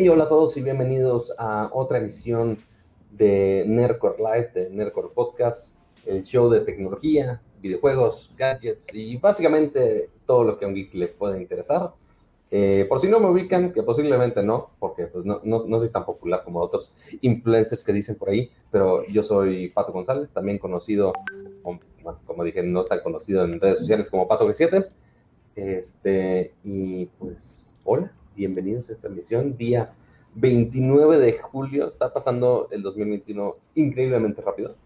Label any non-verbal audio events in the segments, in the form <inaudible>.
Hey, hola a todos y bienvenidos a otra edición de Nerdcore Live, de Nerdcore Podcast, el show de tecnología, videojuegos, gadgets y básicamente todo lo que a un geek le puede interesar. Eh, por si no me ubican, que posiblemente no, porque pues no, no, no, soy tan popular como otros influencers que dicen por ahí, pero yo soy Pato González, también conocido, como, como dije, no tan conocido en redes sociales como Pato G7. Este, y pues, hola, bienvenidos a esta emisión, día 29 de julio, está pasando el 2021 increíblemente rápido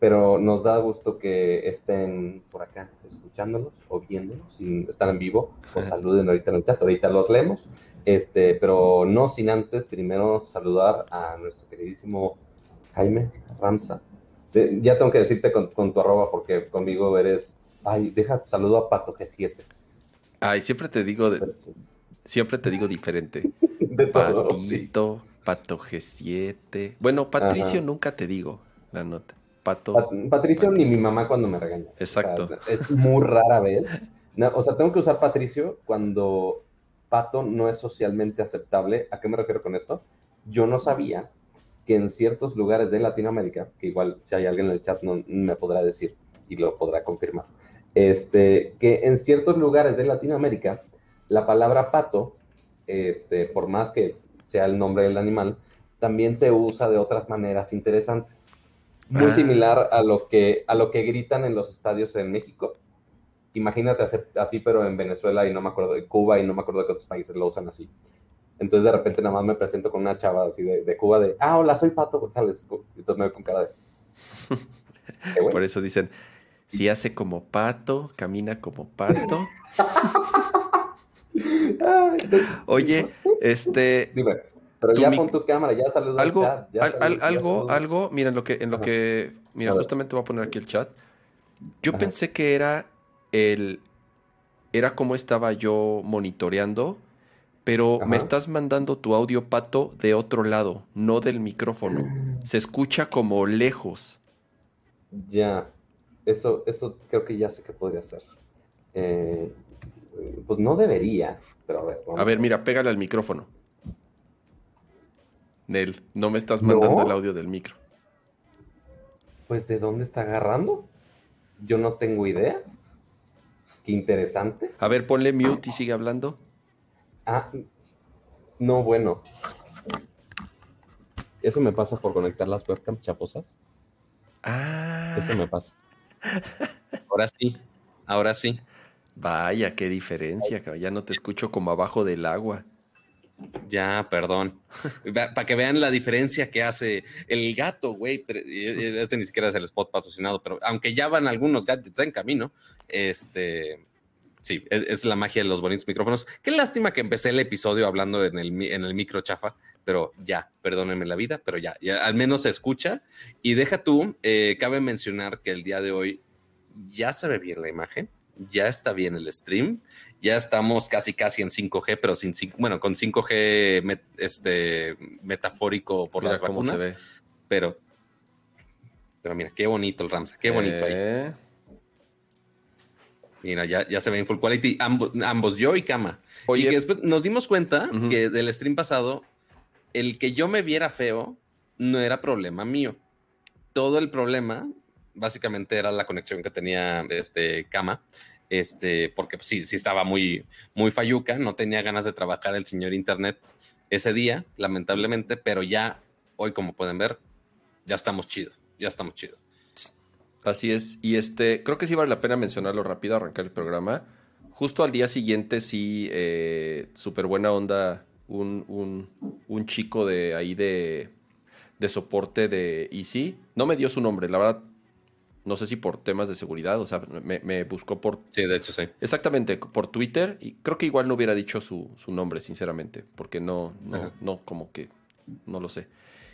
pero nos da gusto que estén por acá escuchándonos o viéndonos, si están en vivo, pues saluden ahorita en el chat, ahorita los leemos, este, pero no sin antes primero saludar a nuestro queridísimo Jaime Ramza. ya tengo que decirte con, tu arroba porque conmigo eres, ay, deja, saludo a Pato G7. Ay, siempre te digo, siempre te digo diferente. <laughs> De Patito, Pato G7. Bueno, Patricio nunca te digo la nota. Patricio ni mi mamá cuando me regaña. Exacto. es muy rara vez. o sea, tengo que usar Patricio cuando Pato no es socialmente aceptable. ¿A qué me refiero con esto? Yo no sabía que en ciertos lugares de Latinoamérica, que igual si hay alguien en el chat no me podrá decir y lo podrá confirmar, este, que en ciertos lugares de Latinoamérica la palabra pato, este, por más que sea el nombre del animal, también se usa de otras maneras interesantes muy ah. similar a lo que a lo que gritan en los estadios en México. Imagínate así, pero en Venezuela y no me acuerdo de Cuba y no me acuerdo de qué otros países lo usan así. Entonces de repente nada más me presento con una chava así de, Cuba de, ah, hola, soy Pato González. Entonces me veo con cara de... <laughs> Por eso dicen, si hace como pato, camina como pato. <laughs> <laughs> Oye, este... Pero ya pon tu cámara, ya saluda algo, algo, algo, mira, en lo que, en lo que, mira, justamente voy a poner aquí el chat. Yo pensé que era el, era como estaba yo monitoreando, pero me estás mandando tu audio pato de otro lado, no del micrófono. Se escucha como lejos. Ya, eso, eso creo que ya sé que podría ser. Eh, pues no debería, pero a ver. a ver, mira, pégale al micrófono. Nel, no me estás mandando el audio del micro. Pues, ¿de dónde está agarrando? Yo no tengo idea. Qué interesante. A ver, ponle mute y sigue hablando. Ah, no, bueno. Eso me pasa por conectar las webcams chaposas. Ah. Eso me pasa. <laughs> Ahora sí, ahora sí. Vaya, qué diferencia, ya no te escucho como abajo del agua. Ya, perdón. Para que vean la diferencia que hace el gato, güey. Este ni siquiera es el spot patrocinado, pero aunque ya van algunos gadgets en camino, este. Sí, es, la magia de los bonitos micrófonos. Qué lástima que empecé el episodio hablando en el, en el micro chafa, pero ya, perdónenme la vida, pero ya, ya al menos se escucha. Y deja tú, eh, cabe mencionar que el día de hoy ya se ve bien la imagen, ya está bien el stream ya estamos casi casi en 5G, pero sin bueno, con 5G este, metafórico por las vacunas. Pero, pero mira, qué bonito el Ramsa, qué bonito ahí. Eh. Mira, ya, ya se ve en full quality, ambos, yo y Kama. Oye, y que después nos dimos cuenta que del stream pasado, el que yo me viera feo no era problema mío. Todo el problema, básicamente, era la conexión que tenía este Kama este, porque pues, sí, sí estaba muy, muy fayuca, no tenía ganas de trabajar el señor Internet ese día, lamentablemente, pero ya hoy, como pueden ver, ya estamos chido, ya estamos chido. Así es, y este, creo que sí vale la pena mencionarlo rápido, arrancar el programa. Justo al día siguiente, sí, eh, súper buena onda, un, un, un, chico de ahí de, de soporte de Easy. No me dio su nombre, la verdad no sé si por temas de seguridad, o sea, me, buscó por... Sí, de hecho sí. Exactamente, por Twitter, y creo que igual no hubiera dicho su, nombre, sinceramente, porque no, no, no, como que, no lo sé.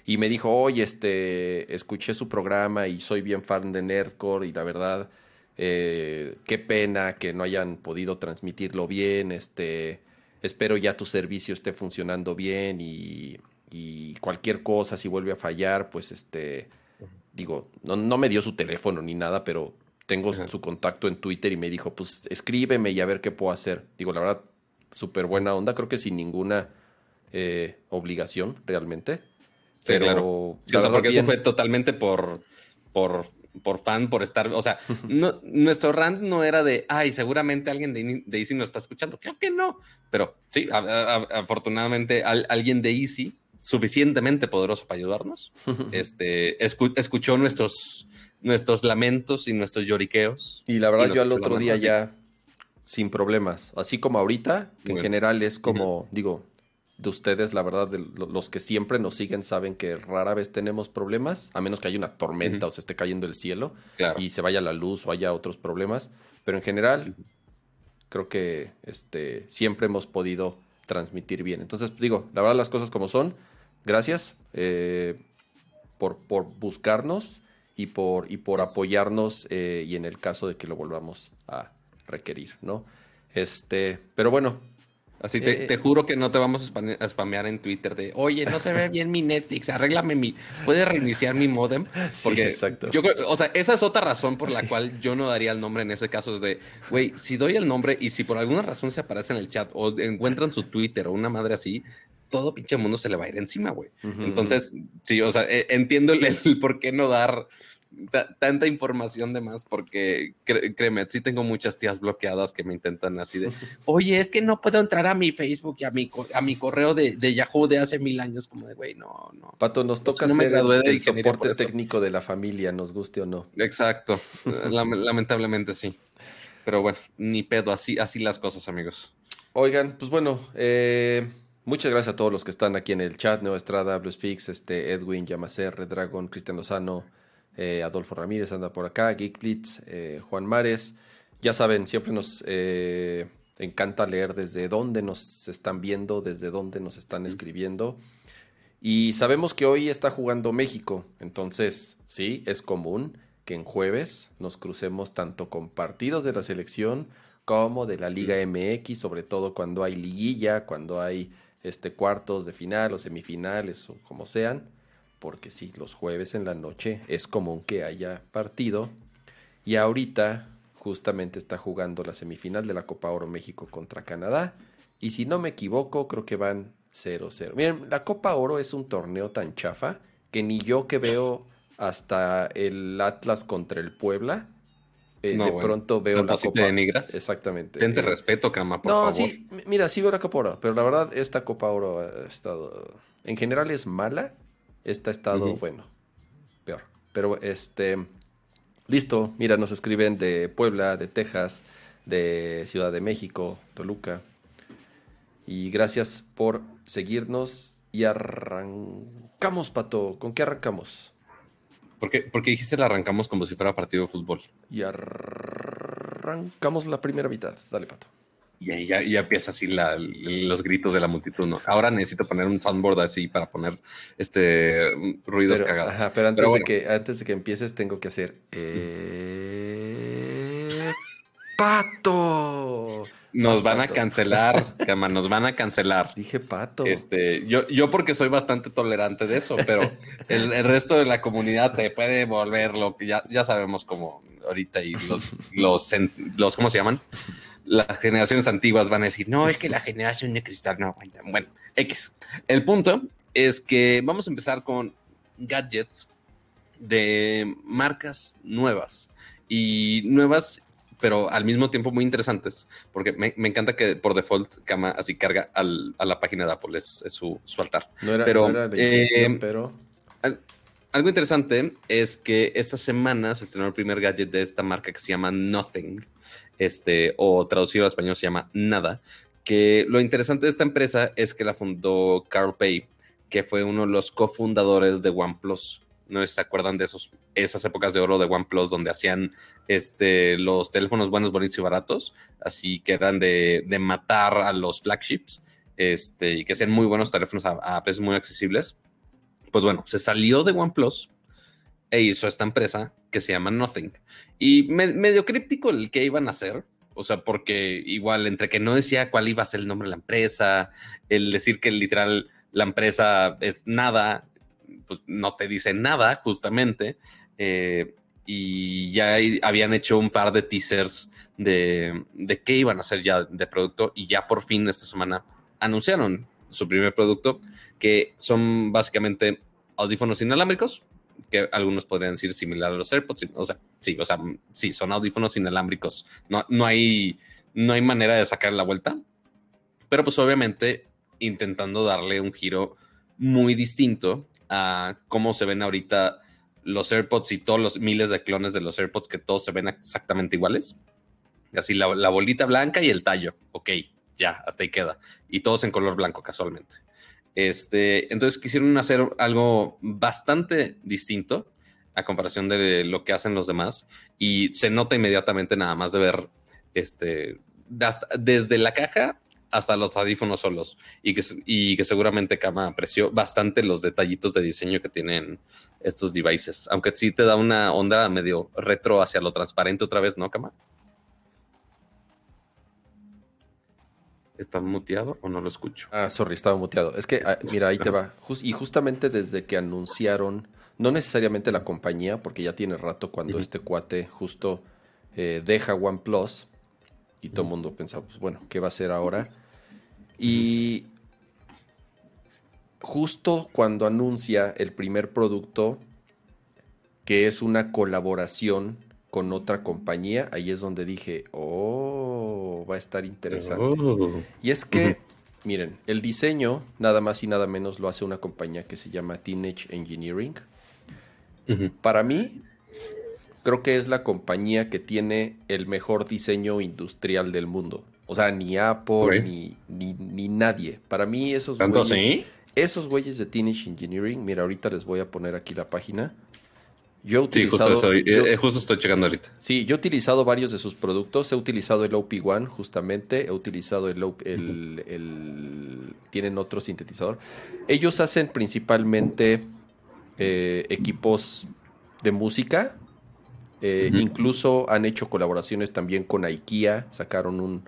Y me dijo, oye, este, escuché su programa y soy bien fan de Nerdcore y la verdad, eh, qué pena que no hayan podido transmitirlo bien, este, espero ya tu servicio esté funcionando bien y, y cualquier cosa, si vuelve a fallar, pues este digo, no, me dio su teléfono ni nada, pero tengo su contacto en Twitter y me dijo, pues escríbeme y a ver qué puedo hacer. Digo, la verdad, súper buena onda, creo que sin ninguna eh, obligación realmente. Pero porque eso fue totalmente por, por, por fan, por estar, o sea, <laughs> no, nuestro rant no era de, ay, seguramente alguien de, de Easy nos está escuchando. Creo que no, pero sí, afortunadamente alguien de Easy, suficientemente poderoso para ayudarnos, este, escuchó nuestros, nuestros lamentos y nuestros lloriqueos. Y la verdad, yo al otro día ya sin problemas, así como ahorita, que en general es como, digo, de ustedes, la verdad, de los que siempre nos siguen saben que rara vez tenemos problemas, a menos que haya una tormenta o se esté cayendo el cielo y se vaya la luz o haya otros problemas. Pero en general, creo que este, siempre hemos podido transmitir bien. Entonces, digo, la verdad, las cosas como son. Gracias eh, por, por, buscarnos y por, y por apoyarnos eh, y en el caso de que lo volvamos a requerir, ¿no? Este, pero bueno, Así te, eh, te, juro que no te vamos a spamear en Twitter de, oye, no se ve <laughs> bien mi Netflix, arréglame mi, puedes reiniciar mi modem. Porque sí, exacto. Yo, o sea, esa es otra razón por la cual yo no daría el nombre en ese caso, es de, güey, si doy el nombre y si por alguna razón se aparece en el chat o encuentran su Twitter o una madre así, todo pinche mundo se le va a ir encima, güey. Entonces, sí, o sea, e, entiendo el por qué no dar tanta información de más porque créeme, sí tengo muchas tías bloqueadas que me intentan así de, <laughs> oye, es que no puedo entrar a mi Facebook y a mi, a mi correo de, Yahoo de hace mil años, como de, güey, no, no. Pato, nos toca ser el, soporte técnico de la familia, nos guste o no. Exacto, <laughs> lamentablemente sí. Pero bueno, ni pedo, así, así las cosas, amigos. Oigan, pues bueno, eh, muchas gracias a todos los que están aquí en el chat, Neo Estrada, Blue Speaks, este, Edwin, Yamacer, Red Dragon, Cristian Lozano, eh, Adolfo Ramírez anda por acá, Geek Blitz, eh, Juan Mares. Ya saben, siempre nos eh, encanta leer desde dónde nos están viendo, desde dónde nos están escribiendo. Y sabemos que hoy está jugando México, entonces sí, es común que en jueves nos crucemos tanto con partidos de la selección como de la Liga MX, sobre todo cuando hay liguilla, cuando hay este cuartos de final o semifinales o como sean porque sí, los jueves en la noche es común que haya partido. Y ahorita justamente está jugando la semifinal de la Copa Oro México contra Canadá. Y si no me equivoco, creo que van 0-0. Miren, la Copa Oro es un torneo tan chafa que ni yo que veo hasta el Atlas contra el Puebla. Eh, de pronto veo la Copa. Te denigras? Exactamente. Tente eh, respeto, Cama, por no, sí, mira, sí veo la Copa Oro, pero la verdad, esta Copa Oro ha estado. En general es mala este ha estado, bueno, peor. Pero este, listo, mira, nos escriben de Puebla, de Texas, de Ciudad de México, Toluca. Y gracias por seguirnos y arrancamos, Pato. ¿Con qué arrancamos? Porque, porque dijiste la arrancamos como si fuera partido de fútbol. Y arrancamos la primera mitad. Dale, Pato. Y ahí ya, empieza así los gritos de la multitud, ¿no? Ahora necesito poner un soundboard así para poner este ruidos cagados. Ajá, pero antes, de que, antes de que empieces tengo que hacer... Eh, ¡Pato! Nos van a cancelar, <laughs> cama, nos van a cancelar. Dije pato. Este, yo, yo porque soy bastante tolerante de eso, pero el, resto de la comunidad se puede volver lo que ya, ya sabemos como ahorita y los, los, los, ¿cómo se llaman? las generaciones antiguas van a decir, no, es que la generación de cristal no aguanta. Bueno, X. El punto es que vamos a empezar con gadgets de marcas nuevas y nuevas, pero al mismo tiempo muy interesantes, porque me, encanta que por default Kama así carga a la página de Apple, es, su, altar. No era, pero, eh, pero... algo interesante es que esta semana se estrenó el primer gadget de esta marca que se llama Nothing este, o traducido al español se llama Nada, que lo interesante de esta empresa es que la fundó Carl Pei, que fue uno de los cofundadores de OnePlus. No se acuerdan de esos, esas épocas de oro de OnePlus donde hacían este, los teléfonos buenos, bonitos y baratos, así que eran de, matar a los flagships este, y que hacían muy buenos teléfonos a, a precios muy accesibles. Pues bueno, se salió de OnePlus e hizo esta empresa que se llama Nothing. Y medio críptico el que iban a hacer, o sea, porque igual entre que no decía cuál iba a ser el nombre de la empresa, el decir que literal la empresa es nada, pues no te dice nada justamente. Eh, y ya habían hecho un par de teasers de, de qué iban a hacer ya de producto y ya por fin esta semana anunciaron su primer producto, que son básicamente audífonos inalámbricos, que algunos podrían decir similar a los AirPods. O sea, sí, o sea, sí, son audífonos inalámbricos. No, no, hay, no hay manera de sacar la vuelta, pero pues obviamente intentando darle un giro muy distinto a cómo se ven ahorita los AirPods y todos los miles de clones de los AirPods que todos se ven exactamente iguales. Así la, bolita blanca y el tallo. Ok, ya, hasta ahí queda. Y todos en color blanco casualmente. Este, entonces quisieron hacer algo bastante distinto a comparación de lo que hacen los demás y se nota inmediatamente nada más de ver este, desde la caja hasta los audífonos solos y que, y que seguramente Kama apreció bastante los detallitos de diseño que tienen estos devices, aunque sí te da una onda medio retro hacia lo transparente otra vez, ¿no, Kama? ¿Está muteado o no lo escucho? Ah, sorry, estaba muteado. Es que, ah, mira, ahí te va. y justamente desde que anunciaron, no necesariamente la compañía, porque ya tiene rato cuando este cuate justo eh, deja OnePlus y todo el mundo pensaba, pues bueno, ¿qué va a hacer ahora? Y justo cuando anuncia el primer producto, que es una colaboración con otra compañía, ahí es donde dije, oh, va a estar interesante. Oh. Y es que, miren, el diseño, nada más y nada menos, lo hace una compañía que se llama Teenage Engineering. Para mí, creo que es la compañía que tiene el mejor diseño industrial del mundo. O sea, ni Apple, ni, ni, nadie. Para mí, esos güeyes, esos güeyes de Teenage Engineering, mira, ahorita les voy a poner aquí la página. Yo he utilizado. Sí, justo, eh, justo, estoy checando ahorita. Sí, yo he utilizado varios de sus productos. He utilizado el OP1, justamente. He utilizado el, el, Tienen otro sintetizador. Ellos hacen principalmente eh, equipos de música. Eh, incluso han hecho colaboraciones también con IKEA. Sacaron un,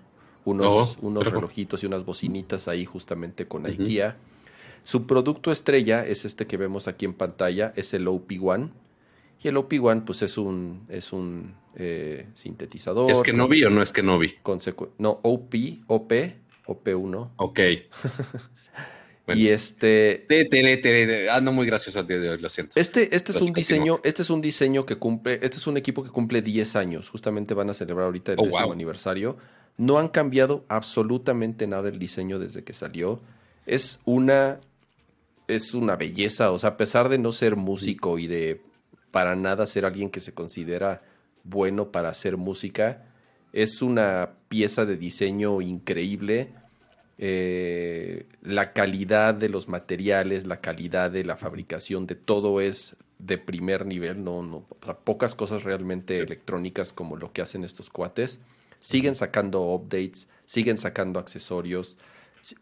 unos, oh, unos relojitos y unas bocinitas ahí, justamente con IKEA. Su producto estrella es este que vemos aquí en pantalla, es el OP1 y el OP1, pues es un, es un eh, sintetizador. ¿Es que no vi o no es que no vi? no, OP, OP, OP1. Ok. <laughs> Y este. Ando muy gracioso al día de hoy, lo siento. Este, este es un diseño, este es un diseño que cumple, este es un equipo que cumple 10 años. Justamente van a celebrar ahorita el oh, décimo aniversario. No han cambiado absolutamente nada el diseño desde que salió. Es una. Es una belleza. O sea, a pesar de no ser músico y de para nada ser alguien que se considera bueno para hacer música. Es una pieza de diseño increíble. Eh, la calidad de los materiales, la calidad de la fabricación, de todo es de primer nivel. No, no, pocas cosas realmente electrónicas como lo que hacen estos cuates. Siguen sacando updates, siguen sacando accesorios.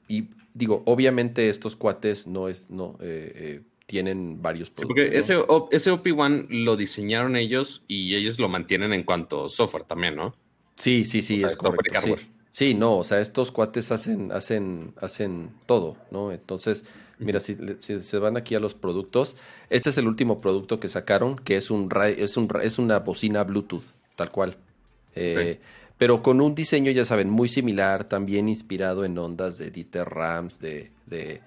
Y digo, obviamente estos cuates no es, no, eh, eh, tienen varios productos. porque ese, ese OP1 lo diseñaron ellos y ellos lo mantienen en cuanto a software también, ¿no? Sí, sí, sí, es correcto. Sí. No, o sea, estos cuates hacen, hacen, hacen todo, ¿no? Entonces, mira, si, se van aquí a los productos, este es el último producto que sacaron, que es un es un es una bocina Bluetooth, tal cual. Eh, pero con un diseño, ya saben, muy similar, también inspirado en ondas de Dieter Rams, de, de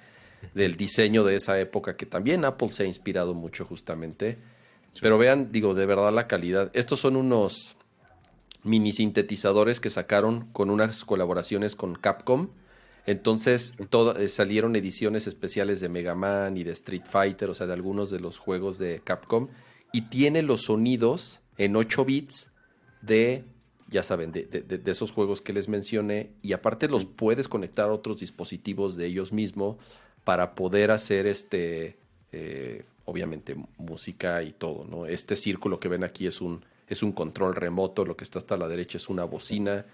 del diseño de esa época, que también Apple se ha inspirado mucho justamente. Pero vean, digo, de verdad la calidad. Estos son unos mini sintetizadores que sacaron con unas colaboraciones con Capcom. Entonces eh, salieron ediciones especiales de Mega Man y de Street Fighter, o sea, de algunos de los juegos de Capcom. Y tiene los sonidos en 8 bits de, ya saben, de, de esos juegos que les mencioné. Y aparte los puedes conectar a otros dispositivos de ellos mismos para poder hacer este, eh, obviamente, música y todo, ¿no? Este círculo que ven aquí es un, es un control remoto, lo que está hasta la derecha es una bocina.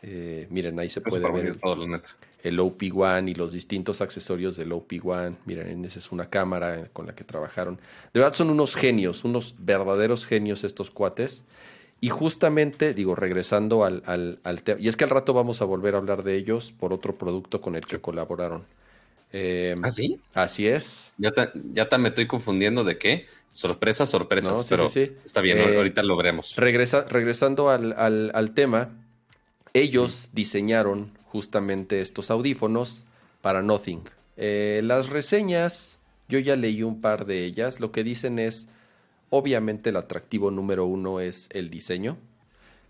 Eh, miren, ahí se puede ver el, OP1 y los distintos accesorios del OP1. Miren, esa es una cámara con la que trabajaron. De verdad son unos genios, unos verdaderos genios estos cuates. Y justamente, digo, regresando al, al tema, y es que al rato vamos a volver a hablar de ellos por otro producto con el que colaboraron. Eh, ¿Ah, sí? Así es. Ya, ya me estoy confundiendo de qué. Sorpresas, sorpresas, pero está bien, eh, ahorita lo veremos. Regresa, regresando al, al, tema, ellos diseñaron justamente estos audífonos para Nothing. Eh, las reseñas, yo ya leí un par de ellas, lo que dicen es, obviamente el atractivo número uno es el diseño.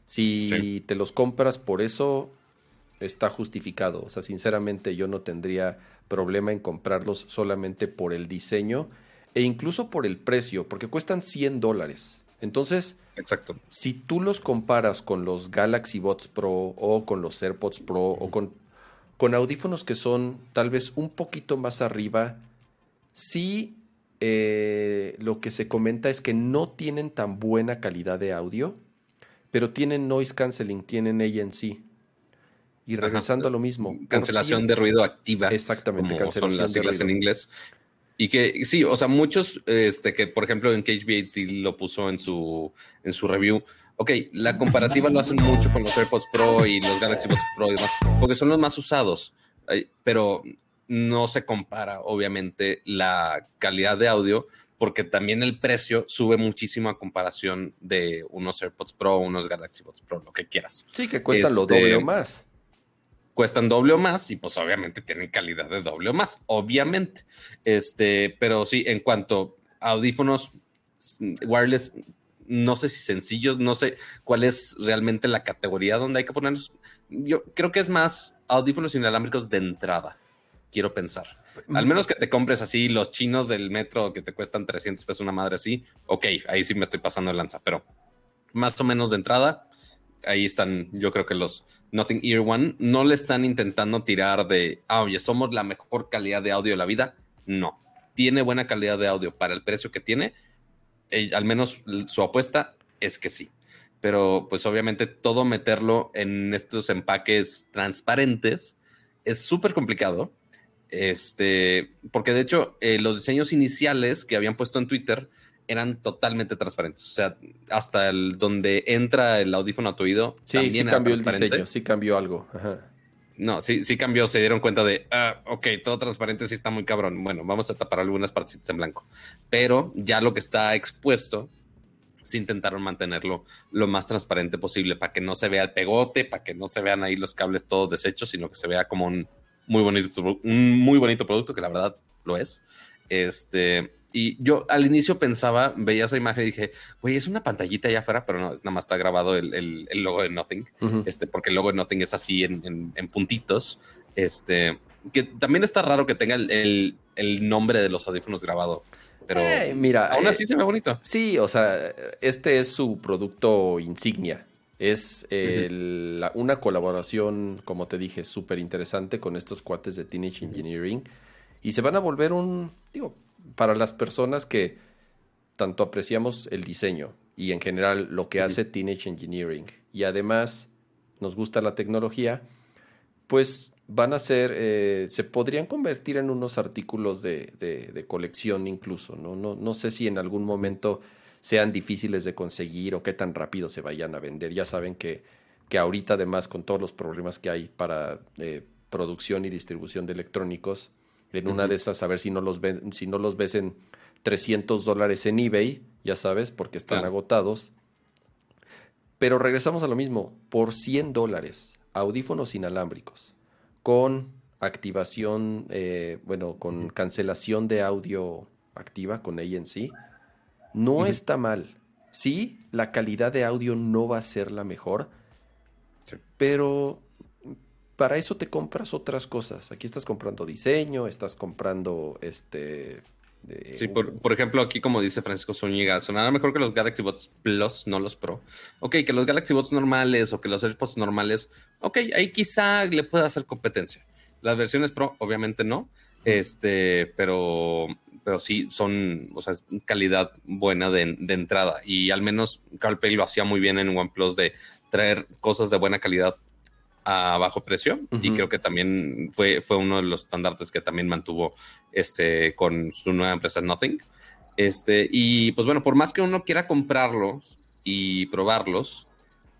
Si te los compras por eso, está justificado. O sea, sinceramente yo no tendría problema en comprarlos solamente por el diseño e incluso por el precio, porque cuestan 100 dólares. Entonces, Exacto. si tú los comparas con los Galaxy Bots Pro o con los AirPods Pro o con, con audífonos que son tal vez un poquito más arriba, sí eh, lo que se comenta es que no tienen tan buena calidad de audio, pero tienen noise canceling, tienen ANC. Y regresando a lo mismo. Cancelación de ruido activa. Exactamente, cancelación son las siglas en inglés. Y que sí, o sea, muchos, este, que por ejemplo en KHBH lo puso en su, en su review. Ok, la comparativa lo hacen mucho con los AirPods Pro y los Galaxy Buds Pro y demás, porque son los más usados, pero no se compara, obviamente, la calidad de audio, porque también el precio sube muchísimo a comparación de unos AirPods Pro, unos Galaxy Buds Pro, lo que quieras. Sí, que cuestan lo doble o este, más cuestan doble o más y pues obviamente tienen calidad de doble o más, obviamente. Este, pero sí, en cuanto a audífonos wireless, no sé si sencillos, no sé cuál es realmente la categoría donde hay que ponerlos. Yo creo que es más audífonos inalámbricos de entrada, quiero pensar. Al menos que te compres así los chinos del metro que te cuestan 300 pesos una madre así, ok, ahí sí me estoy pasando de lanza, pero más o menos de entrada, ahí están, yo creo que los Nothing Ear One, no le están intentando tirar de, ah, oye, somos la mejor calidad de audio de la vida. No, tiene buena calidad de audio para el precio que tiene. Eh, al menos su apuesta es que sí. Pero pues obviamente todo meterlo en estos empaques transparentes es súper complicado. Este, porque de hecho eh, los diseños iniciales que habían puesto en Twitter eran totalmente transparentes. O sea, hasta el donde entra el audífono a tu oído. Sí, sí cambió el diseño, sí cambió algo. No, sí, sí cambió, se dieron cuenta de, ah, ok, todo transparente sí está muy cabrón. Bueno, vamos a tapar algunas partes en blanco. Pero ya lo que está expuesto, sí intentaron mantenerlo lo más transparente posible para que no se vea el pegote, para que no se vean ahí los cables todos deshechos, sino que se vea como un muy bonito, un muy bonito producto, que la verdad lo es. Este, y yo al inicio pensaba, veía esa imagen y dije, güey, es una pantallita allá afuera, pero no, es nada más está grabado el, el, logo de Nothing, este, porque el logo de Nothing es así en, en, puntitos. Este, que también está raro que tenga el, nombre de los audífonos grabado. Pero eh, mira, aún así se ve bonito. Sí, o sea, este es su producto insignia. Es una colaboración, como te dije, súper interesante con estos cuates de Teenage Engineering. Y se van a volver un, digo, para las personas que tanto apreciamos el diseño y en general lo que hace Teenage Engineering y además nos gusta la tecnología, pues van a ser, eh, se podrían convertir en unos artículos de, de, colección incluso, ¿no? ¿no? No sé si en algún momento sean difíciles de conseguir o qué tan rápido se vayan a vender. Ya saben que, que ahorita además con todos los problemas que hay para eh, producción y distribución de electrónicos, en una de esas, a ver si no los, ven, si no los ves en 300 dólares en eBay, ya sabes, porque están agotados. Pero regresamos a lo mismo, por 100 dólares, audífonos inalámbricos, con activación, eh, bueno, con cancelación de audio activa, con ANC, no está mal. Sí, la calidad de audio no va a ser la mejor, pero para eso te compras otras cosas. Aquí estás comprando diseño, estás comprando este. sí, por, ejemplo, aquí como dice Francisco Zúñiga, sonará mejor que los Galaxy Bots Plus, no los Pro. Ok, que los Galaxy Bots normales o que los AirPods normales, ok, ahí quizá le pueda hacer competencia. Las versiones Pro, obviamente no, este, pero, pero sí son, o sea, calidad buena de, de entrada. Y al menos Carl Pay lo hacía muy bien en OnePlus de traer cosas de buena calidad a bajo precio y creo que también fue, fue uno de los estandartes que también mantuvo este, con su nueva empresa Nothing. Este, y pues bueno, por más que uno quiera comprarlos y probarlos,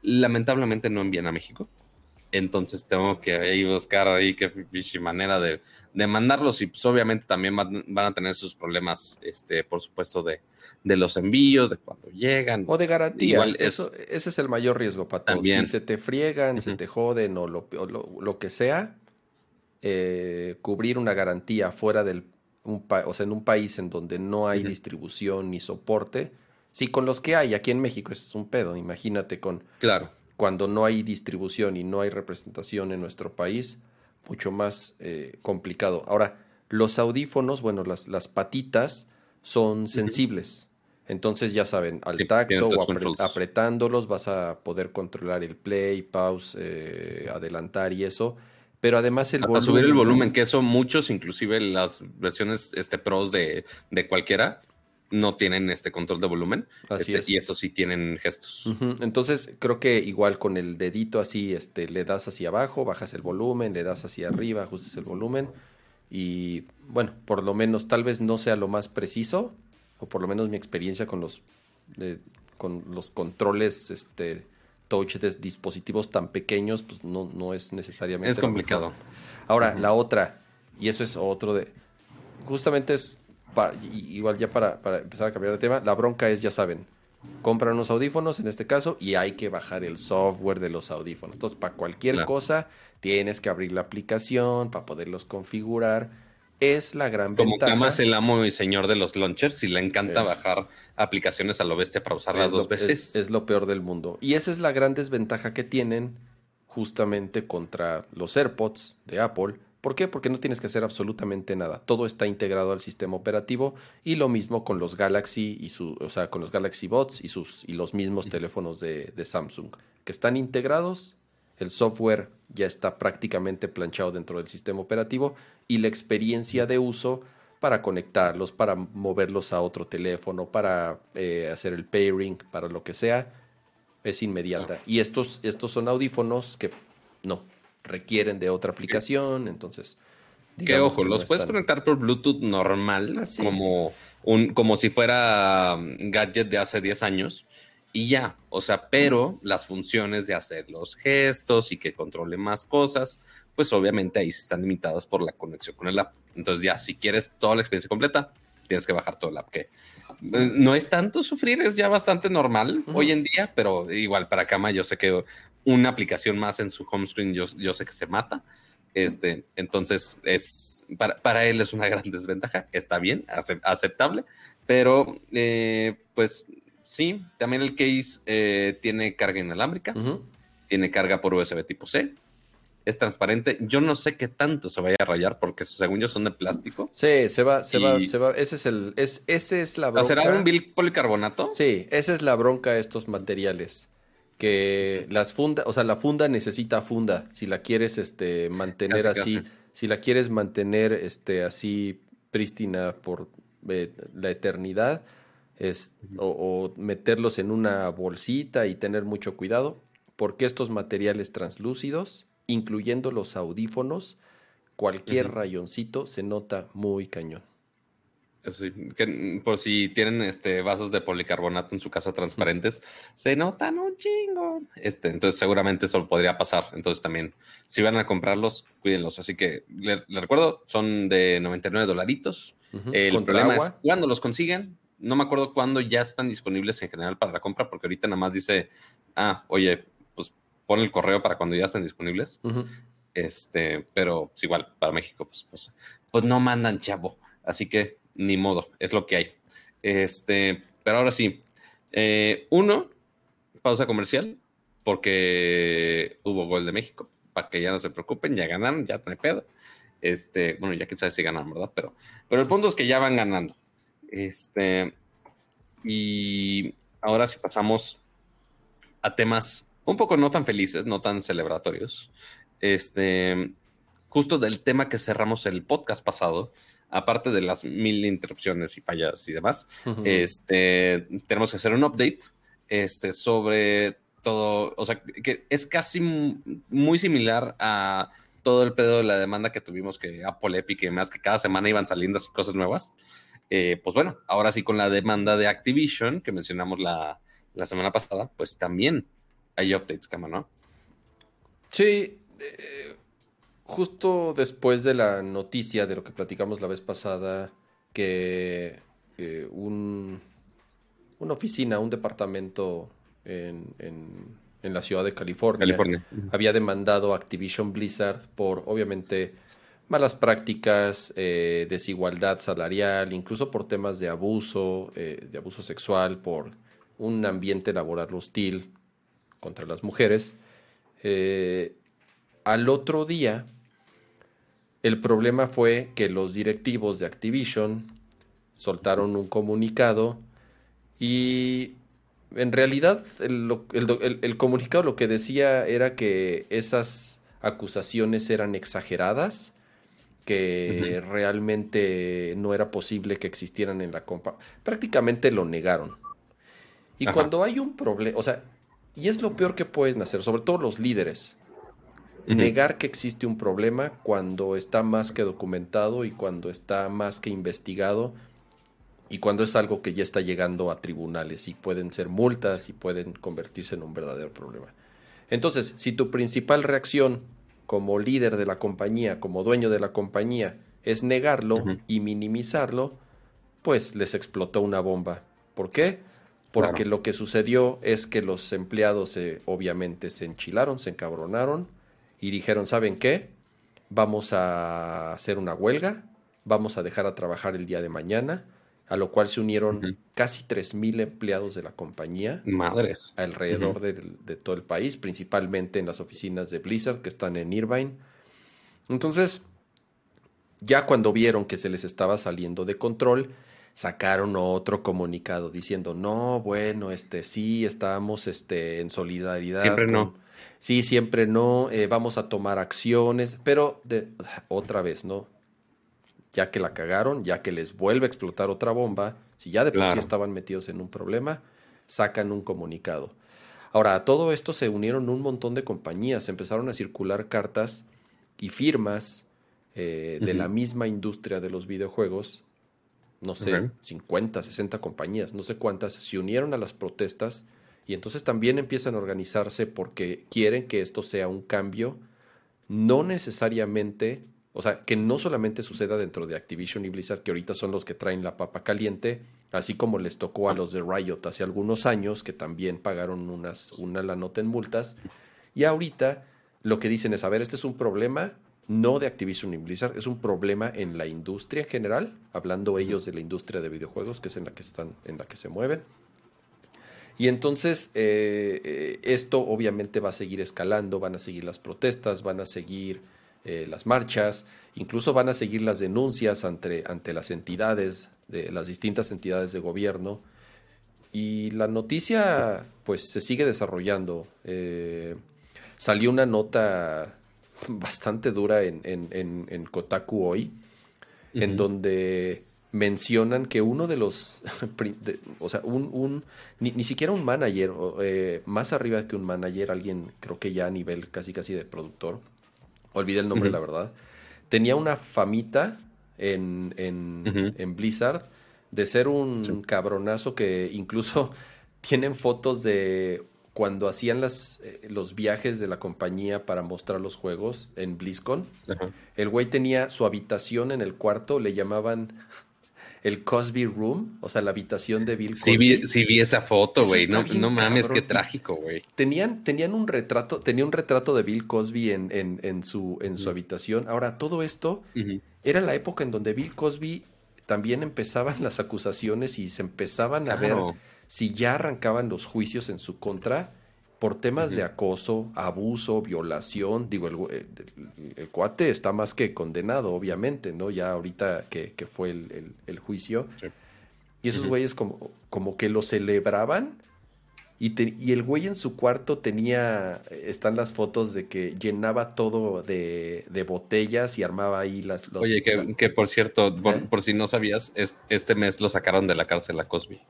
lamentablemente no envían a México. Entonces tengo que buscar ahí qué manera de, de, mandarlos y pues obviamente también van, a tener sus problemas, este, por supuesto, de, de, los envíos, de cuando llegan. O de garantía. Eso, ese es el mayor riesgo, Pato. Si se te friegan, se te joden o lo, lo, que sea, eh, cubrir una garantía fuera del, un o sea, en un país en donde no hay distribución ni soporte, sí, con los que hay, aquí en México es un pedo, imagínate con... Claro cuando no hay distribución y no hay representación en nuestro país, mucho más eh, complicado. Ahora, los audífonos, bueno, las, las patitas son sensibles. Entonces, ya saben, al tacto o apretándolos vas a poder controlar el play, pause, eh, adelantar y eso. Pero además el Hasta subir el volumen, que eso muchos, inclusive las versiones este, pros de, de cualquiera, no tienen este control de volumen. Así este, Y estos sí tienen gestos. Entonces, creo que igual con el dedito así, este, le das hacia abajo, bajas el volumen, le das hacia arriba, ajustes el volumen. Y bueno, por lo menos, tal vez no sea lo más preciso, o por lo menos mi experiencia con los, con los controles este, touch de dispositivos tan pequeños, pues no, no es necesariamente. Es complicado. Ahora, la otra, y eso es otro de. Justamente es igual ya para, empezar a cambiar de tema, la bronca es, ya saben, compran unos audífonos en este caso y hay que bajar el software de los audífonos. Entonces, para cualquier cosa, tienes que abrir la aplicación para poderlos configurar. Es la gran Como ventaja. Como el amo y señor de los launchers y le encanta bajar aplicaciones a lo bestia para usarlas dos veces. es lo peor del mundo. Y esa es la gran desventaja que tienen justamente contra los AirPods de Apple ¿Por qué? Porque no tienes que hacer absolutamente nada. Todo está integrado al sistema operativo y lo mismo con los Galaxy y su, o sea, con los Galaxy Bots y sus y los mismos teléfonos de, Samsung que están integrados. El software ya está prácticamente planchado dentro del sistema operativo y la experiencia de uso para conectarlos, para moverlos a otro teléfono, para eh, hacer el pairing, para lo que sea, es inmediata. Y estos, estos son audífonos que no, requieren de otra aplicación, entonces... Que ojo, los puedes conectar por Bluetooth normal, ah, como, un, como si fuera um, gadget de hace 10 años, y ya, o sea, pero las funciones de hacer los gestos y que controle más cosas, pues obviamente ahí están limitadas por la conexión con el app. Entonces ya, si quieres toda la experiencia completa, tienes que bajar todo el app, que eh, no es tanto sufrir, es ya bastante normal hoy en día, pero igual para cama yo sé que una aplicación más en su home screen, yo, yo sé que se mata. Este, entonces, es, para, él es una <laughs> gran desventaja. Está bien, aceptable, pero eh, pues sí, también el case eh, tiene carga inalámbrica, tiene carga por USB tipo C, es transparente. Yo no sé qué tanto se vaya a rayar porque según yo son de plástico. Sí, se va, se va, se va. Ese es el, es, ese es la bronca. ¿Será un policarbonato? Sí, esa es la bronca de estos materiales que las fundas, o sea, la funda necesita funda. Si la quieres este, mantener así, si la quieres mantener este, así prístina por eh, la eternidad, es, o, meterlos en una bolsita y tener mucho cuidado, porque estos materiales translúcidos, incluyendo los audífonos, cualquier rayoncito se nota muy cañón por si tienen este vasos de policarbonato en su casa transparentes, se notan un chingo. Este, entonces seguramente eso podría pasar. Entonces también, si van a comprarlos, cuídenlos. Así que les le recuerdo, son de 99 dolaritos. El problema es cuando los consiguen. No me acuerdo cuándo ya están disponibles en general para la compra, porque ahorita nada más dice, ah, oye, pues pon el correo para cuando ya estén disponibles. Este, pero es igual, para México, pues, pues, pues no mandan chavo. Así que ni modo, es lo que hay. Este, pero ahora sí, eh, uno, pausa comercial, porque hubo gol de México, para que ya no se preocupen, ya ganaron, ya no hay pedo. Este, bueno, ya quién sabe si ganan, ¿verdad? Pero, pero el punto es que ya van ganando. Este, y ahora si pasamos a temas un poco no tan felices, no tan celebratorios. Este, justo del tema que cerramos el podcast pasado, aparte de las mil interrupciones y fallas y demás, este, tenemos que hacer un update este, sobre todo, o sea, que es casi muy similar a todo el pedo de la demanda que tuvimos que Apple Epic y más que cada semana iban saliendo cosas nuevas. Eh, pues bueno, ahora sí con la demanda de Activision que mencionamos la, semana pasada, pues también hay updates, cama, ¿no? Sí, eh, justo después de la noticia de lo que platicamos la vez pasada, que un, una oficina, un departamento en, en, la ciudad de California, había demandado a Activision Blizzard por, obviamente, malas prácticas, eh, desigualdad salarial, incluso por temas de abuso, eh, de abuso sexual, por un ambiente laboral hostil contra las mujeres. Eh, al otro día, el problema fue que los directivos de Activision soltaron un comunicado y en realidad el, comunicado lo que decía era que esas acusaciones eran exageradas que realmente no era posible que existieran en la compa. Prácticamente lo negaron. Y cuando hay un problema, o sea, y es lo peor que pueden hacer, sobre todo los líderes, negar que existe un problema cuando está más que documentado y cuando está más que investigado y cuando es algo que ya está llegando a tribunales y pueden ser multas y pueden convertirse en un verdadero problema. Entonces, si tu principal reacción como líder de la compañía, como dueño de la compañía, es negarlo y minimizarlo, pues les explotó una bomba. ¿Por qué? Porque lo que sucedió es que los empleados obviamente se enchilaron, se encabronaron y dijeron, ¿saben qué? Vamos a hacer una huelga, vamos a dejar a trabajar el día de mañana, a lo cual se unieron casi 3.000 empleados de la compañía. Madres. Alrededor de, todo el país, principalmente en las oficinas de Blizzard que están en Irvine. Entonces, ya cuando vieron que se les estaba saliendo de control, sacaron otro comunicado diciendo, no, bueno, este, sí, estamos este, en solidaridad. Siempre no. Sí, siempre no, eh, vamos a tomar acciones, pero de, otra vez, ¿no? ya que la cagaron, ya que les vuelve a explotar otra bomba, si ya de por sí estaban metidos en un problema, sacan un comunicado. Ahora, a todo esto se unieron un montón de compañías, empezaron a circular cartas y firmas eh, de la misma industria de los videojuegos, no sé, 50, 60 compañías, no sé cuántas, se unieron a las protestas y entonces también empiezan a organizarse porque quieren que esto sea un cambio, no necesariamente o sea, que no solamente suceda dentro de Activision y Blizzard, que ahorita son los que traen la papa caliente, así como les tocó a los de Riot hace algunos años, que también pagaron unas, una la nota en multas. Y ahorita lo que dicen es, a ver, este es un problema no de Activision y Blizzard, es un problema en la industria en general, hablando ellos de la industria de videojuegos, que es en la que están, en la que se mueven. Y entonces eh, eh, esto obviamente va a seguir escalando, van a seguir las protestas, van a seguir eh, las marchas, incluso van a seguir las denuncias ante, ante las entidades, de las distintas entidades de gobierno. Y la noticia, pues, se sigue desarrollando. Eh, salió una nota <laughs> bastante dura en, en, Kotaku hoy, en donde mencionan que uno de los, <laughs> o sea, un, ni, siquiera un manager, eh, más arriba que un manager, alguien creo que ya a nivel casi casi de productor, olvidé el nombre, la verdad, tenía una famita en, en, Blizzard de ser un cabronazo que incluso <laughs> tienen fotos de cuando hacían las, eh, los viajes de la compañía para mostrar los juegos en BlizzCon. El güey tenía su habitación en el cuarto, le llamaban el Cosby Room, o sea, la habitación de Bill Cosby. Sí vi, esa foto, güey. No, no mames, qué trágico, güey. Tenían, tenían un retrato, tenía un retrato de Bill Cosby en, en, en su, en su habitación. Ahora, todo esto era la época en donde Bill Cosby también empezaban las acusaciones y se empezaban a ver si ya arrancaban los juicios en su contra por temas de acoso, abuso, violación. Digo, el, el, cuate está más que condenado, obviamente, ¿no? Ya ahorita que, fue el, juicio. Y esos güeyes como, como que lo celebraban. Y, y, el güey en su cuarto tenía, están las fotos de que llenaba todo de, botellas y armaba ahí las... Oye, que, por cierto, por, si no sabías, este mes lo sacaron de la cárcel a Cosby.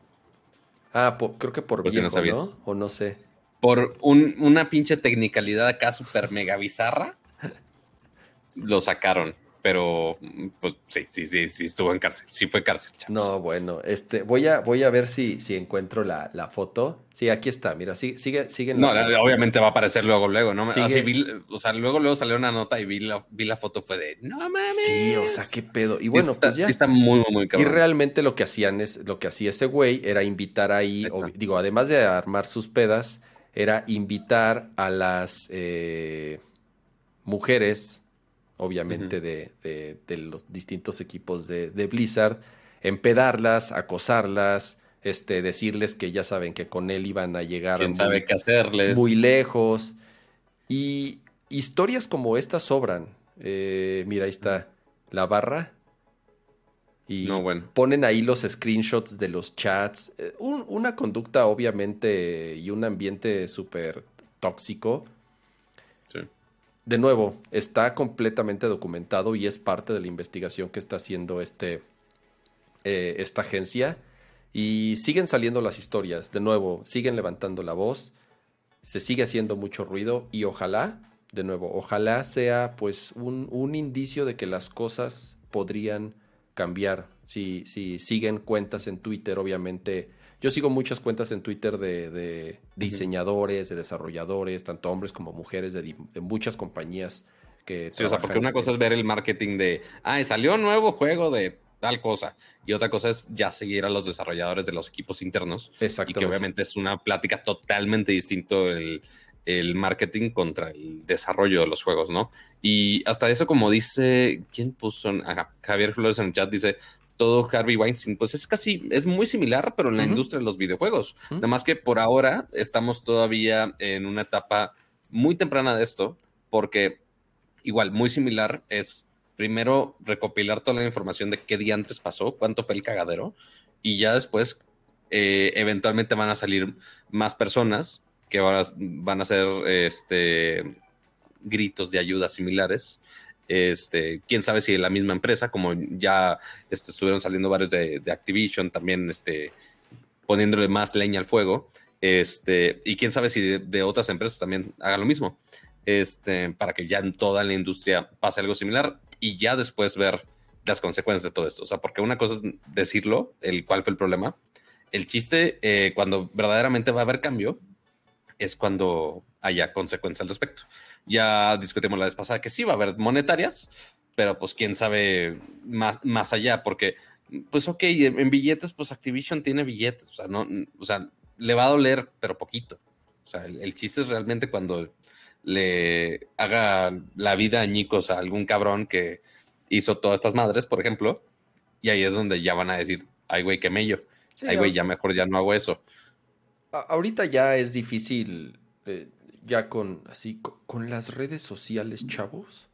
Ah, creo que por, viejo, ¿no? O no sé por una pinche tecnicalidad acá super mega bizarra, lo sacaron. pero pues sí, sí, sí, sí estuvo en cárcel, sí fue cárcel. No, bueno, este, voy a, voy a ver si, si encuentro la, la foto. Sí, aquí está, mira, sigue, sigue, sigue No, obviamente va a aparecer luego, luego, ¿no? Así vi, o sea, luego, luego salió una nota y vi la, vi la foto, fue de, no mames. Sí, o sea, qué pedo. Y bueno, está, pues ya. Sí está muy, muy cabrón. Y realmente lo que hacían es, lo que hacía ese güey era invitar ahí, digo, además de armar sus pedas, era invitar a las eh, mujeres obviamente, de, los distintos equipos de, Blizzard, empedarlas, acosarlas, este, decirles que ya saben que con él iban a llegar muy, sabe qué hacerles? muy lejos. Y historias como estas sobran. Eh, mira, ahí está la barra. Y ponen ahí los screenshots de los chats. Eh, una conducta, obviamente, y un ambiente súper tóxico. De nuevo, está completamente documentado y es parte de la investigación que está haciendo este, eh, esta agencia. Y siguen saliendo las historias, de nuevo, siguen levantando la voz, se sigue haciendo mucho ruido y ojalá, de nuevo, ojalá sea pues un, un indicio de que las cosas podrían cambiar. Si, si siguen cuentas en Twitter, obviamente yo sigo muchas cuentas en Twitter de, diseñadores, de desarrolladores, tanto hombres como mujeres, de, muchas compañías que... Sí, o sea, porque una cosa es ver el marketing de, ah, salió un nuevo juego de tal cosa. Y otra cosa es ya seguir a los desarrolladores de los equipos internos. Exacto. Y que obviamente es una plática totalmente distinto el, el, marketing contra el desarrollo de los juegos, ¿no? Y hasta eso, como dice, ¿quién puso? Javier Flores en el chat dice, todo Harvey Weinstein, pues es casi, es muy similar, pero en la industria de los videojuegos. Nada más que por ahora estamos todavía en una etapa muy temprana de esto, porque igual, muy similar es primero recopilar toda la información de qué día antes pasó, cuánto fue el cagadero, y ya después eh, eventualmente van a salir más personas que van a, van a hacer este, gritos de ayuda similares este, quién sabe si la misma empresa, como ya este, estuvieron saliendo varios de, Activision, también este, poniéndole más leña al fuego. Este, y quién sabe si de, otras empresas también hagan lo mismo. Este, para que ya en toda la industria pase algo similar y ya después ver las consecuencias de todo esto. O sea, porque una cosa es decirlo, el cuál fue el problema. El chiste, eh, cuando verdaderamente va a haber cambio, es cuando haya consecuencias al respecto. Ya discutimos la vez pasada que sí va a haber monetarias, pero pues quién sabe más, más allá, porque pues ok, en billetes, pues Activision tiene billetes, o sea, no, o sea, le va a doler, pero poquito. O sea, el, chiste es realmente cuando le haga la vida añicos a algún cabrón que hizo todas estas madres, por ejemplo, y ahí es donde ya van a decir, ay, güey, qué mello. ay, güey, ya mejor ya no hago eso. Ahorita ya es difícil eh, ya con así con, las redes sociales, chavos.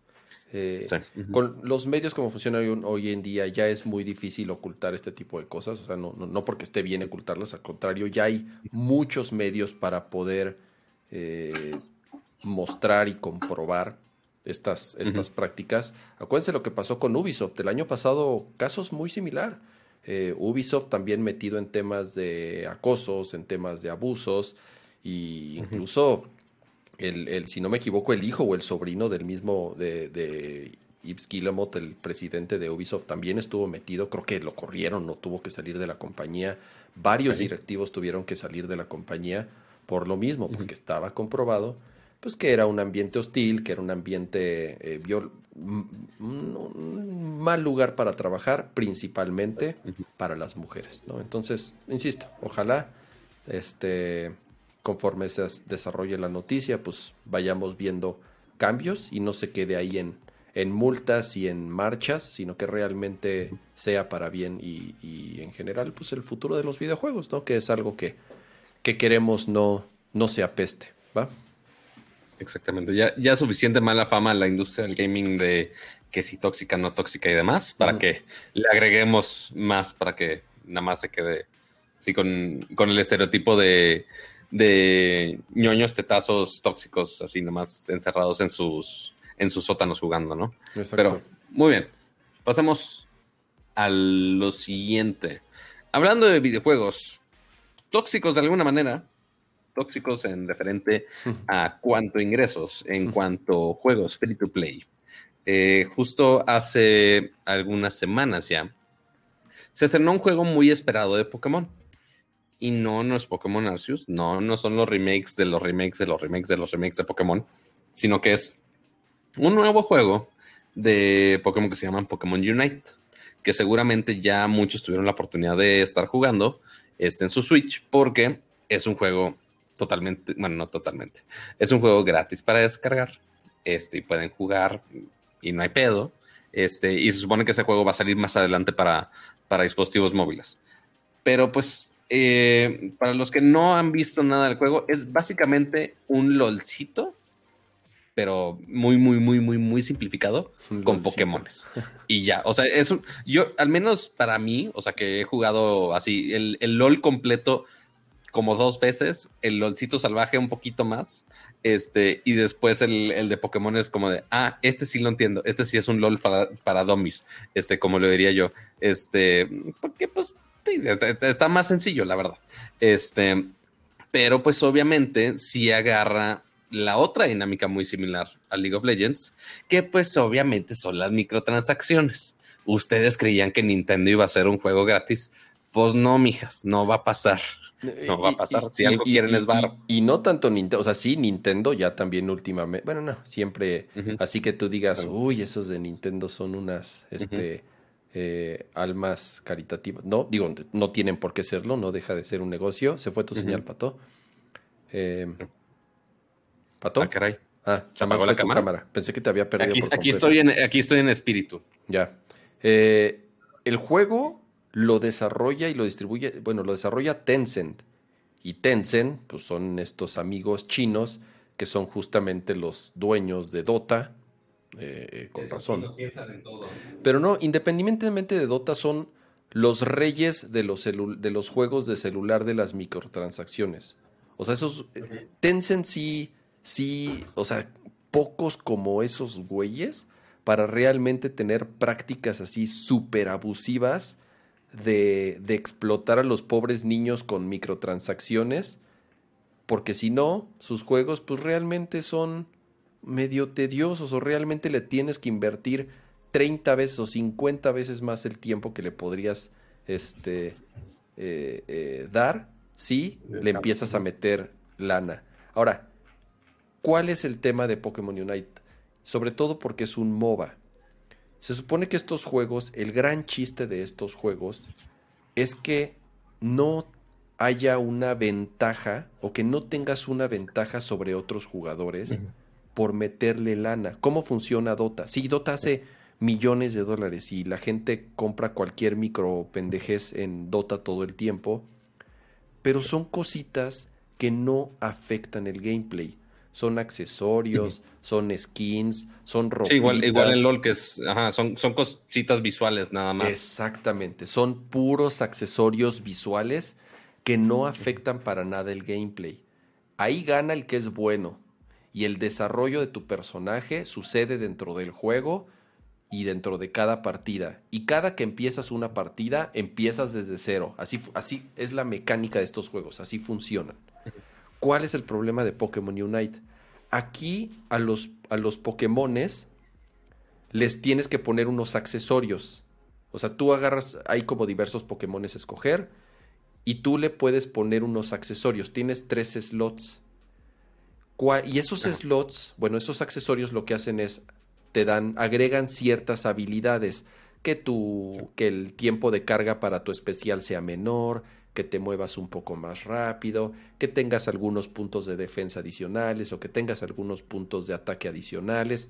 Eh, con los medios como funcionan hoy, en día ya es muy difícil ocultar este tipo de cosas, o sea, no, no, porque esté bien ocultarlas, al contrario, ya hay muchos medios para poder eh, mostrar y comprobar estas, estas prácticas. Acuérdense lo que pasó con Ubisoft, el año pasado casos muy similar. Eh, Ubisoft también metido en temas de acosos, en temas de abusos, y incluso el, si no me equivoco, el hijo o el sobrino del mismo de, de Yves Guillemot, el presidente de Ubisoft, también estuvo metido. Creo que lo corrieron, no tuvo que salir de la compañía. Varios directivos tuvieron que salir de la compañía por lo mismo, porque estaba comprobado pues que era un ambiente hostil, que era un ambiente eh, un mal lugar para trabajar, principalmente para las mujeres, ¿no? Entonces, insisto, ojalá este conforme se desarrolle la noticia, pues vayamos viendo cambios y no se quede ahí en, en multas y en marchas, sino que realmente sea para bien y, en general, pues el futuro de los videojuegos, ¿no? Que es algo que, que queremos no, no se apeste, ¿va? Exactamente, ya, ya suficiente mala fama a la industria del gaming de que si tóxica, no tóxica y demás, para que le agreguemos más, para que nada más se quede así con, con el estereotipo de de ñoños tetazos tóxicos, así nomás encerrados en sus, en sus sótanos jugando, ¿no? Pero, muy bien. Pasemos a lo siguiente. Hablando de videojuegos tóxicos de alguna manera, tóxicos en referente a cuánto ingresos, en cuanto juegos free to play. eh, justo hace algunas semanas ya, se estrenó un juego muy esperado de Pokémon. Y no, no es Pokémon Arceus, no, no son los remakes de los remakes de los remakes de los remakes de Pokémon, sino que es un nuevo juego de Pokémon que se llaman Pokémon Unite, que seguramente ya muchos tuvieron la oportunidad de estar jugando este, en su Switch, porque es un juego totalmente, bueno, no totalmente, es un juego gratis para descargar, este, y pueden jugar y no hay pedo, este, y se supone que ese juego va a salir más adelante para, para dispositivos móviles. Pero pues, eh, para los que no han visto nada del juego, es básicamente un LOLcito, pero muy, muy, muy, muy, muy simplificado con Pokémon. Y ya, o sea, eso, yo, al menos para mí, o sea, que he jugado así, el, el LOL completo como dos veces, el LOLcito salvaje un poquito más, este, y después el, de Pokémon es como de, ah, este sí lo entiendo, este sí es un LOL para, para dummies, este, como lo diría yo, este, porque pues sí, está, más sencillo, la verdad, este, pero pues obviamente sí agarra la otra dinámica muy similar a League of Legends, que pues obviamente son las microtransacciones. Ustedes creían que Nintendo iba a ser un juego gratis, pues no, mijas, no va a pasar. No va a pasar. si algo quieren es bar. Y, no tanto Nintendo, o sea, sí, Nintendo ya también últimamente. Bueno, no, siempre. Así que tú digas, uy, esos de Nintendo son unas este, eh, almas caritativas. No, digo, no tienen por qué serlo, no deja de ser un negocio. Se fue tu señal, Pato. Eh, ¿Pato? Ah, caray. Ah, apagó la cámara? Pensé que te había perdido. Aquí, estoy, en, aquí estoy en espíritu. Ya. Eh, el juego lo desarrolla y lo distribuye, bueno, lo desarrolla Tencent. Y Tencent, pues son estos amigos chinos que son justamente los dueños de Dota, eh, eh, con razón. Pero no, independientemente de Dota, son los reyes de los, de los juegos de celular de las microtransacciones. O sea, esos. Eh, Tencent sí, sí, o sea, pocos como esos güeyes para realmente tener prácticas así súper abusivas de, explotar a los pobres niños con microtransacciones, porque si no, sus juegos pues realmente son medio tediosos o realmente le tienes que invertir 30 veces o 50 veces más el tiempo que le podrías este, eh, eh, dar si le empiezas a meter lana. Ahora, ¿cuál es el tema de Pokémon Unite? Sobre todo porque es un MOBA. Se supone que estos juegos, el gran chiste de estos juegos es que no haya una ventaja o que no tengas una ventaja sobre otros jugadores por meterle lana. ¿Cómo funciona Dota? Sí, Dota hace millones de dólares y la gente compra cualquier micro pendejez en Dota todo el tiempo, pero son cositas que no afectan el gameplay son accesorios, son skins, son ropas. Sí, igual, igual en LOL que es, ajá, son, son cositas visuales nada más. Exactamente, son puros accesorios visuales que no afectan para nada el gameplay. Ahí gana el que es bueno y el desarrollo de tu personaje sucede dentro del juego y dentro de cada partida. Y cada que empiezas una partida, empiezas desde cero. Así, así es la mecánica de estos juegos, así funcionan. ¿Cuál es el problema de Pokémon Unite? Aquí a los, a los Pokémones les tienes que poner unos accesorios. O sea, tú agarras, hay como diversos Pokémones a escoger y tú le puedes poner unos accesorios. Tienes tres slots. Y esos slots, bueno, esos accesorios lo que hacen es te dan, agregan ciertas habilidades. Que, tu, que el tiempo de carga para tu especial sea menor, que te muevas un poco más rápido, que tengas algunos puntos de defensa adicionales o que tengas algunos puntos de ataque adicionales.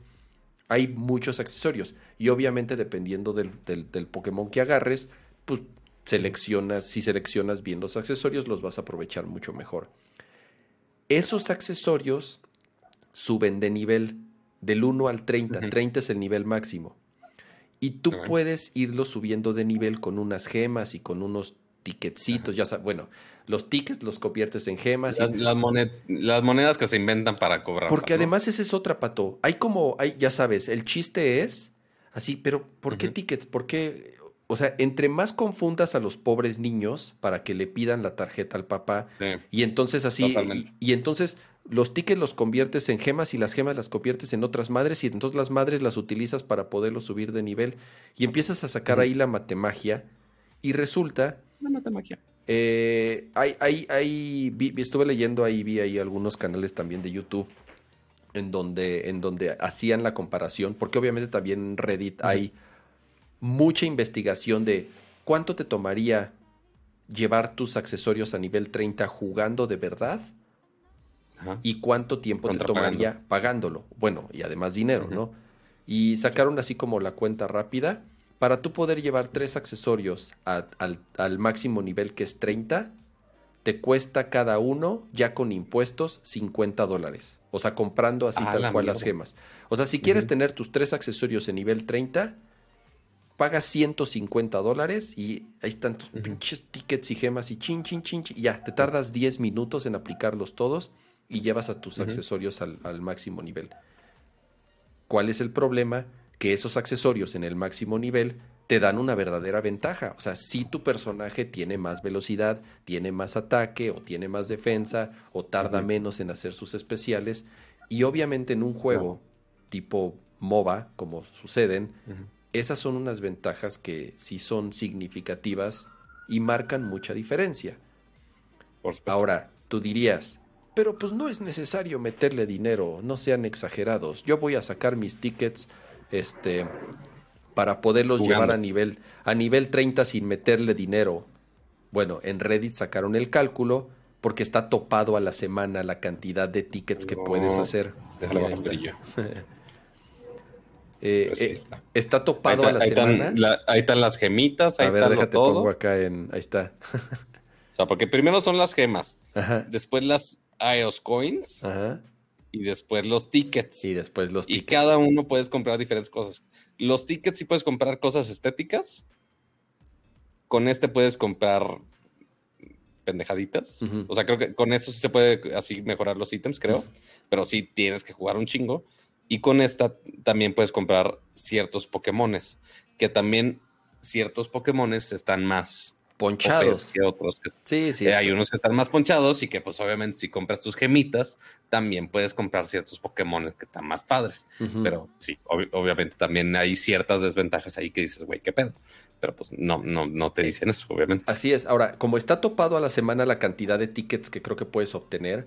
Hay muchos accesorios y obviamente dependiendo del, del, Pokémon que agarres, pues seleccionas, si seleccionas bien los accesorios los vas a aprovechar mucho mejor. Esos accesorios suben de nivel del 1 al 30, 30 es el nivel máximo. Y tú puedes irlo subiendo de nivel con unas gemas y con unos ticketcitos, ya sabes, bueno, los tickets los conviertes en gemas. Las, las, monedas que se inventan para cobrar. Porque además ese es otra, Pato. Hay como, hay, ya sabes, el chiste es así, pero ¿por qué tickets? ¿Por qué? O sea, entre más confundas a los pobres niños para que le pidan la tarjeta al papá y entonces así, y, entonces los tickets los conviertes en gemas y las gemas las conviertes en otras madres y entonces las madres las utilizas para poderlo subir de nivel y empiezas a sacar ahí la matemagia y resulta... La matemagia. Eh, hay, hay, hay, estuve leyendo ahí, vi ahí algunos canales también de YouTube en donde, en donde hacían la comparación, porque obviamente también en Reddit hay mucha investigación de cuánto te tomaría llevar tus accesorios a nivel 30 jugando de verdad y cuánto tiempo te tomaría pagándolo. Bueno, y además dinero, ¿no? Y sacaron así como la cuenta rápida. Para tú poder llevar tres accesorios al, máximo nivel que es 30, te cuesta cada uno, ya con impuestos, 50 dólares. O sea, comprando así tal cual las gemas. O sea, si quieres tener tus tres accesorios en nivel 30, pagas 150 dólares y ahí están tus pinches tickets y gemas y chin, chin, chin, chin, y ya, te tardas 10 minutos en aplicarlos todos y llevas a tus accesorios al, al, máximo nivel. ¿Cuál es el problema? Que esos accesorios en el máximo nivel te dan una verdadera ventaja. O sea, si tu personaje tiene más velocidad, tiene más ataque o tiene más defensa o tarda menos en hacer sus especiales. Y obviamente en un juego tipo MOBA, como suceden, esas son unas ventajas que sí son significativas y marcan mucha diferencia. Ahora, tú dirías, pero pues no es necesario meterle dinero, no sean exagerados. Yo voy a sacar mis tickets este para poderlos llevar a nivel a nivel 30 sin meterle dinero. Bueno, en Reddit sacaron el cálculo porque está topado a la semana la cantidad de tickets que puedes hacer. Déjalo <laughs> eh, pues eh, está. está. topado a la semana. ahí están las gemitas. Ahí a ver, déjate pongo acá en. Ahí está. o sea, porque primero son las gemas. Después las IOS Coins. Y después los tickets. Y después los tickets. Y cada uno puedes comprar diferentes cosas. Los tickets sí puedes comprar cosas estéticas. Con este puedes comprar pendejaditas. O sea, creo que con eso sí se puede así mejorar los ítems, creo. Pero sí tienes que jugar un chingo. Y con esta también puedes comprar ciertos Pokémones, que también ciertos Pokémones están más ponchados que otros. sí, sí. Eh, hay unos que están más ponchados y que pues obviamente si compras tus gemitas, también puedes comprar ciertos Pokémones que están más padres. Pero sí, obviamente también hay ciertas desventajas ahí que dices, güey, qué pedo. Pero pues no, no, no te dicen eso, obviamente. Así es. Ahora, como está topado a la semana la cantidad de tickets que creo que puedes obtener,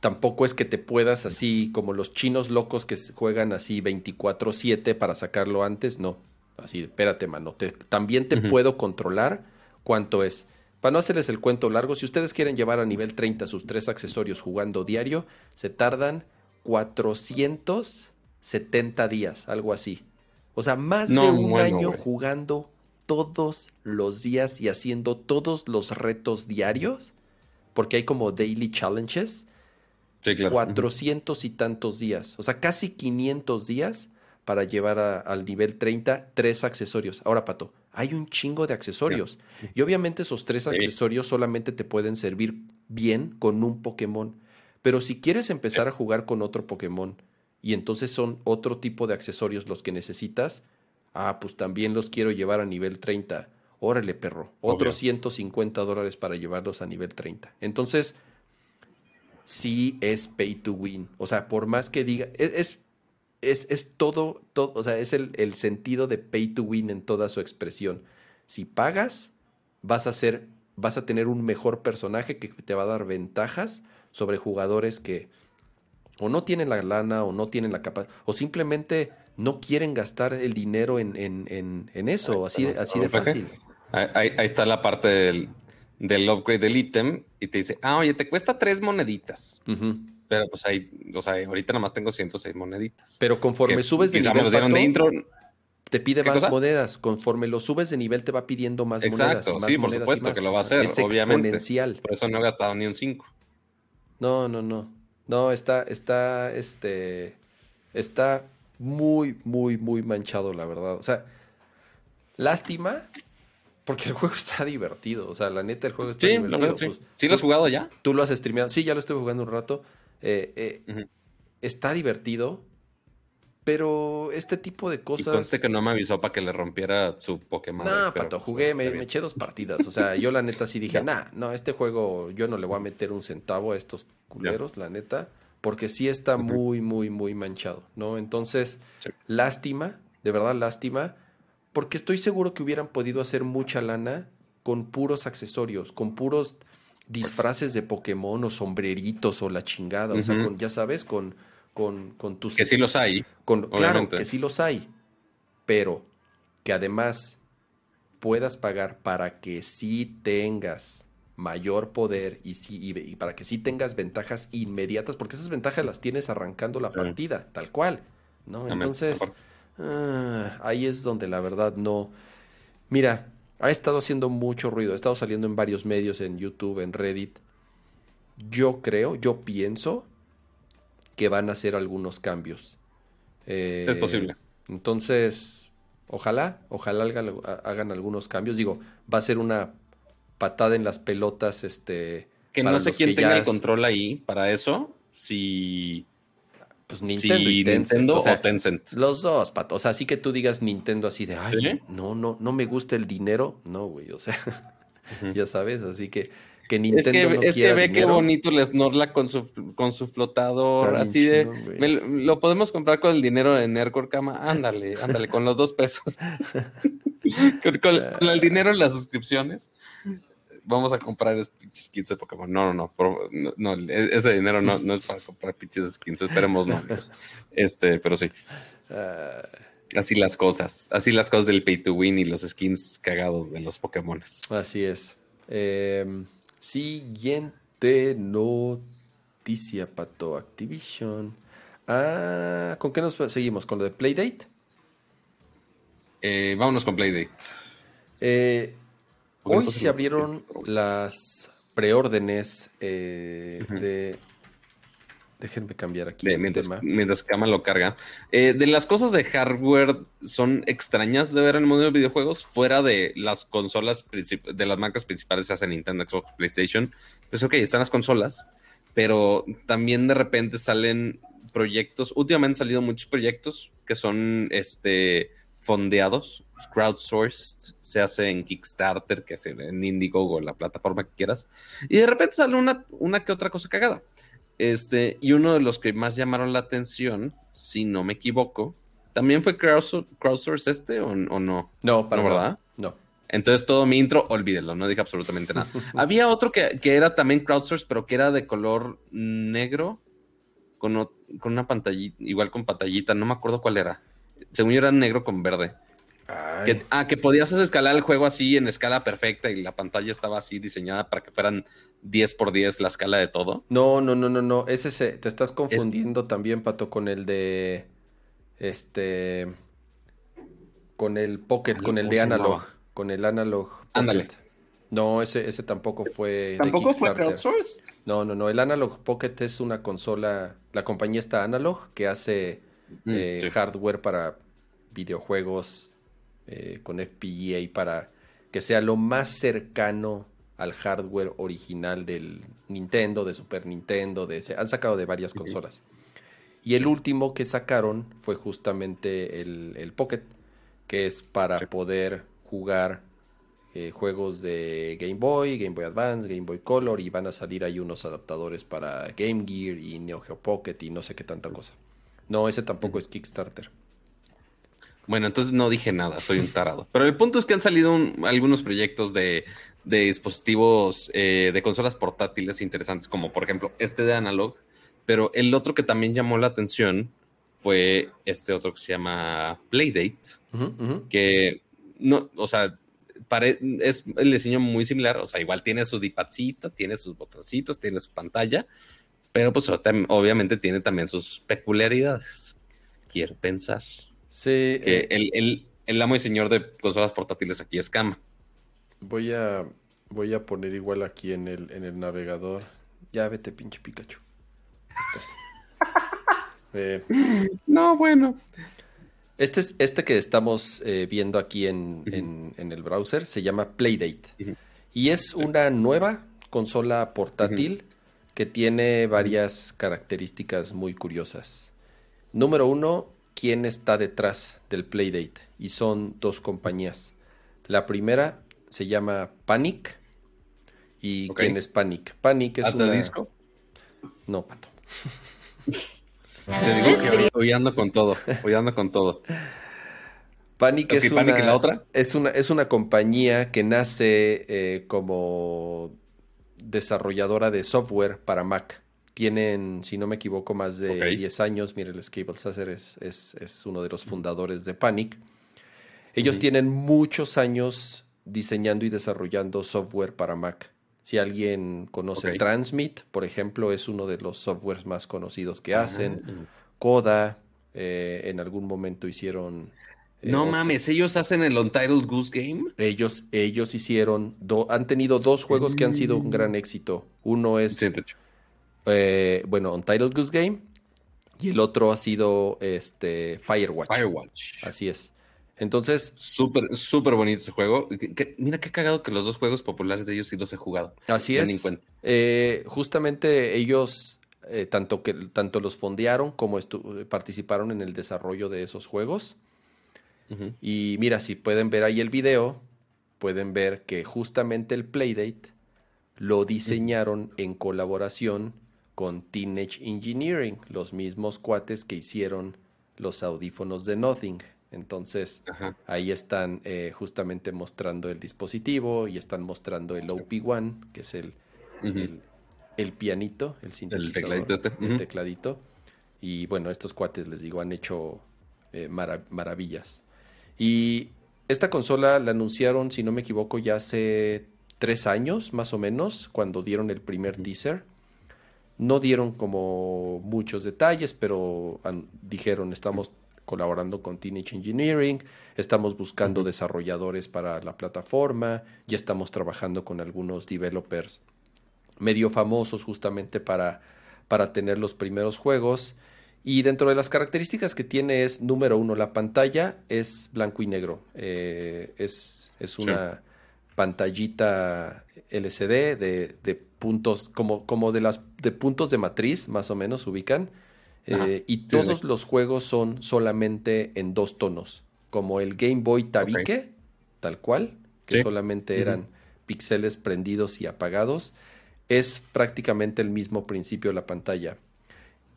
tampoco es que te puedas así como los chinos locos que juegan así 24/7 para sacarlo antes, no. Así, espérate, mano, también te puedo controlar cuánto es. Para no hacerles el cuento largo, si ustedes quieren llevar a nivel 30 sus tres accesorios jugando diario, se tardan 470 días, algo así. O sea, más de un año jugando todos los días y haciendo todos los retos diarios, porque hay como daily challenges 400 y tantos días, o sea, casi 500 días para llevar al nivel 30 tres accesorios. Ahora, Pato, hay un chingo de accesorios. Y obviamente esos tres accesorios solamente te pueden servir bien con un Pokémon. Pero si quieres empezar a jugar con otro Pokémon y entonces son otro tipo de accesorios los que necesitas, ah, pues también los quiero llevar a nivel 30. Órale, perro. Otros 150 dólares para llevarlos a nivel 30. Entonces, sí es pay to win. O sea, por más que diga, es, es, es, todo, todo, o sea, es el, sentido de pay to win en toda su expresión. Si pagas, vas a ser, vas a tener un mejor personaje que te va a dar ventajas sobre jugadores que o no tienen la lana o no tienen la capacidad o simplemente no quieren gastar el dinero en, en, en, eso, así, así de fácil. Ahí, ahí, está la parte del, del upgrade del ítem y te dice, ah, oye, te cuesta tres moneditas. Pero pues ahí, o sea, ahorita nada más tengo 106 moneditas. Pero conforme subes de nivel, te pide más monedas. Conforme lo subes de nivel, te va pidiendo más monedas. Exacto, sí, por supuesto que lo va a hacer, es obviamente. Exponencial. Por eso no he gastado ni un 5. No, no, no. No, está, está, este, está muy, muy, muy manchado, la verdad. O sea, lástima porque el juego <laughs> está divertido. O sea, la neta, el juego está divertido. sí. Pues, ¿Sí lo has jugado ya? Tú lo has streameado. Sí, ya lo estuve jugando un rato. Eh, eh, está divertido. Pero este tipo de cosas. Y que no me avisó para que le rompiera su Pokémon. No, pato, pues, jugué, me, eché dos partidas. O sea, yo la neta sí dije, <laughs> nah, no, este juego yo no le voy a meter un centavo a estos culeros, la neta, porque sí está muy, muy, muy manchado, ¿no? Entonces, lástima, de verdad lástima, porque estoy seguro que hubieran podido hacer mucha lana con puros accesorios, con puros disfraces de Pokémon o sombreritos o la chingada, o sea, con, ya sabes, con, con, con tus... Que sí los hay. Con, claro, que sí los hay, pero que además puedas pagar para que sí tengas mayor poder y, sí, y, para que sí tengas ventajas inmediatas, porque esas ventajas las tienes arrancando la partida, tal cual, ¿no? Entonces, ah, ahí es donde la verdad no... Mira, ha estado haciendo mucho ruido, ha estado saliendo en varios medios, en YouTube, en Reddit. Yo creo, yo pienso que van a hacer algunos cambios. Eh, es posible. Entonces, ojalá, ojalá hagan, algunos cambios. Digo, va a ser una patada en las pelotas, este. Que no sé quién tenga el control ahí para eso. Si pues Nintendo y Tencent. o, Tencent. Los dos, pato. O sea, así que tú digas Nintendo así de, ay, no, no, no me gusta el dinero. No, güey, o sea, <laughs> ya sabes, así que que Nintendo es que, no es que ve qué bonito el Snorlax con su, con su flotador, así de, lo podemos comprar con el dinero de Nercor Kama, ándale, <laughs> ándale, con los dos pesos. <laughs> con, el dinero en las suscripciones vamos a comprar skins de Pokémon. No, no, no, no, e, ese dinero no, no, es para comprar pinches skins, esperemos no. Este, pero sí. Ah. así las cosas, así las cosas del pay to win y los skins cagados de los Pokémon. Así es. Em, siguiente noticia, Pato Activision. Ah, ¿con qué nos seguimos? ¿Con lo de Playdate? Eh, vámonos con Playdate. Eh, Hoy se abrieron las preórdenes eh, de. Déjenme cambiar aquí. mientras, mientras Kama lo carga. Eh, de las cosas de hardware son extrañas de ver en el mundo de videojuegos, fuera de las consolas de las marcas principales, se hacen Nintendo, Xbox, PlayStation. Pues ok, están las consolas, pero también de repente salen proyectos. Últimamente han salido muchos proyectos que son este fondeados, crowdsourced, se hace en Kickstarter, que es en Indiegogo, la plataforma que quieras, y de repente sale una, una que otra cosa cagada. Este, y uno de los que más llamaron la atención, si no me equivoco, ¿también fue crowdsource este o, no? No, para verdad. No. Entonces todo mi intro, olvídelo, no dije absolutamente nada. <laughs> Había otro que, era también crowdsource, pero que era de color negro, con, con una pantallita, igual con pantallita, no me acuerdo cuál era según yo era negro con verde. ah, que podías escalar el juego así en escala perfecta y la pantalla estaba así diseñada para que fueran 10 por 10 la escala de todo. No, no, no, no, no. Ese se, te estás confundiendo también, Pato, con el de. Este. Con el Pocket, con el de Analog. Con el Analog. Ándale. No, ese, ese tampoco fue. ¿Tampoco fue crowdsourced? No, no, no. El Analog Pocket es una consola. La compañía está Analog que hace Mm, eh, hardware para videojuegos eh, con FPGA para que sea lo más cercano al hardware original del Nintendo, de Super Nintendo, de han sacado de varias consolas. Y el último que sacaron fue justamente el, Pocket, que es para poder jugar eh, juegos de Game Boy, Game Boy Advance, Game Boy Color, y van a salir ahí unos adaptadores para Game Gear y Neo Geo Pocket y no sé qué tanta cosa. No, ese tampoco es Kickstarter. Bueno, entonces no dije nada, soy un tarado. <laughs> Pero el punto es que han salido algunos proyectos de, dispositivos eh, de consolas portátiles interesantes, como por ejemplo este de Analog. Pero el otro que también llamó la atención fue este otro que se llama Playdate, que no, o sea, es el diseño muy similar, o sea, igual tiene su dipadcito, tiene sus botoncitos, tiene su pantalla, pero pues obviamente tiene también sus peculiaridades. Quiero pensar. Sí. Que eh, el, amo y señor de consolas portátiles aquí es Kama. Voy a, voy a poner igual aquí en el, en el navegador. Ya vete, pinche Pikachu. Eh, no, bueno. Este, es, este que estamos eh, viendo aquí en, el browser se llama Playdate. Y es una nueva consola portátil que tiene varias características muy curiosas. Número uno, ¿quién está detrás del Playdate? Y son dos compañías. La primera se llama Panic. ¿Y quién es Panic? Panic es una... disco? No, pato. <laughs> Te digo que hoy ando con todo, hoy ando con todo. Panic, es, Panic una, la otra? es una es una compañía que nace eh, como desarrolladora de software para Mac. Tienen, si no me equivoco, más de Ok. 10 años. Mire, el Cable Sasser es, es, es uno de los fundadores de Panic. Ellos tienen muchos años diseñando y desarrollando software para Mac. Si alguien conoce. Transmit, por ejemplo, es uno de los softwares más conocidos que hacen. Ah. Coda, eh, en algún momento hicieron... eh, No otro- mames, ellos hacen el Untitled Goose Game. Ellos, ellos hicieron, do- han tenido dos juegos que han sido un gran éxito. Uno es, Sí, eh, bueno, Untitled Goose Game y el otro ha sido este, Firewatch. Firewatch. Así es. Entonces, Súper, súper bonito ese juego. Que- que- mira qué cagado que los dos juegos populares de ellos sí los he jugado. así es. Eh, justamente ellos, eh, tanto, que, tanto los fondearon como participaron en el desarrollo de esos juegos. Y mira, si pueden ver ahí el video, pueden ver que justamente el Playdate lo diseñaron en colaboración con Teenage Engineering, los mismos cuates que hicieron los audífonos de Nothing. Entonces, Ajá. ahí están eh, justamente mostrando el dispositivo y están mostrando el OP1, que es el, el, el pianito, el sintetizador, tecladito este. el tecladito. Y bueno, estos cuates, les digo, han hecho eh, mara- maravillas. Y esta consola la anunciaron, si no me equivoco, ya hace tres años, más o menos, cuando dieron el primer teaser. No dieron como muchos detalles, pero dijeron, estamos colaborando con Teenage Engineering, estamos buscando desarrolladores para la plataforma, ya estamos trabajando con algunos developers medio famosos justamente para, para tener los primeros juegos. Y dentro de las características que tiene es, número uno, la pantalla es blanco y negro. Eh, es, es una pantallita LCD de, de puntos, como, como de las de puntos de matriz, más o menos, ubican. Eh, y todos sí. los juegos son solamente en dos tonos, como el Game Boy Tabique, tal cual, que Sí. solamente eran píxeles prendidos y apagados. Es prácticamente el mismo principio de la pantalla.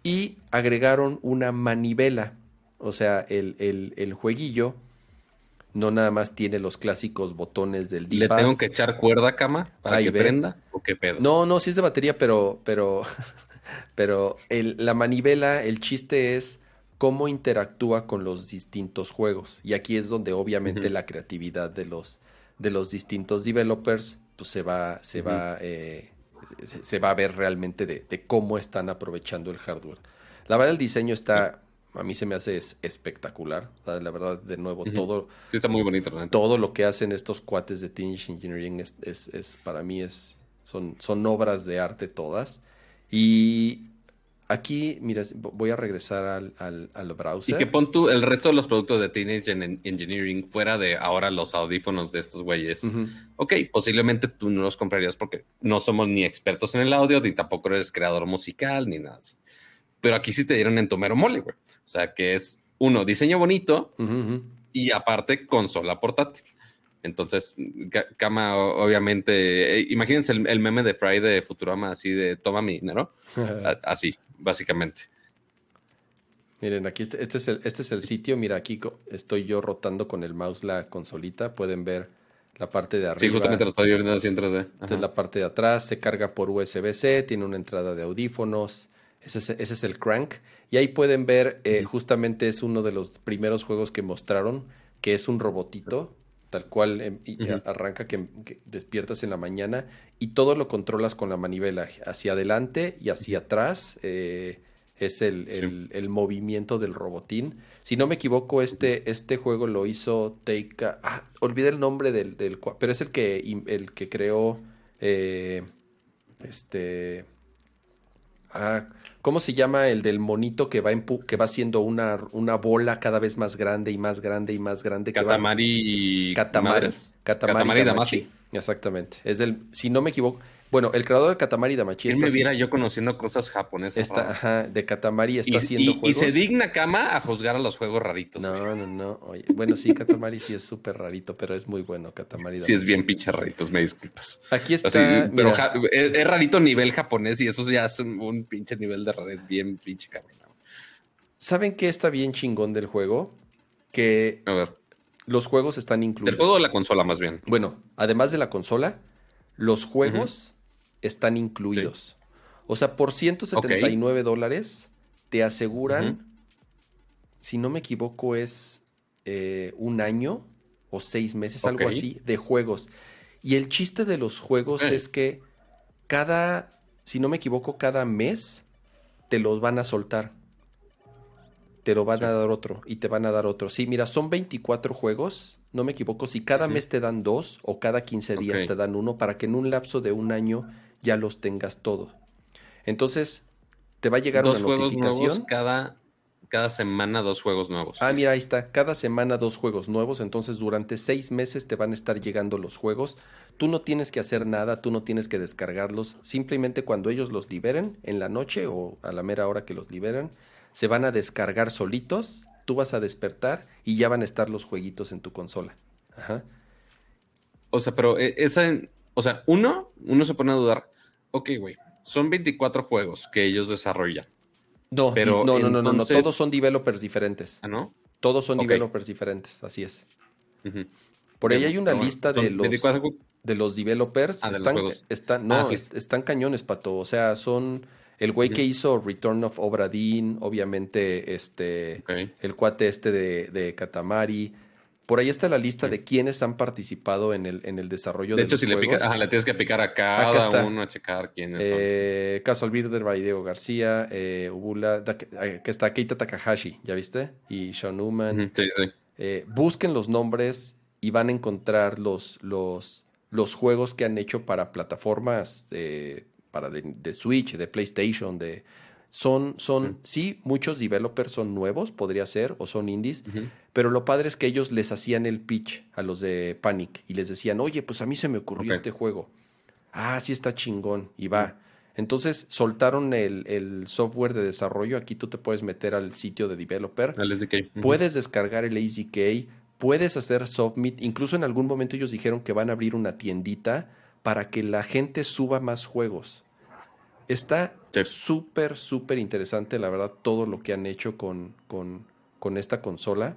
Y agregaron una manivela, o sea, el, el- el jueguillo no nada más tiene los clásicos botones del ¿Le D-pad. tengo que echar cuerda, cama, para Ahí que ve. prenda? ¿O qué pedo? No, no, sí es de batería, pero, pero, <laughs> pero el- la manivela, el chiste es cómo interactúa con los distintos juegos. Y aquí es donde obviamente la creatividad de los, de los distintos developers pues se va, se va, eh, se, va a ver realmente de, de cómo están aprovechando el hardware. La verdad el diseño está, a mí se me hace es- espectacular. La verdad, de nuevo, todo, Sí, está muy bonito, todo lo que hacen estos cuates de Teenage Engineering es, es- es- para mí es son, son obras de arte todas y aquí mira voy a regresar al, al, al Y browser que pon tú el resto de los productos de Teenage En- Engineering fuera de ahora los audífonos de estos güeyes. Ujú. Ok, posiblemente tú no los comprarías porque no somos ni expertos en el audio, ni tampoco eres creador musical, ni nada así. Pero aquí sí te dieron en tu mero mole, güey. O sea, que es, uno, diseño bonito y aparte consola portátil. Entonces, Kama, obviamente, eh, imagínense el, el meme de Fry de Futurama, así de toma mi dinero. <laughs> Así, básicamente. Miren, aquí este, este es el, este es el sitio. Mira, aquí estoy yo rotando con el mouse la consolita. Pueden ver la parte de arriba. Sí, justamente lo estoy viendo así en 3D. Esta es la parte de atrás, se carga por USB-C, tiene una entrada de audífonos, ese es, ese es el crank. Y ahí pueden ver, eh, justamente es uno de los primeros juegos que mostraron, que es un robotito, tal cual em, y Ujú. arranca que, que despiertas en la mañana y todo lo controlas con la manivela, hacia adelante y hacia atrás. eh, es el, el- el movimiento del robotín. Si no me equivoco, este, este juego lo hizo Teika. Ah, olvidé el nombre del, del pero es el que, el que creó eh, este. Ah, ¿Cómo se llama el del monito que va empu- que va haciendo una, una bola cada vez más grande y más grande y más grande? que va- Damacy. Damacy. Exactamente. Es del, si no me equivoco, Bueno, el creador de Katamari Damacy ¿Quién me viera yo conociendo cosas japonesas? Está, ajá, de Katamari está y, haciendo y, juegos. Y se digna Kama a juzgar a los juegos raritos. No, no, no. Oye, bueno, sí, Katamari sí es súper rarito, pero es muy bueno Katamari Sí, es bien pinche raritos, me disculpas. Aquí está. Así, pero ja, es, es, rarito nivel japonés y eso ya es un, un pinche nivel de rarez bien pinche cabrón. ¿Saben qué está bien chingón del juego? Que a ver. los juegos están incluidos. ¿Del juego o la consola más bien? Bueno, además de la consola, los juegos uh -huh. Están incluidos. Sí. O sea, por 179 okay. dólares te aseguran, uh -huh. si no me equivoco, es eh, un año o seis meses, okay. algo así, de juegos. Y el chiste de los juegos Eh. es que cada, si no me equivoco, cada mes te los van a soltar te lo van sí. a dar otro y te van a dar otro. Sí, mira, son 24 juegos, no me equivoco, si cada uh -huh. mes te dan dos o cada 15 días okay. te dan uno para que en un lapso de un año ya los tengas todos. Entonces, te va a llegar dos una notificación. Nuevos cada, cada semana dos juegos nuevos. Ah, mira, ahí está, cada semana dos juegos nuevos, entonces durante seis meses te van a estar llegando los juegos. Tú no tienes que hacer nada, tú no tienes que descargarlos, simplemente cuando ellos los liberen en la noche o a la mera hora que los liberen, se van a descargar solitos, tú vas a despertar y ya van a estar los jueguitos en tu consola. Ajá. O sea, pero eh, esa, o sea, uno, uno se pone a dudar, ok, güey, son 24 juegos que ellos desarrollan. No, pero no, no, no, no, todos son developers diferentes. Ah, ¿no? Todos son okay. developers diferentes, así es. Uh -huh. Por ahí hay una no, lista de los, 24... de los developers. Ah, de están, los están, no, ah, sí. están cañones, Pato. O sea, son el güey uh -huh. que hizo Return of Obra Dinn, obviamente, este, okay. el cuate este de, de, Katamari. Por ahí está la lista de quienes han participado en el, en el desarrollo de, de, hecho, los si juegos. le, pica, ajá, le tienes que picar a cada uno a checar quiénes eh, son. Caso by Diego García, eh, Ubula, que está Keita Takahashi, ¿ya viste? Y Sean Newman. Sí, sí. Eh, busquen los nombres y van a encontrar los, los, los juegos que han hecho para plataformas para de, de, Switch, de PlayStation, de son, son, sí. sí. muchos developers son nuevos, podría ser, o son indies, uh -huh. pero lo padre es que ellos les hacían el pitch a los de Panic y les decían, oye, pues a mí se me ocurrió okay. este juego. Ah, sí está chingón, y va. Uh -huh. Entonces soltaron el, el, software de desarrollo. Aquí tú te puedes meter al sitio de developer. Al SDK. Uh -huh. Puedes descargar el SDK. Puedes hacer Submit. Incluso en algún momento ellos dijeron que van a abrir una tiendita para que la gente suba más juegos. Está súper, sí. súper interesante, la verdad, todo lo que han hecho con, con, con, esta consola.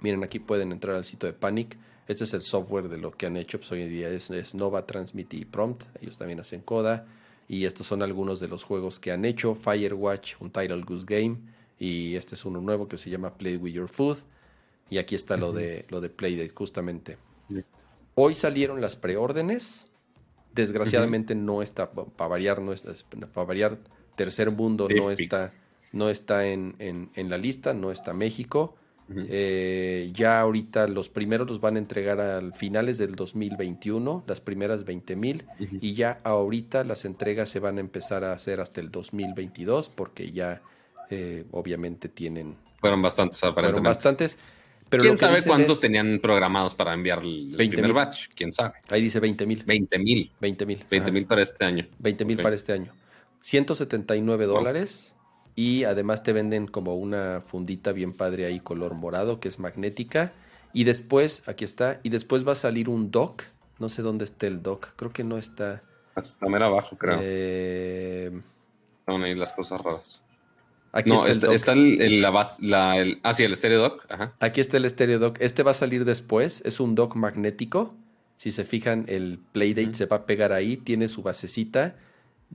Miren, aquí pueden entrar al sitio de Panic. Este es el software de lo que han hecho. Pues hoy en día es, es Nova, Transmit y Prompt. Ellos también hacen Coda. Y estos son algunos de los juegos que han hecho. Firewatch, un Title Goose Game. Y este es uno nuevo que se llama Play With Your Food. Y aquí está uh -huh. lo, de, lo de Playdate, justamente. Hoy salieron las preórdenes. Desgraciadamente uh -huh. no está, para variar, no está, para variar, Tercer Mundo sí, no está, no está en, en, en, la lista, no está México. Uh -huh. eh, ya ahorita los primeros los van a entregar al finales del 2021, las primeras 20 mil, uh -huh. y ya ahorita las entregas se van a empezar a hacer hasta el 2022, porque ya eh, obviamente tienen... Fueron bastantes, Fueron bastantes. Pero ¿Quién sabe cuántos es... tenían programados para enviar el 20 primer batch? ¿Quién sabe? Ahí dice 20 mil. 20 mil. 20 mil. 20 mil para este año. 20 mil okay. para este año. 179 dólares. Oh. Y además te venden como una fundita bien padre ahí, color morado, que es magnética. Y después, aquí está, y después va a salir un dock. No sé dónde está el dock. Creo que no está. Hasta mera abajo, creo. Eh... Estaban ahí las cosas raras. Aquí no, está, el está, el, el, la, la, el, ah, sí, el Stereo Dock. Ajá. Aquí está el Stereo Dock. Este va a salir después. Es un dock magnético. Si se fijan, el Playdate uh -huh. se va a pegar ahí. Tiene su basecita.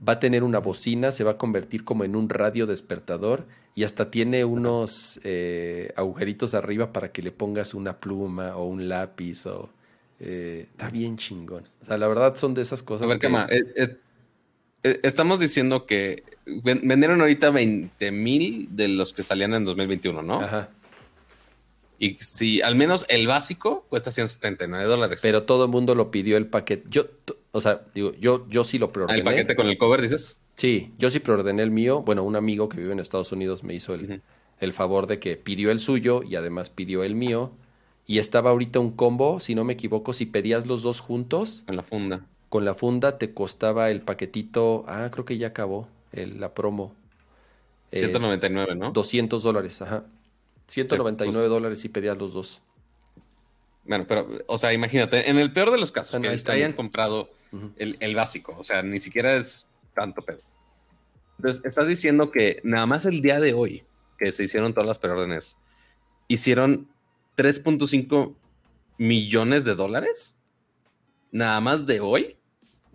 Va a tener una bocina. Se va a convertir como en un radio despertador. Y hasta tiene unos eh, agujeritos arriba para que le pongas una pluma o un lápiz. O, eh, está bien chingón. O sea, la verdad son de esas cosas. A ver, que... Cama, es, es, estamos diciendo que vendieron ahorita 20 mil de los que salían en 2021, ¿no? Ajá. Y si al menos el básico cuesta 179 dólares. Pero todo el mundo lo pidió el paquete. Yo, o sea, digo, yo, yo sí lo preordené. ¿El paquete con el cover, dices? Sí, yo sí preordené el mío. Bueno, un amigo que vive en Estados Unidos me hizo el, uh -huh. el favor de que pidió el suyo y además pidió el mío. Y estaba ahorita un combo, si no me equivoco, si pedías los dos juntos. En la funda. con la funda te costaba el paquetito, ah, creo que ya acabó el, la promo. 199, eh, ¿no? 200 dólares, ajá. 199 dólares y pedías los dos. Bueno, pero, o sea, imagínate, en el peor de los casos, que hayan comprado el, básico, o sea, ni siquiera es tanto pedo. Entonces, estás diciendo que nada más el día de hoy, que se hicieron todas las preórdenes, hicieron 3.5 millones de dólares. Nada más de hoy.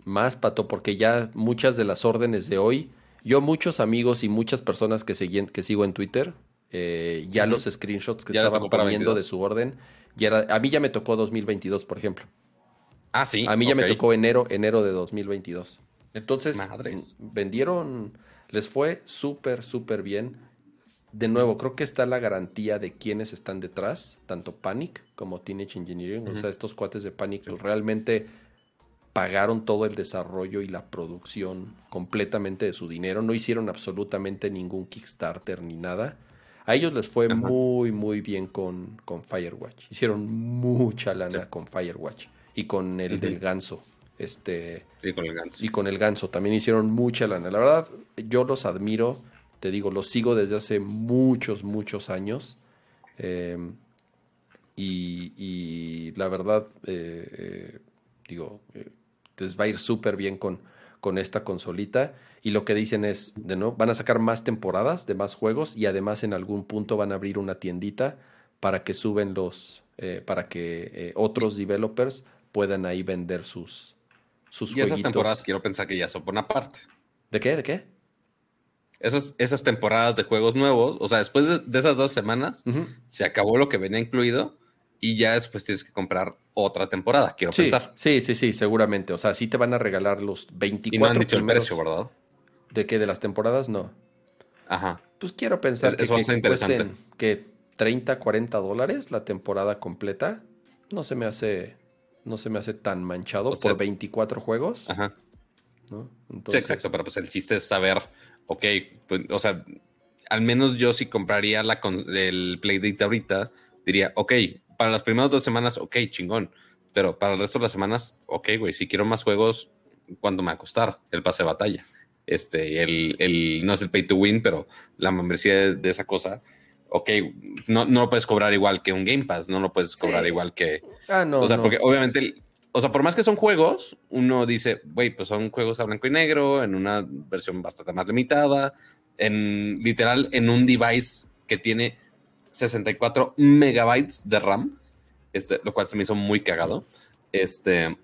Más, Pato, porque ya muchas de las órdenes de hoy, yo muchos amigos y muchas personas que, que sigo en Twitter, eh, ya los screenshots que estaban poniendo de su orden, ya a mí ya me tocó 2022, por ejemplo. Ah, sí. A mí ya me tocó enero, enero de 2022. Entonces, vendieron, les fue súper, súper bien. De nuevo, creo que está la garantía de quienes están detrás, tanto Panic como Teenage Engineering. O sea, estos cuates de Panic pues, realmente pagaron todo el desarrollo y la producción completamente de su dinero. No hicieron absolutamente ningún Kickstarter ni nada. A ellos les fue muy, muy bien con, con, Firewatch. Hicieron mucha lana con Firewatch y con el del ganso. Este, y con el ganso. Y con el ganso también hicieron mucha lana. La verdad, yo los admiro. Te digo, los sigo desde hace muchos, muchos años. Em, y, la verdad, eh, eh, digo, eh, les va a ir súper bien con, con esta consolita. Y lo que dicen es, de no, van a sacar más temporadas de más juegos y además en algún punto van a abrir una tiendita para que suben los, para que otros developers puedan ahí vender sus, sus y esas temporadas quiero pensar que ya son por aparte. ¿De qué? ¿De qué? Esas, esas temporadas de juegos nuevos, o sea, después de, esas dos semanas, se acabó lo que venía incluido y ya después tienes que comprar otra temporada, quiero pensar. Sí, sí, sí, seguramente. O sea, sí te van a regalar los 24 y no han dicho el precio, ¿verdad? ¿De qué? ¿De las temporadas? No. Ajá. Pues quiero pensar que, que, cuesten que 30, 40 dólares la temporada completa. No se me hace no se me hace tan manchado por 24 juegos. Ajá. Sí, exacto, pero pues el chiste es saber, ok, pues, o sea, al menos yo si compraría la el Playdate ahorita, diría, ok, para las primeras dos semanas, ok, chingón, pero para el resto de las semanas, ok, güey, si quiero más juegos, ¿cuánto me va a costar el pase de batalla? Este, el, el, no es el pay to win, pero la membresía de esa cosa, ok, no, no lo puedes cobrar igual que un Game Pass, no lo puedes cobrar igual que... Ah, no. O sea, porque obviamente, o sea, por más que son juegos, uno dice, güey, pues son juegos a blanco y negro, en una versión bastante más limitada, en literal, en un device que tiene 64 megabytes de RAM, este, lo cual se me hizo muy cagado. Este,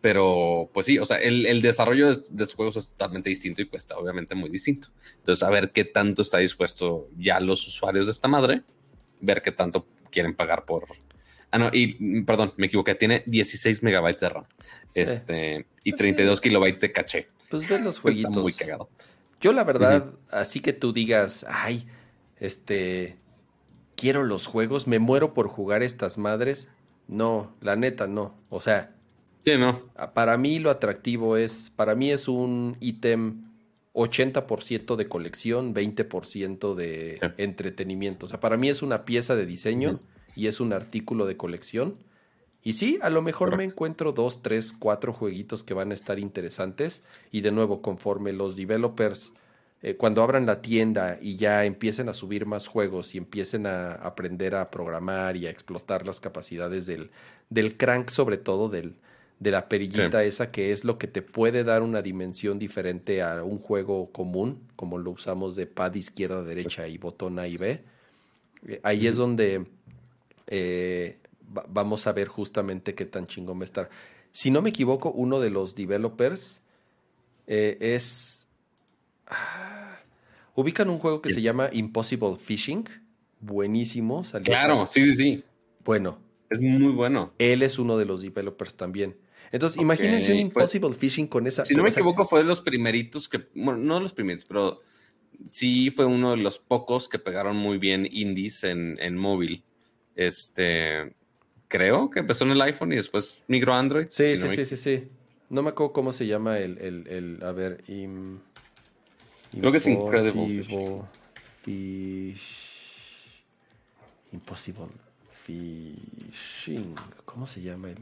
pero, pues sí, o sea, el, desarrollo de, de, juegos es totalmente distinto y cuesta obviamente muy distinto. Entonces, a ver qué tanto está dispuesto ya los usuarios de esta madre, ver qué tanto quieren pagar por... Ah, no, y mm, perdón, me equivoqué, tiene 16 megabytes de RAM este, y 32 pues kilobytes de caché. Pues ver los jueguitos. Está muy cagado. Yo la verdad, así que tú digas, ay, este, quiero los juegos, me muero por jugar estas madres. No, la neta no. O sea, ¿no? Ah, para mí lo atractivo es, para mí es un ítem 80% de colección, 20% de entretenimiento. O sea, para mí es una pieza de diseño y es un artículo de colección. Y sí, a lo mejor me encuentro dos, tres, cuatro jueguitos que van a estar interesantes. Y de nuevo, conforme los developers, eh, cuando abran la tienda y ya empiecen a subir más juegos y empiecen a aprender a programar y a explotar las capacidades del, del crank, sobre todo del, de la perillita esa que es lo que te puede dar una dimensión diferente a un juego común, como lo usamos de pad izquierda, derecha y botón A y B. Eh, ahí es donde eh, vamos a ver justamente qué tan chingón va a estar. Si no me equivoco, uno de los developers eh, es... Ah, ubican un juego que se llama Impossible Fishing. Buenísimo. claro, sí, sí, sí. Bueno. Es muy bueno. Él es uno de los developers también. Entonces, imagínense un pues, Impossible Fishing con esa. Si no me equivoco, fue de los primeritos que. Bueno, no los primeritos, pero sí fue uno de los pocos que pegaron muy bien indies en, en móvil. Este. Creo que empezó en el iPhone y después migró a Android. Sí, sí, sí, sí, sí. No me acuerdo cómo se llama el. el, el a ver. Creo que es Incredible Fish. Impossible Fishing. ¿Cómo se llama el,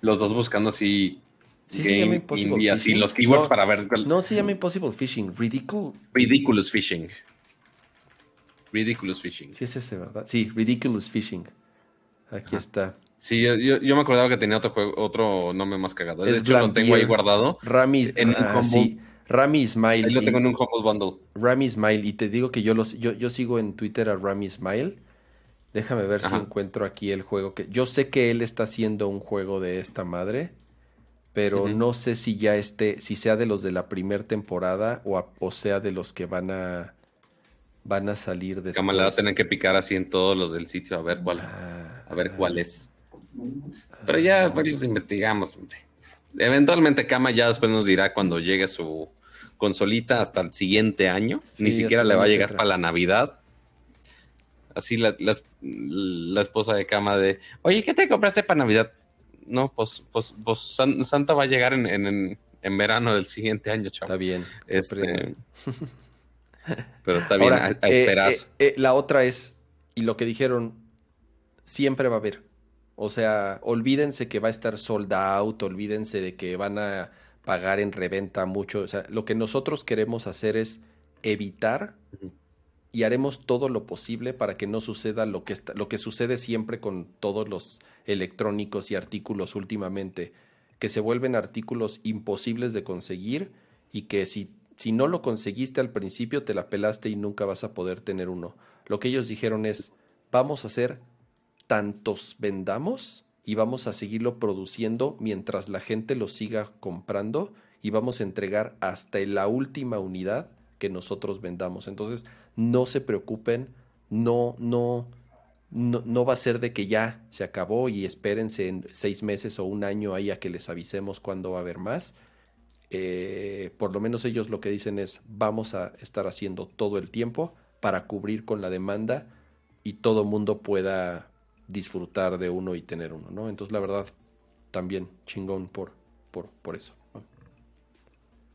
los dos buscando así Sí, se llama Impossible y así Fishing. los keywords No, para ver. cuál- No, se llama Impossible Fishing. Ridicule. Ridiculous Fishing. Ridiculous Fishing. Sí, es ese, ¿verdad? Sí, Ridiculous Fishing. Aquí está. Sí, yo, yo- me acordaba que tenía otro juego, otro nombre más cagado. De Es hecho, lo tengo ahí guardado. Rami, En un ah, combo. sí, Rami Ismail. Ahí lo y- tengo en un Humble Bundle. Rami Ismail. Y te digo que yo, los, yo, yo sigo en Twitter a Rami Ismail. Déjame ver si encuentro aquí el juego que. Yo sé que él está haciendo un juego de esta madre. Pero no sé si ya esté, si sea de los de la primera temporada o, a- o sea de los que van a van a salir después. Cámara, va a tener que picar así en todos los del sitio a ver cuál, Ah, a ver cuál es. Pero ya pues, los investigamos. hombre. Eventualmente Kama ya después nos dirá cuando llegue su consolita hasta el siguiente año. Ni siquiera le va a llegar para la Navidad. Así la, la, la esposa de Kama de, oye, ¿qué te compraste para Navidad? No, pues, pues, pues San- Santa va a llegar en, en, en- verano del siguiente año, chavo. Está bien. Este, <laughs> pero está bien Ahora, a, a eh, esperar. eh, eh, la otra es, y lo que dijeron, siempre va a haber. O sea, olvídense que va a estar sold out, olvídense de que van a pagar en reventa mucho. O sea, lo que nosotros queremos hacer es evitar y haremos todo lo posible para que no suceda lo que, está- lo que sucede siempre con todos los electrónicos y artículos últimamente, que se vuelven artículos imposibles de conseguir y que si, si no lo conseguiste al principio te la pelaste y nunca vas a poder tener uno. Lo que ellos dijeron es, vamos a hacer tantos vendamos y vamos a seguirlo produciendo mientras la gente lo siga comprando y vamos a entregar hasta la última unidad que nosotros vendamos. Entonces, no se preocupen, no, no, no, no va a ser de que ya se acabó y espérense en seis meses o un año ahí a que les avisemos cuándo va a haber más. Eh, por lo menos ellos lo que dicen es vamos a estar haciendo todo el tiempo para cubrir con la demanda y todo mundo pueda disfrutar de uno y tener uno, ¿no? Entonces la verdad también chingón por, por, por eso. ¿no?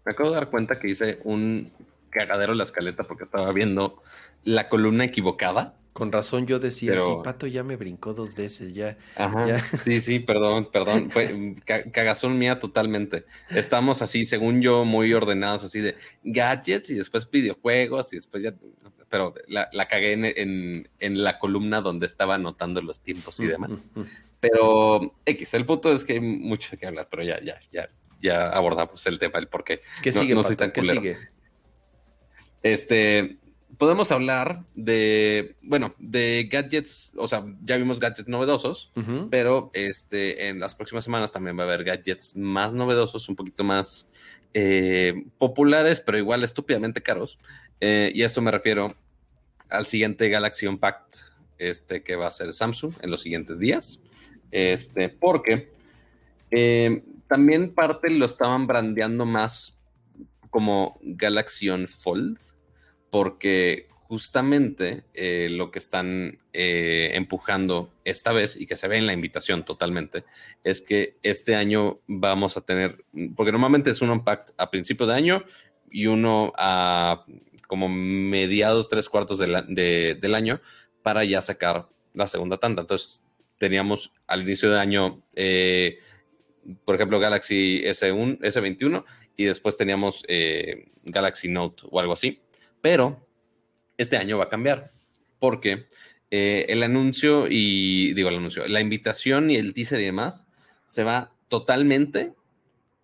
Me acabo de dar cuenta que hice un cagadero en la escaleta porque estaba viendo la columna equivocada. Con razón yo decía, Pero- sí, Pato ya me brincó dos veces, ya. Ajá. Ya. <laughs> Sí, sí, perdón, perdón. Fue cagazón mía totalmente. Estamos así, según yo, muy ordenados, así de gadgets y después videojuegos y después ya. Pero la, la cagué en, en- en la columna donde estaba anotando los tiempos y demás. Pero X, el punto es que hay mucho que hablar, pero ya, ya, ya, ya abordamos el tema, el por qué. ¿Qué No- sigue, no soy tan ¿Qué sigue? Este, podemos hablar de, bueno, de gadgets, o sea, ya vimos gadgets novedosos, pero este, en las próximas semanas también va a haber gadgets más novedosos, un poquito más eh, populares, pero igual estúpidamente caros. Eh, y esto me refiero al siguiente Galaxy Unpacked, este que va a ser Samsung en los siguientes días. Este, porque eh, también parte lo estaban brandeando más como Galaxy Fold, porque justamente eh, lo que están empujando esta vez y que se ve en la invitación totalmente es que este año vamos a tener, porque normalmente es un unpacked a principio de año y uno a como mediados, tres cuartos del año para ya sacar la segunda tanda. Entonces teníamos al inicio de año, eh, por ejemplo, Galaxy S1, S21 y después teníamos eh, Galaxy Note o algo así. Pero este año va a cambiar porque eh, el anuncio y digo el anuncio, la invitación y el teaser y demás se va totalmente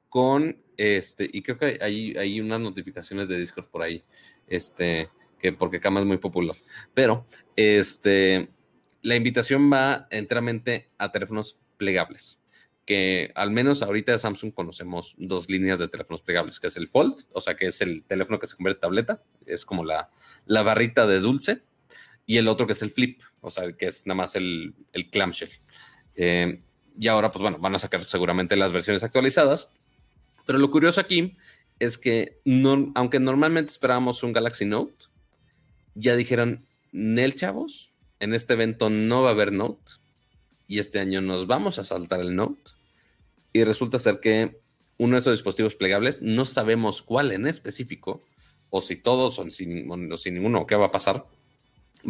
con este y creo que hay, hay unas notificaciones de Discord por ahí, este que porque Kama es muy popular, pero este la invitación va enteramente a teléfonos plegables que al menos ahorita de Samsung conocemos dos líneas de teléfonos plegables, que es el Fold, o sea, que es el teléfono que se convierte en tableta, es como la, la barrita de dulce, y el otro que es el Flip, o sea, que es nada más el, el clamshell. Eh, y ahora, pues bueno, van a sacar seguramente las versiones actualizadas, pero lo curioso aquí es que aunque normalmente esperábamos un Galaxy Note, ya dijeron, Nel, chavos, en este evento no va a haber Note, y este año nos vamos a saltar el Note y resulta ser que uno de esos dispositivos plegables, no sabemos cuál en específico, o si todos o sin, o ninguno, qué va a pasar,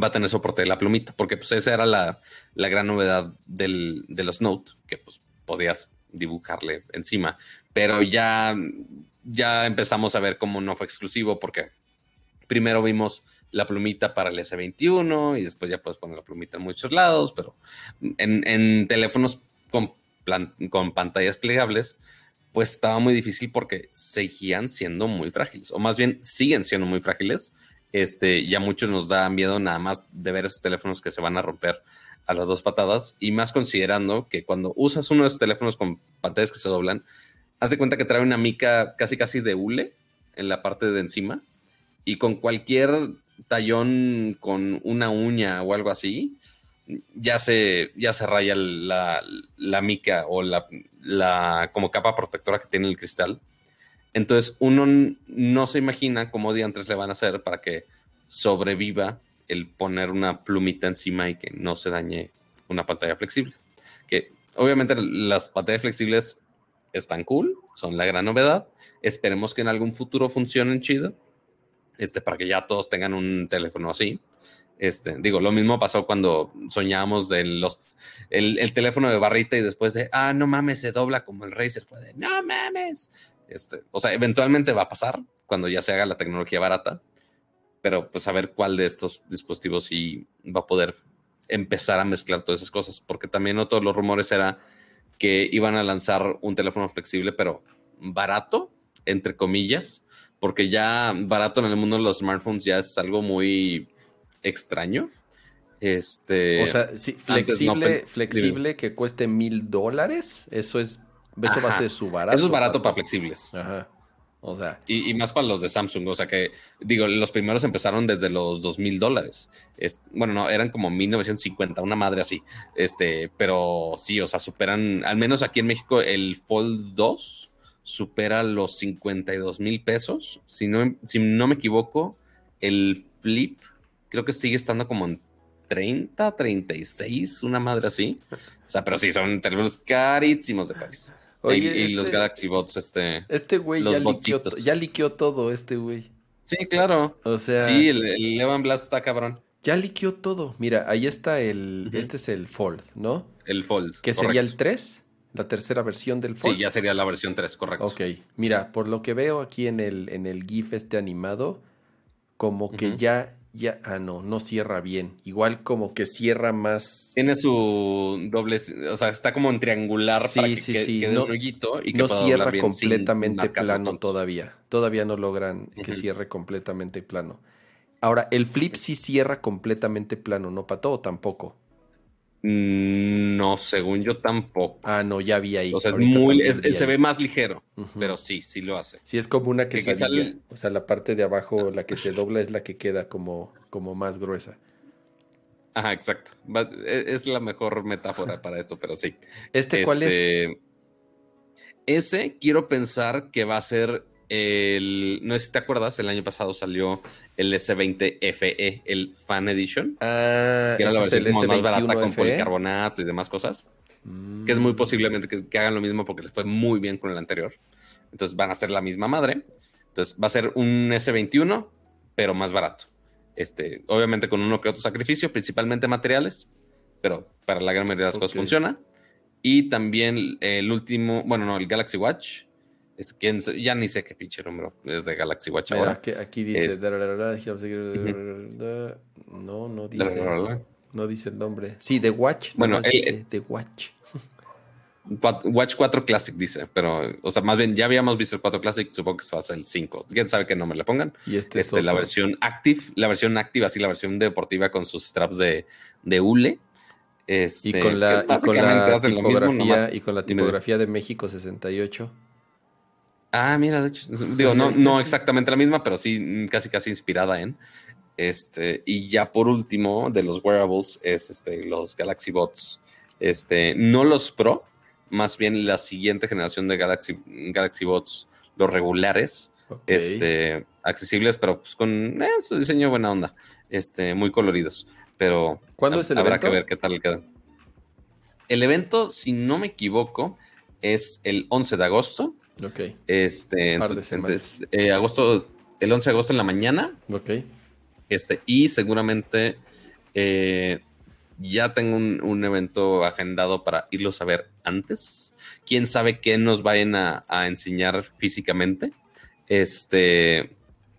va a tener soporte de la plumita, porque pues esa era la, la gran novedad del, de los Note, que pues podías dibujarle encima. Pero ya, ya empezamos a ver cómo no fue exclusivo porque primero vimos la plumita para el S21 y después ya puedes poner la plumita en muchos lados, pero en, teléfonos con, con pantallas plegables, pues estaba muy difícil porque seguían siendo muy frágiles, o más bien siguen siendo muy frágiles. Este, ya muchos nos da miedo nada más de ver esos teléfonos que se van a romper a las dos patadas y más considerando que cuando usas uno de esos teléfonos con pantallas que se doblan, haz de cuenta que trae una mica casi casi de hule en la parte de encima y con cualquier tallón con una uña o algo así, ya se, ya se raya la, mica o la, la, como capa protectora que tiene el cristal. Entonces uno no se imagina cómo diantres le van a hacer para que sobreviva el poner una plumita encima y que no se dañe una pantalla flexible. Que obviamente las pantallas flexibles están cool, son la gran novedad. Esperemos que en algún futuro funcionen chido este, para que ya todos tengan un teléfono así. Este, digo, lo mismo pasó cuando soñábamos los, el, teléfono de barrita y después de, ah, no mames, se dobla como el Razer. Fue de, no mames. Este, o sea, eventualmente va a pasar cuando ya se haga la tecnología barata, pero pues a ver cuál de estos dispositivos sí va a poder empezar a mezclar todas esas cosas, porque también otro de los rumores era que iban a lanzar un teléfono flexible, pero barato, entre comillas, porque ya barato en el mundo de los smartphones ya es algo muy extraño. Este, o sea, flexible, flexible que cueste mil dólares, eso es, eso va a ser su barato. Eso es barato para, flexibles. Ajá. O sea. Y, más para los de Samsung. O sea que, digo, los primeros empezaron desde los dos mil dólares. Bueno, no, eran como 1950, una madre así. Este, pero sí, o sea, superan, al menos aquí en México, el Fold 2 supera los 52 mil pesos. Si no, si no me equivoco, el flip creo que sigue estando como en 30, 36, una madre así. O sea, pero sí, son teléfonos carísimos de país. Y, los este Galaxy Bots, este. Este güey ya, liqueó, ya liqueó todo, este güey. Sí, claro. O sea. Sí, el, el Evan Blast está cabrón. Ya liqueó todo. Mira, ahí está el. Este es el Fold, ¿no? El Fold. Que sería el 3 la tercera versión del Fold. Sí, ya sería la versión 3, correcto. Ok, mira, por lo que veo aquí en el, en el GIF este animado, como que ya, ya, ah, no, no cierra bien. Igual como que cierra más. Tiene su doble, o sea, está como en triangular sí, para que sí, sí. quede no, un hoyito y que no cierra completamente plano todavía. Todavía no logran que cierre completamente plano. Ahora, el flip sí cierra completamente plano, ¿no, Pato? tampoco? Mm, no, según yo tampoco. Ah, no, ya vi ahí. O sea, es muy, se ve más ligero, pero sí, sí lo hace. Sí, es como una quesadilla. Que O sea, la parte de abajo, la que se dobla es la que queda como, como más gruesa. Ajá, exacto. E, es la mejor metáfora para esto, pero sí. ¿Este cuál es? Este, ese quiero pensar que va a ser el, no sé si te acuerdas, el año pasado salió el S20 FE, el Fan Edition. Ah, que era la este versión más barata con policarbonato y demás cosas. Que es muy posiblemente que, hagan lo mismo porque les fue muy bien con el anterior. Entonces van a ser la misma madre. Entonces va a ser un S21, pero más barato. Este, obviamente con uno que otro sacrificio, principalmente materiales, pero para la gran mayoría de las cosas funciona. Y también el último, bueno, no, el Galaxy Watch es, ya ni sé qué pinche número es de Galaxy Watch ahora. aquí dice. no, no dice. No dice el nombre. Sí, The Watch. Bueno, dice The Watch. Watch 4 Classic dice, pero, o sea, más bien ya habíamos visto el 4 Classic, supongo que se va a ser el 5. Quién sabe qué nombre le pongan. Y este, este la versión Active, la versión Active, así la versión deportiva con sus straps de, de hule. Este, y con la, y con la tipografía, y con la tipografía de México 68. Ah, mira, de hecho, <laughs> digo, no, no exactamente la misma, pero sí casi casi inspirada en. Este, y ya por último, de los wearables, es este, los Galaxy Bots. Este, no los Pro, más bien la siguiente generación de Galaxy, Galaxy Bots, los regulares, este, accesibles, pero pues con eh, su diseño buena onda, este, muy coloridos. Pero ¿cuándo es el habrá que ver qué tal queda. El evento, si no me equivoco, es el 11 de agosto. Ok. Este, entonces, eh, agosto, el 11 de agosto en la mañana. Ok. Este, y seguramente eh, ya tengo un, evento agendado para irlos a ver antes. Quién sabe qué nos vayan a, enseñar físicamente. Este,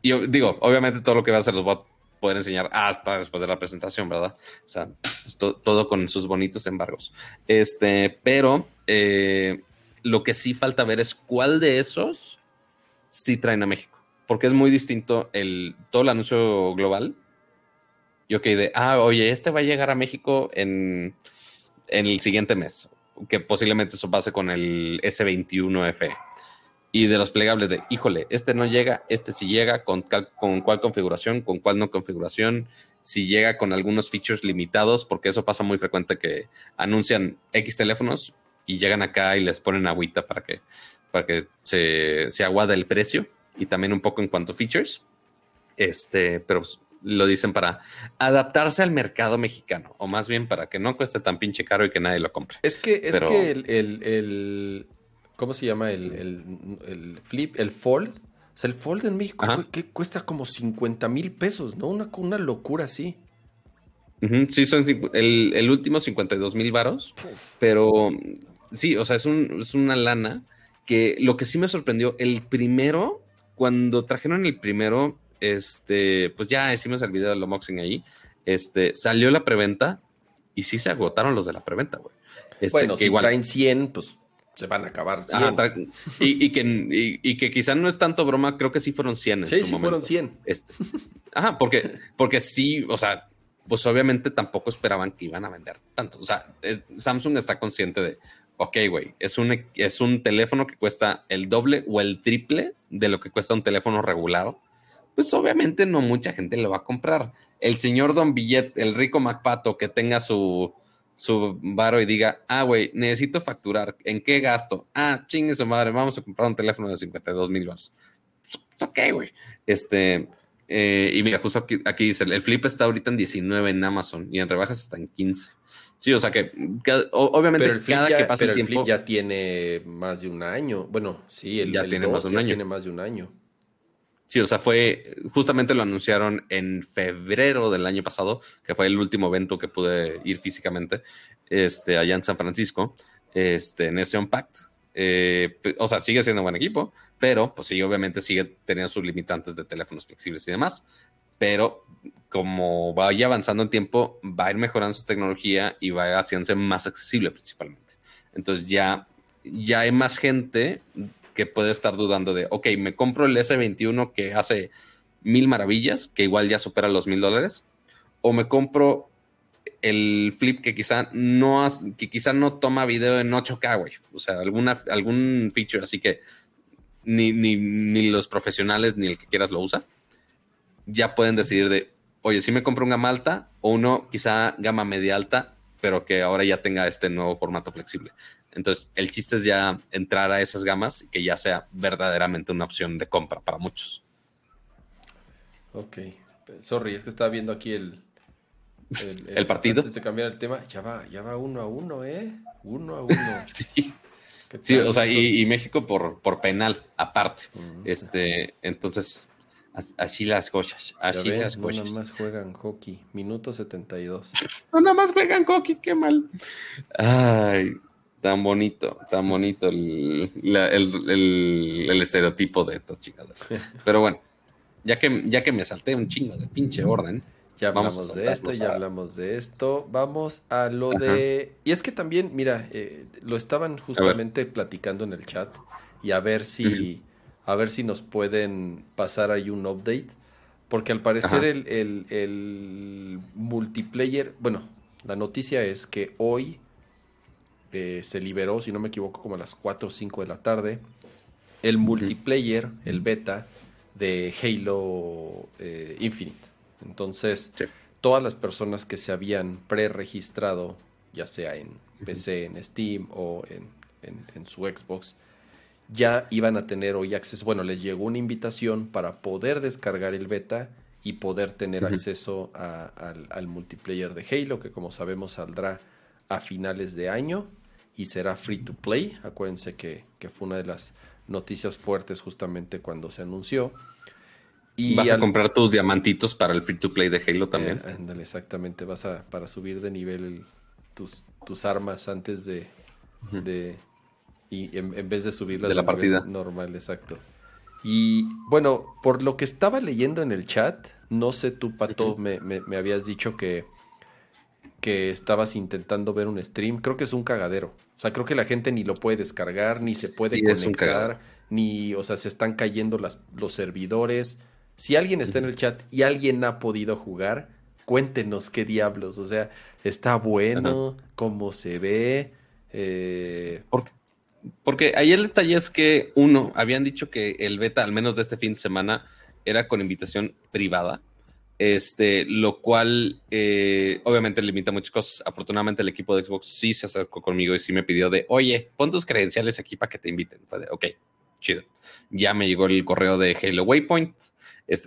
yo digo, obviamente todo lo que va a hacer los va a poder enseñar hasta después de la presentación, ¿verdad? O sea, pues, todo con sus bonitos embargos. Este, pero eh, lo que sí falta ver es cuál de esos sí traen a México. Porque es muy distinto el, todo el anuncio global. Y ok, de, ah, oye, este va a llegar a México en, en el siguiente mes. Que posiblemente eso pase con el S21FE. Y de los plegables de, híjole, este no llega, este sí llega, con, con cuál configuración, con cuál no configuración, si llega con algunos features limitados, porque eso pasa muy frecuente que anuncian X teléfonos y llegan acá y les ponen agüita para que, para que se, se aguada el precio y también un poco en cuanto a features. Este, pero lo dicen para adaptarse al mercado mexicano, o más bien para que no cueste tan pinche caro y que nadie lo compre. Es que, es que el, ¿cómo se llama? El, flip, el fold. O sea, el fold en México que cuesta como 50 mil pesos, ¿no? Una, una locura así. Sí, son el, el último 52 mil varos, pero sí, o sea, es, un, es una lana que lo que sí me sorprendió, el primero, cuando trajeron el primero, este, pues ya hicimos el video del unboxing ahí, este, salió la preventa y sí se agotaron los de la preventa, güey. Este, bueno, que si igual... traen 100, pues se van a acabar 100. y, que, y, que quizá no es tanto broma, creo que sí fueron 100 en sí, sí fueron 100. Este, ajá, porque, porque sí, o sea, pues obviamente tampoco esperaban que iban a vender tanto. O sea, Samsung está consciente de, ok, güey, es un, es un teléfono que cuesta el doble o el triple de lo que cuesta un teléfono regular, pues obviamente no mucha gente lo va a comprar. El señor Don Billet, el rico MacPato, que tenga su, su varo y diga, ah, güey, necesito facturar, ¿en qué gasto? Ah, chingue su madre, vamos a comprar un teléfono de 52 mil dólares. Ok, güey. Este, eh, y mira, justo aquí, dice, el flip está ahorita en 19 en Amazon y en rebajas está en 15. Sí, o sea que obviamente pero el flip cada ya, que pasa el tiempo. ya tiene más de un año. Bueno, sí, el, ya, tiene, más de un año. tiene más de un año. Sí, o sea, fue. Justamente lo anunciaron en febrero del año pasado, que fue el último evento que pude ir físicamente, este, allá en San Francisco, este, en ese Unpacked. Eh, o sea, sigue siendo un buen equipo, pero pues sí, obviamente sigue teniendo sus limitantes de teléfonos flexibles y demás. Pero como vaya avanzando el tiempo, va a ir mejorando su tecnología y va haciéndose más accesible principalmente. Entonces ya, ya hay más gente que puede estar dudando de, ok, me compro el S21 que hace mil maravillas, que igual ya supera los mil dólares, o me compro el flip que quizá no que quizá no toma video en 8K, güey. O sea, alguna, algún feature así que ni, ni, ni los profesionales ni el que quieras lo usa. Ya pueden decidir de, oye, si me compro un gama alta o uno quizá gama media alta, pero que ahora ya tenga este nuevo formato flexible. Entonces, el chiste es ya entrar a esas gamas y que ya sea verdaderamente una opción de compra para muchos. Ok. Sorry, es que estaba viendo aquí el, el, <laughs> partido. Antes de cambiar el tema, ya va, ya va uno a uno, ¿eh? Uno a uno. <laughs> sí. Sí, o sea, y, México por, por penal, aparte. Este, entonces, Así las cosas. Así las cosas. No nada más juegan hockey. Minuto 72. <laughs> No nada más juegan hockey, qué mal. Ay, tan bonito, tan bonito el, el, estereotipo de estas chicas. Pero bueno, ya que, ya que me salté un chingo de pinche orden. Ya hablamos de esto, ya hablamos de esto. Vamos a lo de. Y es que también, mira, eh, lo estaban justamente platicando en el chat. Y a ver si a ver si nos pueden pasar ahí un update. Porque al parecer el, multiplayer, bueno, la noticia es que hoy eh, se liberó, si no me equivoco, como a las 4 o 5 de la tarde, el multiplayer, el beta de Halo eh, Infinite. Entonces, todas las personas que se habían pre-registrado, ya sea en PC, en Steam o en su Xbox, ya iban a tener hoy acceso, bueno, les llegó una invitación para poder descargar el beta y poder tener acceso al, multiplayer de Halo, que como sabemos saldrá a finales de año y será free to play. Acuérdense que, fue una de las noticias fuertes justamente cuando se anunció. Y vas a comprar tus diamantitos para el free to play de Halo también. Eh, ándale, exactamente. Vas a para subir de nivel tus, tus armas antes de, de y en, vez de subirlas de la partida normal, exacto. Y bueno, por lo que estaba leyendo en el chat, no sé tú, Pato, me, me, habías dicho que, que estabas intentando ver un stream. Creo que es un cagadero. O sea, creo que la gente ni lo puede descargar, ni se puede conectar, ni, o sea, se están cayendo las, los servidores. Si alguien está en el chat y alguien ha podido jugar, cuéntenos qué diablos. O sea, está bueno, cómo se ve. Eh... Porque, porque ahí el detalle es que, uno, habían dicho que el beta, al menos de este fin de semana, era con invitación privada. Este, lo cual eh, obviamente limita muchas cosas. Afortunadamente, el equipo de Xbox sí se acercó conmigo y sí me pidió de, oye, pon tus credenciales aquí para que te inviten. Fue de, ok, chido. Ya me llegó el correo de Halo Waypoint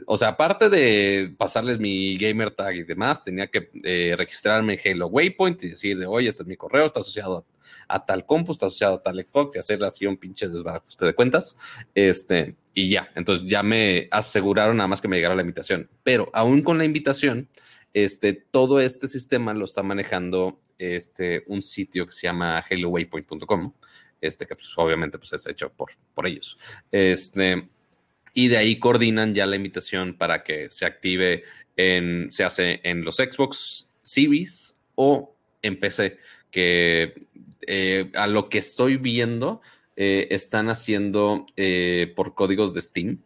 o sea, aparte de pasarles mi gamer tag y demás, tenía que eh, registrarme en Halo Waypoint y decir de, oye, este es mi correo, está asociado a, tal compu, está asociado a tal Xbox y hacerle así un pinche desbarajuste de cuentas. Este, y ya, entonces ya me aseguraron nada más que me llegara la invitación. Pero aún con la invitación, este, todo este sistema lo está manejando este, un sitio que se llama halowaypoint.com, este, que pues, obviamente pues, es hecho por, por ellos. Este, y de ahí coordinan ya la invitación para que se active en, se hace en los Xbox Series o en PC, que eh, a lo que estoy viendo eh, están haciendo eh, por códigos de Steam.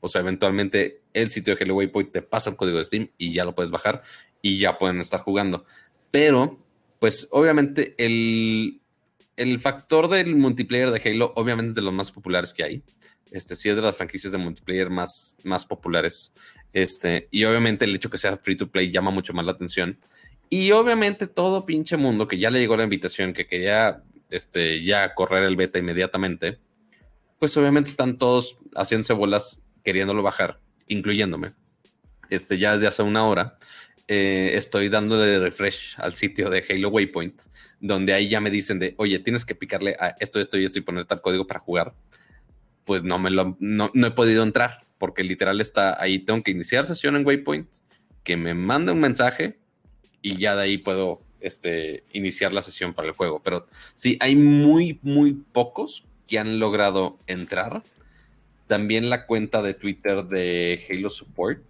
O sea, eventualmente el sitio de Hello Waypoint te pasa un código de Steam y ya lo puedes bajar y ya pueden estar jugando. Pero, pues obviamente el, el factor del multiplayer de Halo obviamente es de los más populares que hay. Este sí es de las franquicias de multiplayer más, más populares. Este, y obviamente el hecho que sea free to play llama mucho más la atención. Y obviamente todo pinche mundo que ya le llegó la invitación, que quería este, ya correr el beta inmediatamente, pues obviamente están todos haciéndose bolas queriéndolo bajar, incluyéndome. Este, ya desde hace una hora eh, estoy dándole refresh al sitio de Halo Waypoint, donde ahí ya me dicen de, oye, tienes que picarle a esto, esto y esto y poner tal código para jugar pues no me lo, no, he podido entrar porque literal está ahí, tengo que iniciar sesión en Waypoint, que me mande un mensaje y ya de ahí puedo este, iniciar la sesión para el juego. Pero sí, hay muy, muy pocos que han logrado entrar. También la cuenta de Twitter de Halo Support,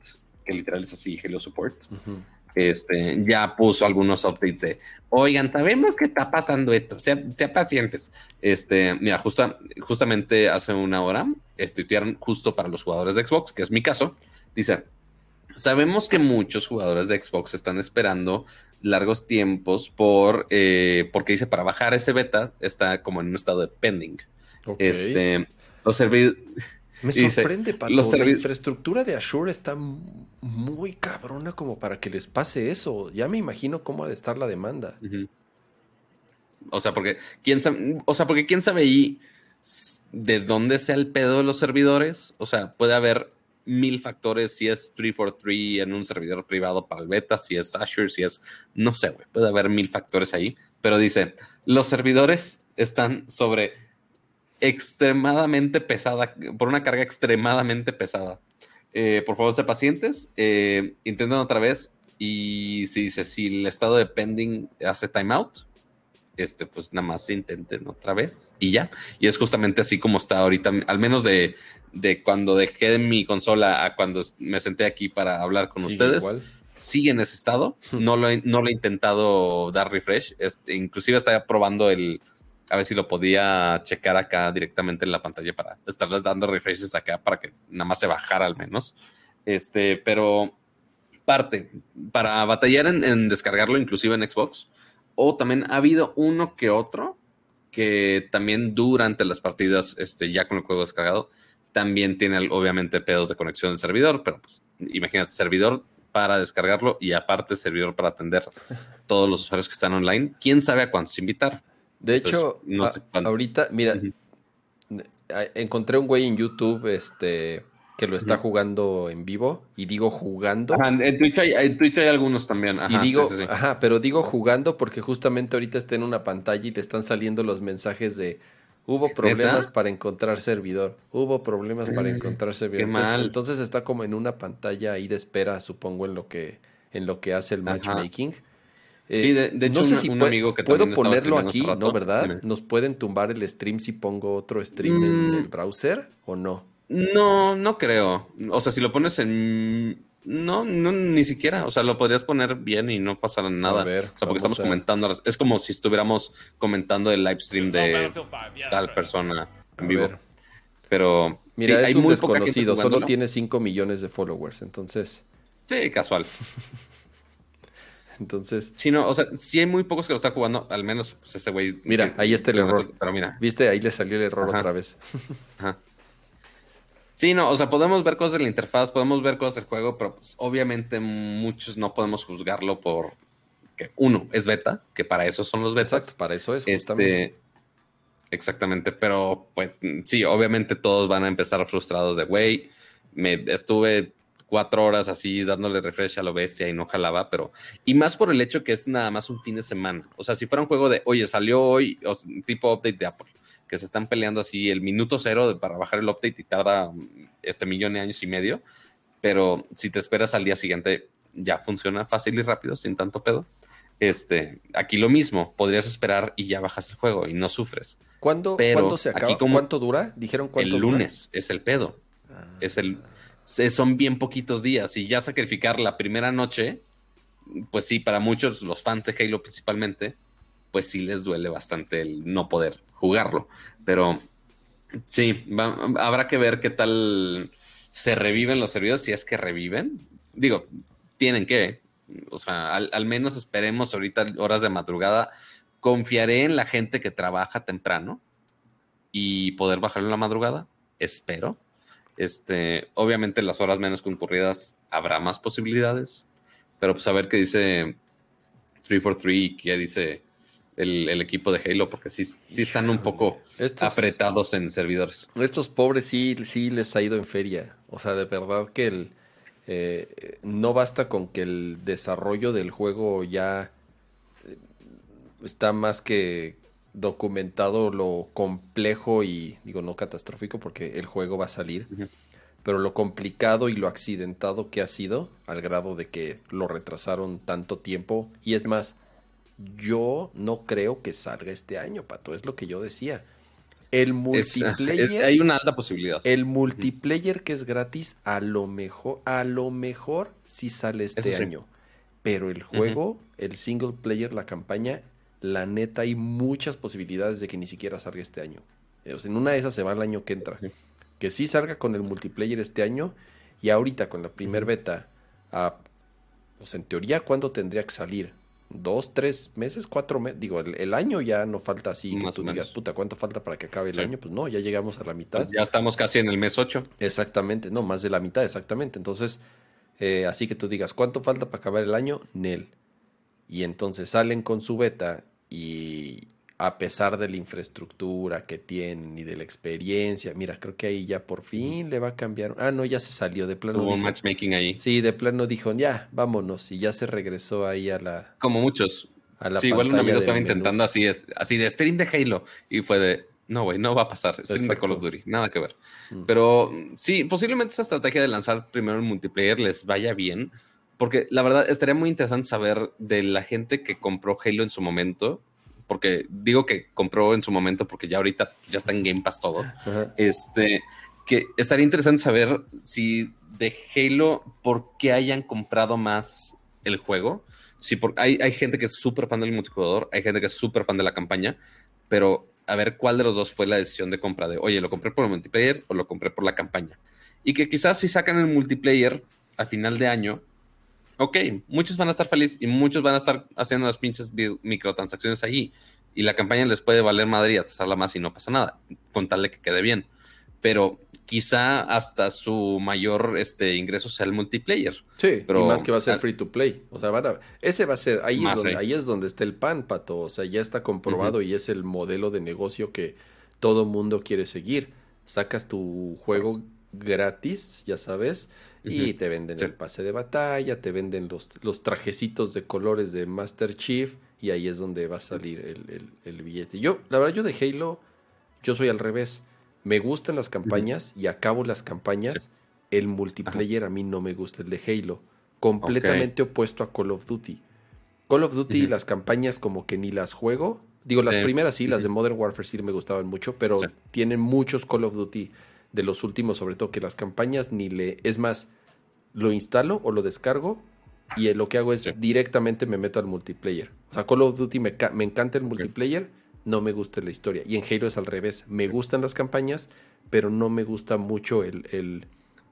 que literal es así, Halo Support este, ya puso algunos updates de, oigan, sabemos que está pasando esto, sean pacientes. Este, mira, justa, justamente hace una hora, estudiaron justo para los jugadores de Xbox, que es mi caso, dice, sabemos que muchos jugadores de Xbox están esperando largos tiempos por, eh, porque dice, para bajar ese beta está como en un estado de pending. Este, los servidores me sorprende, Pato. La infraestructura de Azure está muy cabrona como para que les pase eso. Ya me imagino cómo ha de estar la demanda. O sea, porque quién sabe, o sea, porque quién sabe ahí de dónde sea el pedo de los servidores. O sea, puede haber mil factores si es 343 en un servidor privado para el beta, si es Azure, si es, no sé, güey, puede haber mil factores ahí. Pero dice, los servidores están sobre extremadamente pesada, por una carga extremadamente pesada. Eh, por favor, sé pacientes, eh, intenten otra vez y si dice, si el estado de pending hace timeout, este, pues nada más intenten otra vez y ya. Y es justamente así como está ahorita, al menos de, de cuando dejé mi consola a cuando me senté aquí para hablar con ustedes. Sigue en ese estado. No lo, he, no lo he intentado dar refresh. Este, inclusive está probando el, a ver si lo podía checar acá directamente en la pantalla para estarles dando refreshes acá para que nada más se bajara al menos. Este, pero parte para batallar en, descargarlo inclusive en Xbox o también ha habido uno que otro que también durante las partidas, este, ya con el juego descargado, también tiene obviamente pedos de conexión del servidor, pero pues, imagínate, servidor para descargarlo y aparte servidor para atender <laughs> todos los usuarios que están online. ¿Quién sabe a cuántos invitar? De hecho, ahorita, mira, encontré un güey en YouTube este, que lo está jugando en vivo y digo jugando. en, Twitch hay, hay algunos también. y digo, ajá, pero digo jugando porque justamente ahorita está en una pantalla y te están saliendo los mensajes de Hubo problemas para encontrar servidor. Hubo problemas para Mm, encontrar servidor. qué Entonces, mal. entonces está como en una pantalla ahí de espera, supongo, en lo que, en lo que hace el matchmaking. Eh, Sí, de- de hecho, no sé un- si un pue- amigo que puedo ponerlo aquí, ¿no? ¿Verdad? Dime. ¿Nos pueden tumbar el stream si pongo otro stream Mm. en el browser o no? No, no creo. O sea, si lo pones en... No, no, ni siquiera. O sea, lo podrías poner bien y no pasará nada. A ver, o sea, porque estamos a- comentando. Es como si estuviéramos comentando el live stream de Battlefield 5, yeah, tal persona en vivo. ver. Pero Mira, sí, es hay un muy desconocido, solo tiene 5 millones de followers, entonces, Sí, casual. <laughs> entonces, Sí, no, o sea, sí hay muy pocos que lo están jugando, al menos pues, ese güey. Mira, que- ahí está el error. Pero mira, viste, ahí le salió el error Ajá. otra vez. ajá. Sí, no, o sea, podemos ver cosas de la interfaz, podemos ver cosas del juego, pero pues, obviamente muchos no podemos juzgarlo por que uno es beta, que para eso son los betas. Exacto, para eso es justamente. Este, exactamente, pero pues sí, obviamente todos van a empezar frustrados de, güey, me estuve cuatro horas así dándole refresh a lo bestia y no jalaba, pero... Y más por el hecho que es nada más un fin de semana. O sea, si fuera un juego de, oye, salió hoy, o tipo update de Apple, que se están peleando así el minuto cero para bajar el update y tarda mm, este millón de años y medio, pero si te esperas al día siguiente, ya funciona fácil y rápido, sin tanto pedo. Este, aquí lo mismo, podrías esperar y ya bajas el juego y no sufres. ¿Cuándo, pero ¿cuándo se aquí acaba? como- ¿Cuánto dura? ¿Dijeron El cuánto dura? lunes es el pedo. Ah. Es el, son bien poquitos días y ya sacrificar la primera noche, pues sí, para muchos, los fans de Halo principalmente, pues sí les duele bastante el no poder jugarlo. Pero sí, habrá que ver qué tal se reviven los servidores, si es que reviven. Digo, tienen que, o sea, al, al menos esperemos ahorita horas de madrugada. Confiaré en la gente que trabaja temprano y poder bajarlo en la madrugada, espero. Este, obviamente las horas menos concurridas habrá más posibilidades, pero pues a ver qué dice 343 y qué dice el, el equipo de Halo, porque sí, sí están un poco Estos- apretados en servidores. Estos pobres sí, sí les ha ido en feria. O sea, de verdad que el, eh, no basta con que el desarrollo del juego ya eh, está más que documentado lo complejo y digo no catastrófico porque el juego va a salir, pero lo complicado y lo accidentado que ha sido al grado de que lo retrasaron tanto tiempo y es más, yo no creo que salga este año, Pato, es lo que yo decía. El Es- multiplayer es- hay una alta posibilidad. el multiplayer que es gratis, a lo mejor, a lo mejor sí sale este sí. año. Pero el juego, el single player, la campaña, la neta hay muchas posibilidades de que ni siquiera salga este año. O sea, en una de esas se va el año que entra. Sí. Que sí salga con el multiplayer este año y ahorita con la primer beta, ah, pues en teoría, ¿cuándo tendría que salir? ¿Dos, tres meses, cuatro meses? Digo, el, el año ya no falta así que tú digas, puta, ¿cuánto falta para que acabe el Sí. año? Pues no, ya llegamos a la mitad. Pues ya estamos casi en el mes 8. Exactamente, no, más de la mitad, exactamente. Entonces, eh, así que tú digas, ¿cuánto falta para acabar el año? Nel. Y entonces salen con su beta y a pesar de la infraestructura que tienen y de la experiencia, mira, creo que ahí ya por fin le va a cambiar. Ah, no, ya se salió de plano. Hubo dijo- matchmaking ahí. sí, de plano dijo, ya, vámonos. Y ya se regresó ahí a la, Como muchos. a la Sí, igual un amigo estaba intentando así, es- así de stream de Halo y fue de, no, güey, no va a pasar. Stream de Call of. Duty, nada que ver. Mm. Pero sí, posiblemente esa estrategia de lanzar primero el multiplayer les vaya bien, porque la verdad estaría muy interesante saber de la gente que compró Halo en su momento, porque digo que compró en su momento porque ya ahorita ya está en Game Pass todo. Ajá. Este, que estaría interesante saber si de Halo, por qué hayan comprado más el juego. Sí, porque hay, hay gente que es súper fan del multijugador, hay gente que es súper fan de la campaña, pero a ver cuál de los dos fue la decisión de compra de, oye, ¿lo compré por el multiplayer o lo compré por la campaña? Y que quizás si sacan el multiplayer a final de año, ok, muchos van a estar felices y muchos van a estar haciendo las pinches microtransacciones allí. Y la campaña les puede valer madre y atrasarla más y no pasa nada, con tal de que quede bien. Pero quizá hasta su mayor este, ingreso sea el multiplayer. Sí, Pero- y más que va a ser free to play. O sea, van a- ese va a ser, ahí es, donde, ahí. ahí es donde está el pan, pato. O sea, ya está comprobado y es el modelo de negocio que todo mundo quiere seguir. Sacas tu juego gratis, ya sabes, y te venden Sí. el pase de batalla, te venden los, los trajecitos de colores de Master Chief, y ahí es donde va a salir el, el- el billete. Yo, la verdad, yo de Halo, Yo soy al revés. Me gustan las campañas y acabo las campañas. El multiplayer a mí no me gusta, el de Halo. Completamente opuesto a Call of Duty. Call of Duty, las campañas como que ni las juego. Digo, las primeras sí, las de Modern Warfare sí me gustaban mucho, pero tienen muchos Call of Duty de los últimos, sobre todo que las campañas ni le... Es más, lo instalo o lo descargo y lo que hago es directamente me meto al multiplayer. O sea, Call of Duty me, me encanta el multiplayer no me gusta la historia. Y en Halo es al revés. Me gustan las campañas, pero no me gusta mucho el,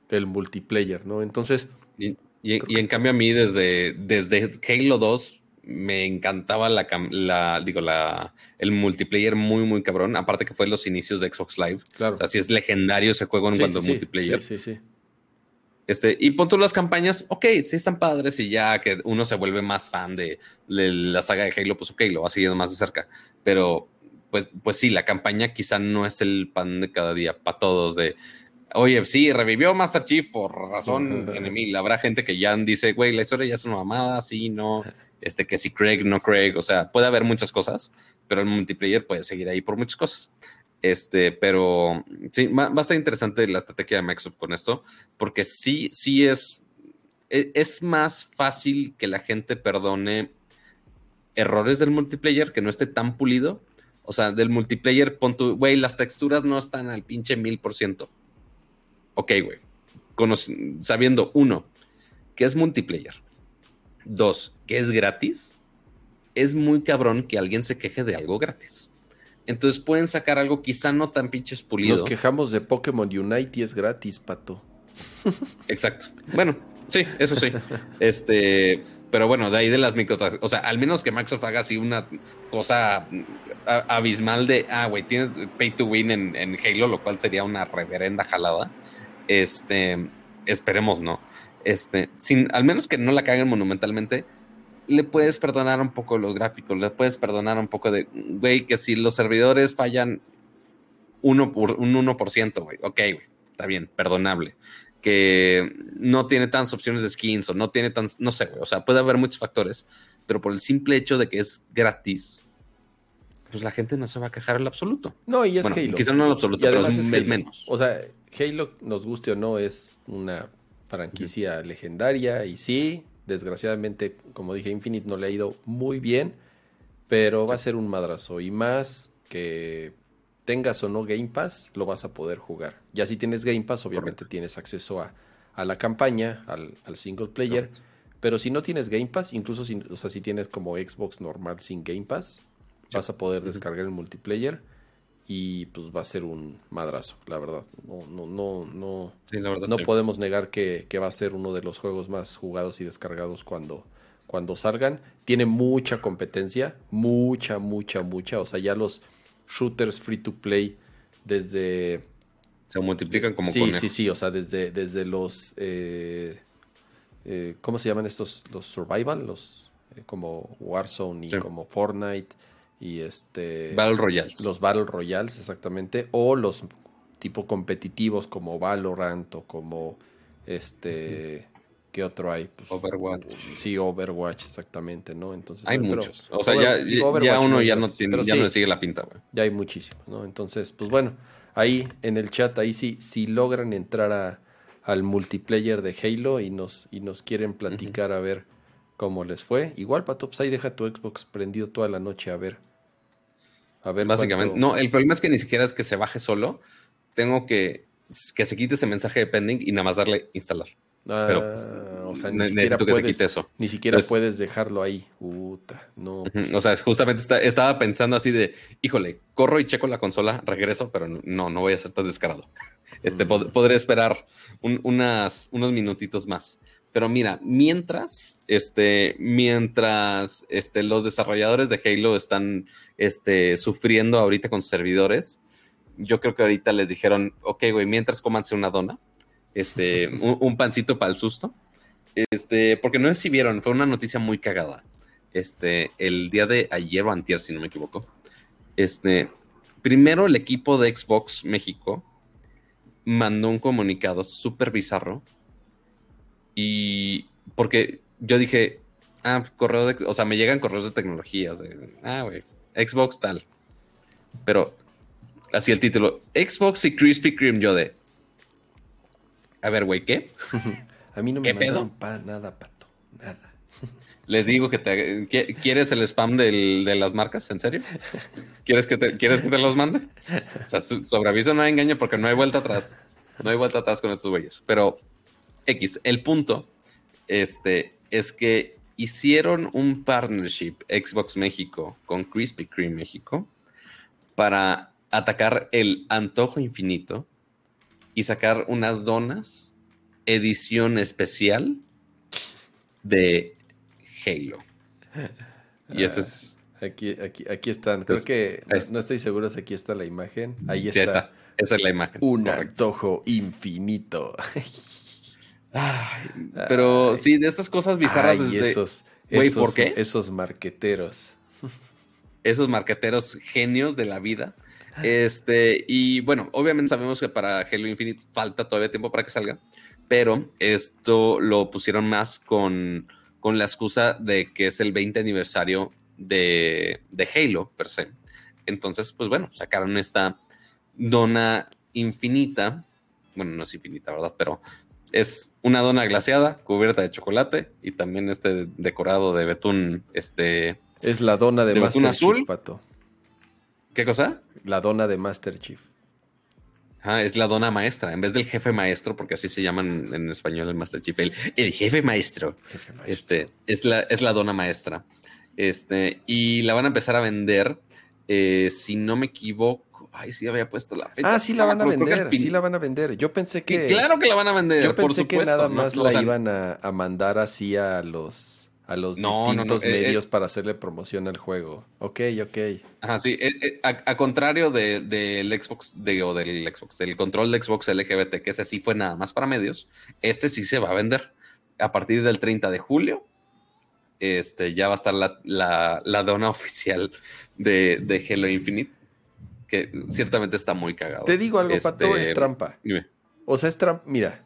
el, multiplayer, ¿no? Entonces. Y, en cambio, a mí desde, desde Halo 2 me encantaba la, la, digo, la, el multiplayer muy, muy cabrón. Aparte que fue los inicios de Xbox Live. Claro. O sea, sí es legendario ese juego en cuanto a multiplayer. Sí, sí, sí. Este, y pon las campañas, ok, sí están padres y ya que uno se vuelve más fan de, la saga de Halo, pues ok, lo va siguiendo más de cerca. Pero, pues, pues sí, la campaña quizá no es el pan de cada día para todos de, oye, sí, revivió Master Chief por razón enemiga. Habrá gente que ya dice, güey, la historia ya es una mamada, sí, no, este, que si Craig, no Craig, o sea, puede haber muchas cosas, pero el multiplayer puede seguir ahí por muchas cosas. Este, pero sí, va, a estar interesante la estrategia de Microsoft con esto, porque sí, sí es, e, es, más fácil que la gente perdone errores del multiplayer, que no esté tan pulido. O sea, del multiplayer, pon tu, güey, las texturas no están al pinche mil por ciento. Ok, güey. Sabiendo, uno, que es multiplayer. Dos, que es gratis. Es muy cabrón que alguien se queje de algo gratis. Entonces pueden sacar algo quizá no tan pinches pulido. Nos quejamos de Pokémon Unite y es gratis, pato. Exacto. Bueno, sí, eso sí. <laughs> Este, pero bueno, de ahí de las microtransacciones. O sea, al menos que Microsoft haga así una cosa abismal de, ah, güey, tienes pay to win en, en, Halo, lo cual sería una reverenda jalada. Este, esperemos no. Este, sin, al menos que no la caguen monumentalmente le puedes perdonar un poco los gráficos, le puedes perdonar un poco de, güey, que si los servidores fallan uno por, un 1%, güey, ok, güey, está bien, perdonable. Que no tiene tantas opciones de skins o no tiene tan, no sé, güey, o sea, puede haber muchos factores, pero por el simple hecho de que es gratis, pues la gente no se va a quejar en absoluto. No, y es Halo. Quizás no en absoluto, pero es, menos. O sea, Halo, nos guste o no, es una franquicia legendaria y sí, Desgraciadamente, como dije, Infinite no le ha ido muy bien, pero va a ser un madrazo. Y más que tengas o no Game Pass, lo vas a poder jugar. Ya si tienes Game Pass, obviamente tienes acceso a, la campaña, al, single player. Pero si no tienes Game Pass, incluso si, o sea, si tienes como Xbox normal sin Game Pass, vas a poder descargar el multiplayer y pues va a ser un madrazo, la verdad. No, no, no, no, no podemos negar que, va a ser uno de los juegos más jugados y descargados cuando, cuando salgan. Tiene mucha competencia, mucha, mucha, mucha. O sea, ya los shooters free to play desde... Se multiplican como Sí, sí, sí, o sea, desde, desde los... Eh, eh, ¿Cómo se llaman estos? Los survival, los eh, como Warzone y como Fortnite y este Battle Royales. Los Battle Royales, exactamente, o los tipo competitivos como Valorant o como este ¿qué otro hay? Pues, Overwatch. Sí, Overwatch, exactamente, ¿no? Entonces, hay muchos. O sea, ya, uno ya no tiene, ya no sigue la pinta, güey. Ya hay muchísimos, ¿no? Entonces, pues bueno, ahí en el chat, ahí sí, si logran entrar a, al multiplayer de Halo y nos, y nos quieren platicar a ver cómo les fue. Igual, Pato, pues ahí deja tu Xbox prendido toda la noche a ver a ver, Básicamente. No, el problema es que ni siquiera es que se baje solo. Tengo que que se quite ese mensaje de pending y nada más darle instalar. Ah, Pero pues, o sea, ni siquiera puedes, que se quite eso. Ni siquiera puedes dejarlo ahí. Puta, no. O sea, justamente estaba pensando así de, híjole, corro y checo la consola, regreso, pero no, no voy a ser tan descarado. Este, mm. podré esperar unas, unos minutitos más. Pero mira, mientras, este, mientras este, los desarrolladores de Halo están este, sufriendo ahorita con sus servidores, yo creo que ahorita les dijeron, ok, güey, mientras cómanse una dona, este, <laughs> un, pancito para el susto. Este, porque no sé si vieron, fue una noticia muy cagada. Este, el día de ayer o antier, si no me equivoco. Este, primero el equipo de Xbox México mandó un comunicado súper bizarro y porque yo dije, ah, correo de, o sea, me llegan correos de tecnología, o sea, ah, güey, Xbox tal. Pero así el título, Xbox y Krispy Kreme, yo de... A ver, güey, ¿qué? <laughs> A mí no me mandaron para nada, pato, nada. Les digo que te... ¿Quieres el spam de las marcas? ¿En serio? ¿Quieres que te, ¿Quieres que te los mande? O sea, sobre aviso no hay engaño porque no hay vuelta atrás. No hay vuelta atrás con estos güeyes. Pero X, el punto este, es que hicieron un partnership Xbox México con Krispy Kreme México para atacar el antojo infinito y sacar unas donas edición especial de Halo. Y este es... Aquí, aquí, aquí están. Creo que no, estoy seguro si aquí está la imagen. Ahí está. Esa es la imagen. Un antojo infinito. <laughs> pero sí, de esas cosas bizarras. esos, esos, ¿por qué? Esos marqueteros. Esos marqueteros genios de la vida. Este, y bueno, obviamente sabemos que para Halo Infinite falta todavía tiempo para que salga, pero esto lo pusieron más con, con la excusa de que es el 20 aniversario de, de Halo per se. Entonces, pues bueno, sacaron esta dona infinita. Bueno, no es infinita, ¿verdad? Pero es una dona glaseada cubierta de chocolate y también este decorado de betún, este... Es la dona de, Master azul. Chief, Pato. ¿Qué cosa? La dona de Master Chief. Ah, es la dona maestra, en vez del jefe maestro, porque así se llaman en español el Master Chief, el, jefe, maestro. Este, es la, es la dona maestra. Este, y la van a empezar a vender, eh, si no me equivoco, Ay, sí había puesto la fecha. Ah, sí la van a vender, sí la van a vender. Yo pensé que... claro que la van a vender, Yo pensé que nada más la iban a, mandar así a los a los distintos eh, medios eh. para hacerle promoción al juego. Ok, ok. Ajá, sí. Eh, a, contrario del de, Xbox, de, o del Xbox, del control de Xbox LGBT, que ese sí fue nada más para medios, este sí se va a vender. A partir del 30 de julio, este, ya va a estar la, la, dona <laughs> oficial de, de Halo Infinite que ciertamente está muy cagado. Te digo algo, Pato, es este, trampa. O sea, es trampa, mira,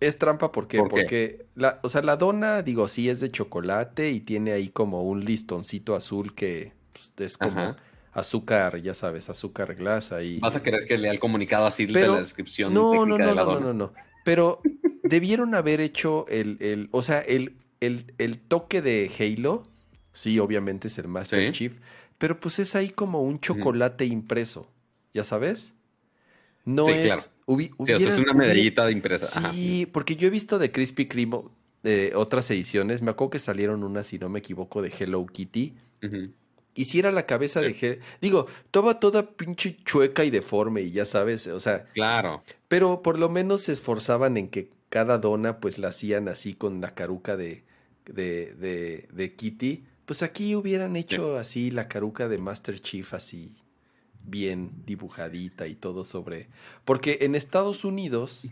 es, trampa porque, porque la, o sea, la dona, digo, sí es de chocolate y tiene ahí como un listoncito azul que pues, es como azúcar, ya sabes, azúcar glass ahí. Vas a querer que lea el comunicado así de la descripción. No, no, no, no, no, no, no. Pero debieron haber hecho el, el o sea, el, el, el, toque de Halo, sí, obviamente es el Master Chief, pero pues es ahí como un chocolate impreso, ¿ya sabes? No es... Claro. es una medallita de impresa. Sí, porque yo he visto de Krispy Kreme eh, otras ediciones, me acuerdo que salieron unas, si no me equivoco, de Hello Kitty. Y si era la cabeza de... Digo, toda, toda pinche chueca y deforme y ya sabes, o sea... Claro. Pero por lo menos se esforzaban en que cada dona pues la hacían así con la caruca de, de, de, de Kitty pues aquí hubieran hecho así la caruca de Master Chief así bien dibujadita y todo sobre. Porque en Estados Unidos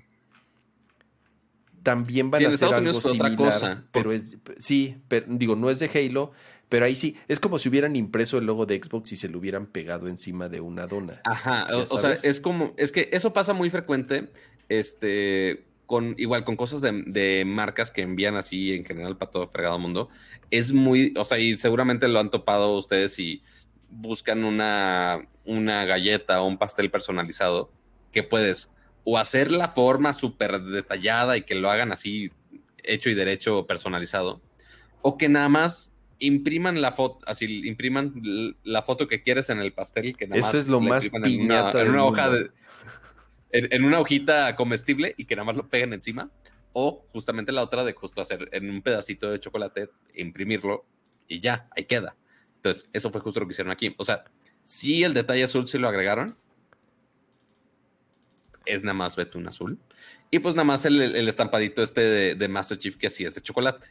también van a hacer algo similar, cosa. pero es sí, pero, digo, no es de Halo, pero ahí sí, es como si hubieran impreso el logo de Xbox y se lo hubieran pegado encima de una dona. Ajá, o, sea, es como, es que eso pasa muy frecuente, este, con igual con cosas de, marcas que envían así en general para todo fregado mundo, es muy, o sea, y seguramente lo han topado ustedes y buscan una, una galleta o un pastel personalizado que puedes o hacer la forma súper detallada y que lo hagan así hecho y derecho personalizado, o que nada más impriman la foto, así impriman la foto que quieres en el pastel, que nada Eso es lo más piñata en una, hoja de, en, una hojita comestible y que nada más lo peguen encima. O justamente la otra de justo hacer en un pedacito de chocolate, imprimirlo y ya, ahí queda. Entonces, eso fue justo lo que hicieron aquí. O sea, si el detalle azul sí lo agregaron. Es nada más betún azul. Y pues nada más el, estampadito este de, de, Master Chief que sí es de chocolate.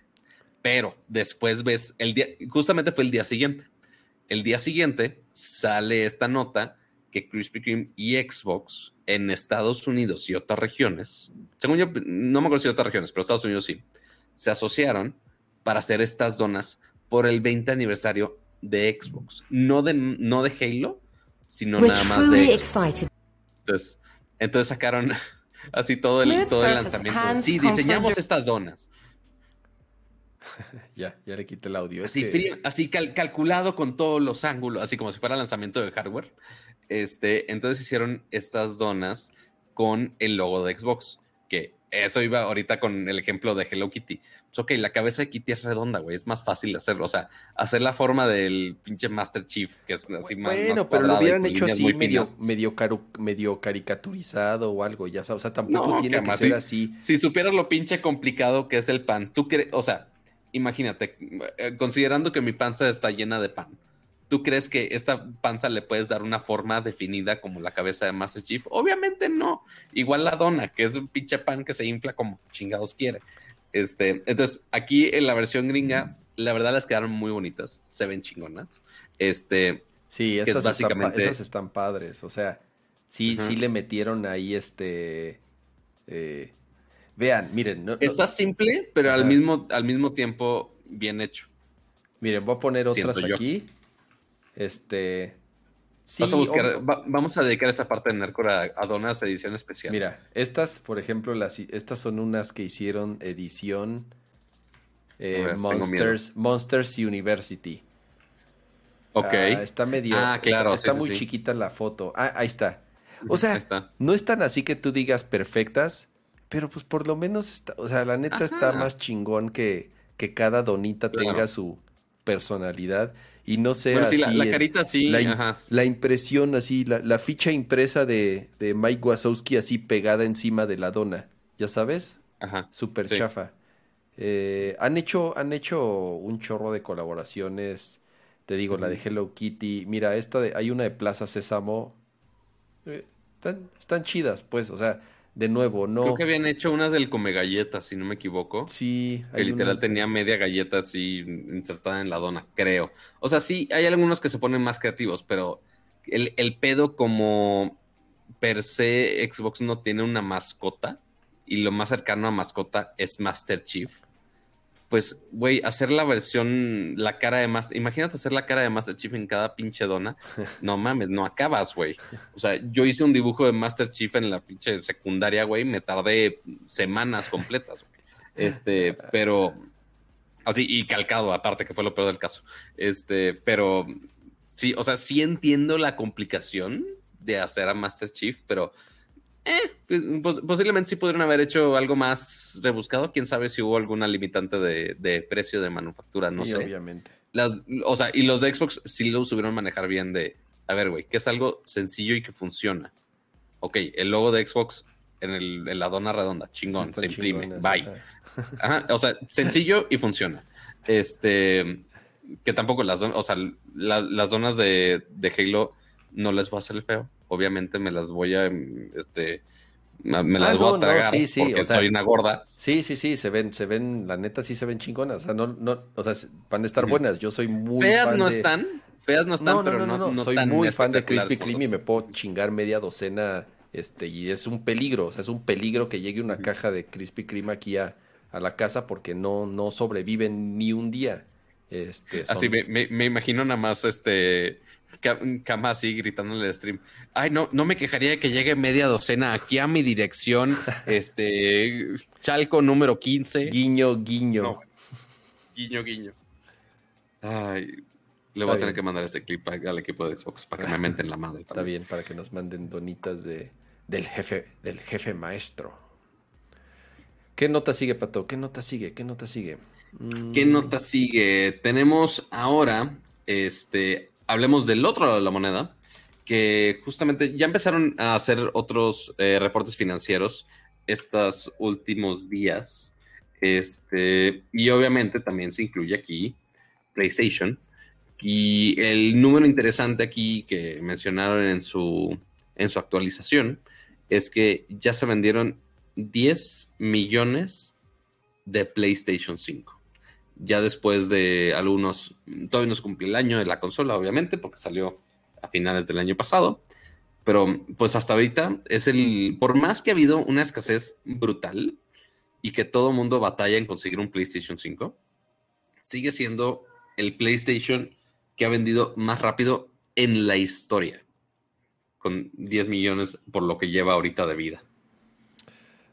Pero después ves, el día, justamente fue el día siguiente. El día siguiente sale esta nota que Krispy Kreme y Xbox en Estados Unidos y otras regiones, según yo, no me acuerdo si otras regiones, pero Estados Unidos sí, se asociaron para hacer estas donas por el 20 aniversario de Xbox. No de, no de Halo, sino nada más de Entonces, entonces sacaron <laughs> así todo el, todo el lanzamiento. Sí, diseñamos estas donas. <laughs> ya, ya le quité el audio. Así, así calculado con todos los ángulos, así como si fuera lanzamiento de hardware Este, entonces hicieron estas donas con el logo de Xbox, que eso iba ahorita con el ejemplo de Hello Kitty. Pues ok, la cabeza de Kitty es redonda, güey, es más fácil hacerlo. O sea, hacer la forma del pinche Master Chief, que es así más. Bueno, pero lo hubieran hecho así medio, medio, medio, caricaturizado o algo, ya sabes. O sea, tampoco tiene que ser así. Si supieras lo pinche complicado que es el pan, tú crees, o sea, imagínate, eh, considerando que mi panza está llena de pan ¿Tú crees que esta panza le puedes dar una forma definida como la cabeza de Master Chief? Obviamente no. Igual la dona, que es un pinche pan que se infla como chingados quiere. Este, entonces, aquí en la versión gringa, la verdad las quedaron muy bonitas. Se ven chingonas. Este. Sí, estas, básicamente... están, están padres. O sea, sí, sí le metieron ahí este. Eh, vean, miren. No, Está simple, pero al mismo, al mismo tiempo bien hecho. Miren, voy a poner otras aquí. Este. vamos a dedicar esa parte de Nercor a, Donas edición especial. Mira, estas, por ejemplo, las, estas son unas que hicieron edición eh, Monsters, Monsters University. Ok. Ah, está medio. Ah, claro. Está, muy chiquita la foto. Ah, ahí está. O sea, no es tan así que tú digas perfectas, pero pues por lo menos está. O sea, la neta está más chingón que, que cada donita tenga su personalidad y no sea así. La, carita sí. La, impresión así, la, ficha impresa de, Mike Wazowski así pegada encima de la dona. ¿Ya sabes? Ajá. Súper chafa. Eh, han, hecho, han hecho un chorro de colaboraciones. Te digo, la de Hello Kitty. Mira, esta de, hay una de Plaza Sésamo. Eh, están, están chidas, pues. O sea, de nuevo, no. Creo que habían hecho unas del come galletas, si no me equivoco. Sí. Que literal tenía media galleta así insertada en la dona, creo. O sea, sí, hay algunos que se ponen más creativos, pero el, el pedo como per se Xbox no tiene una mascota y lo más cercano a mascota es Master Chief pues, güey, hacer la versión, la cara de Master, imagínate hacer la cara de Master Chief en cada pinche dona. <laughs> No mames, no acabas, güey. O sea, yo hice un dibujo de Master Chief en la pinche secundaria, güey, me tardé semanas completas, güey. Este, pero así, y calcado aparte, que fue lo peor del caso. Este, pero sí, o sea, sí entiendo la complicación de hacer a Master Chief, pero eh, pues, posiblemente sí podrían haber hecho algo más rebuscado. Quién sabe si hubo alguna limitante de, precio de manufactura, no sé. obviamente. Las, o sea, y los de Xbox sí lo supieron manejar bien de, a ver, güey, que es algo sencillo y que funciona. Ok, el logo de Xbox en, el, en la dona redonda, chingón, se imprime, bye. o sea, sencillo y funciona. Este, que tampoco las, o sea, las zonas de, de Halo no les va a hacer el feo obviamente me las voy a, este, me las ah, voy a tragar porque soy una gorda. Sí, sí, sí, se ven, se ven, la neta sí se ven chingonas, o sea, no, no, o sea, van a estar buenas, yo soy muy Feas no están, feas no están, pero no, no, no, soy muy fan de Krispy Kreme y me puedo chingar media docena, este, y es un peligro, o sea, es un peligro que llegue una caja de Krispy Kreme aquí a, a la casa porque no, no sobreviven ni un día. Este, Así me, me, me, imagino nada más este Cama así gritando en el stream. Ay, no, no me quejaría de que llegue media docena aquí a mi dirección. <laughs> este Chalco número 15. Guiño, guiño. Guiño, guiño. Ay, le voy a tener que mandar este clip al equipo de Xbox para que me menten la madre. Está bien, para que nos manden donitas de, del jefe, del jefe maestro. ¿Qué nota sigue, Pato? ¿Qué nota sigue? ¿Qué nota sigue? ¿Qué mm. nota sigue? Tenemos ahora este hablemos del otro lado de la moneda, que justamente ya empezaron a hacer otros eh, reportes financieros estos últimos días. Este, y obviamente también se incluye aquí PlayStation. Y el número interesante aquí que mencionaron en su, en su actualización es que ya se vendieron 10 millones de PlayStation 5 ya después de algunos, todavía nos cumple el año de la consola, obviamente, porque salió a finales del año pasado, pero pues hasta ahorita es el, por más que ha habido una escasez brutal y que todo mundo batalla en conseguir un PlayStation 5, sigue siendo el PlayStation que ha vendido más rápido en la historia, con 10 millones por lo que lleva ahorita de vida.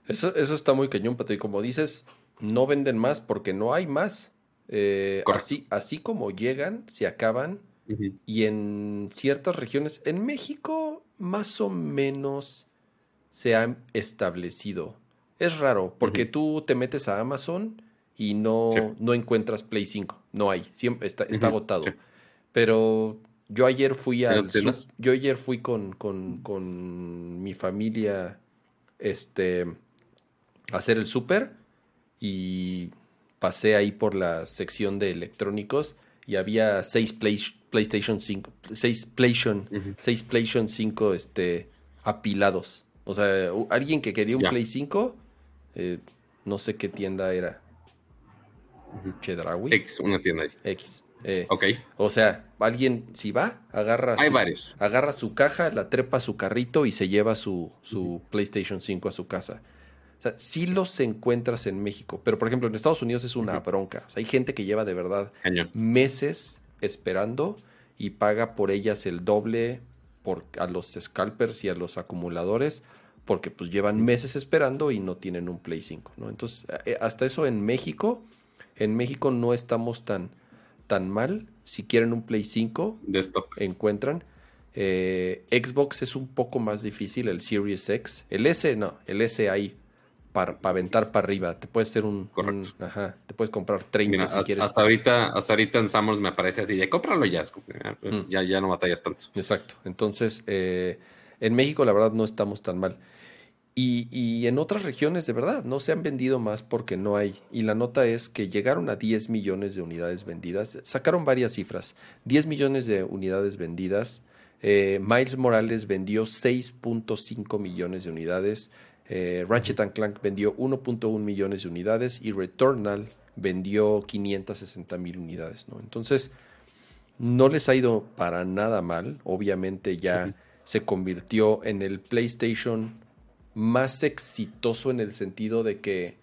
Eso, eso está muy cañón, Pato. Y como dices, no venden más porque no hay más. Eh, así, así como llegan, se acaban y en ciertas regiones, en México más o menos se ha establecido. Es raro, porque tú te metes a Amazon y no, no encuentras Play 5. No hay, siempre está, está agotado. Pero yo ayer fui a yo ayer fui con, con, con, mi familia este a hacer el súper y pasé ahí por la sección de electrónicos y había seis PlayStation 5, seis PlayStation, seis PlayStation 5 este, apilados. O sea, alguien que quería un Play 5, eh, no sé qué tienda era. X, una tienda ahí. X. Eh, ok. O sea, alguien, si va, agarra, Hay varios. agarra su caja, la trepa a su carrito y se lleva su, su PlayStation 5 a su casa. O sea, sí los encuentras en México, pero por ejemplo en Estados Unidos es una bronca. O sea, hay gente que lleva de verdad meses esperando y paga por ellas el doble por, a los scalpers y a los acumuladores porque pues llevan meses esperando y no tienen un Play 5, ¿no? Entonces, eh, hasta eso en México, en México no estamos tan, tan mal. Si quieren un Play 5, de stock. encuentran. Eh, Xbox es un poco más difícil, el Series X. El S no, el S ahí para aventar para arriba. Te puedes hacer un, ajá, te puedes comprar 30 si quieres. Hasta ahorita, hasta ahorita en Summers me aparece así de cómpralo ya, mm. ya, ya no batallas tanto. Exacto. Entonces, eh, en México la verdad no estamos tan mal. Y, y, en otras regiones de verdad no se han vendido más porque no hay. Y la nota es que llegaron a 10 millones de unidades vendidas. Sacaron varias cifras. 10 millones de unidades vendidas. Eh, Miles Morales vendió 6.5 millones de unidades. Eh, Ratchet Clank vendió 1.1 millones de unidades y Returnal vendió 560 mil unidades. ¿no? Entonces, no les ha ido para nada mal. Obviamente ya se convirtió en el PlayStation más exitoso en el sentido de que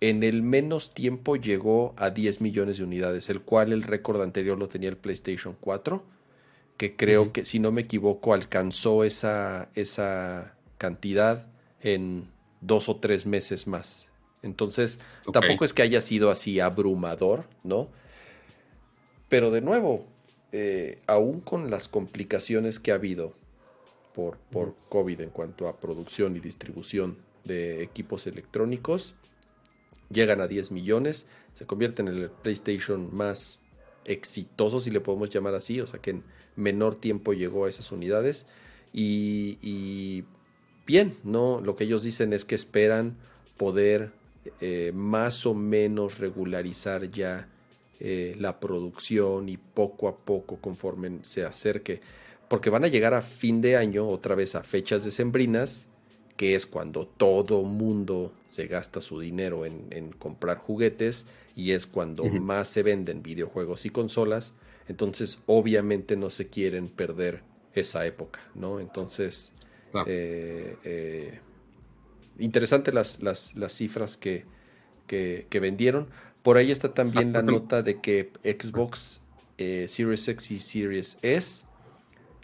en el menos tiempo llegó a 10 millones de unidades, el cual el récord anterior lo tenía el PlayStation 4, que creo que si no me equivoco alcanzó esa, esa cantidad en dos o tres meses más. Entonces, tampoco es que haya sido así abrumador, ¿no? Pero de nuevo, eh, aún con las complicaciones que ha habido por, por COVID en cuanto a producción y distribución de equipos electrónicos, llegan a 10 millones, se convierten en el PlayStation más exitoso, si le podemos llamar así, o sea que en menor tiempo llegó a esas unidades y bien, ¿no? Lo que ellos dicen es que esperan poder eh, más o menos regularizar ya eh, la producción y poco a poco conforme se acerque, porque van a llegar a fin de año otra vez a fechas decembrinas, que es cuando todo mundo se gasta su dinero en, comprar juguetes y es cuando más se venden videojuegos y consolas, entonces obviamente no se quieren perder esa época, ¿no? Entonces eh, eh, interesante las, las, cifras que, que, vendieron. Por ahí está también ah, la nota de que Xbox eh, Series X y Series S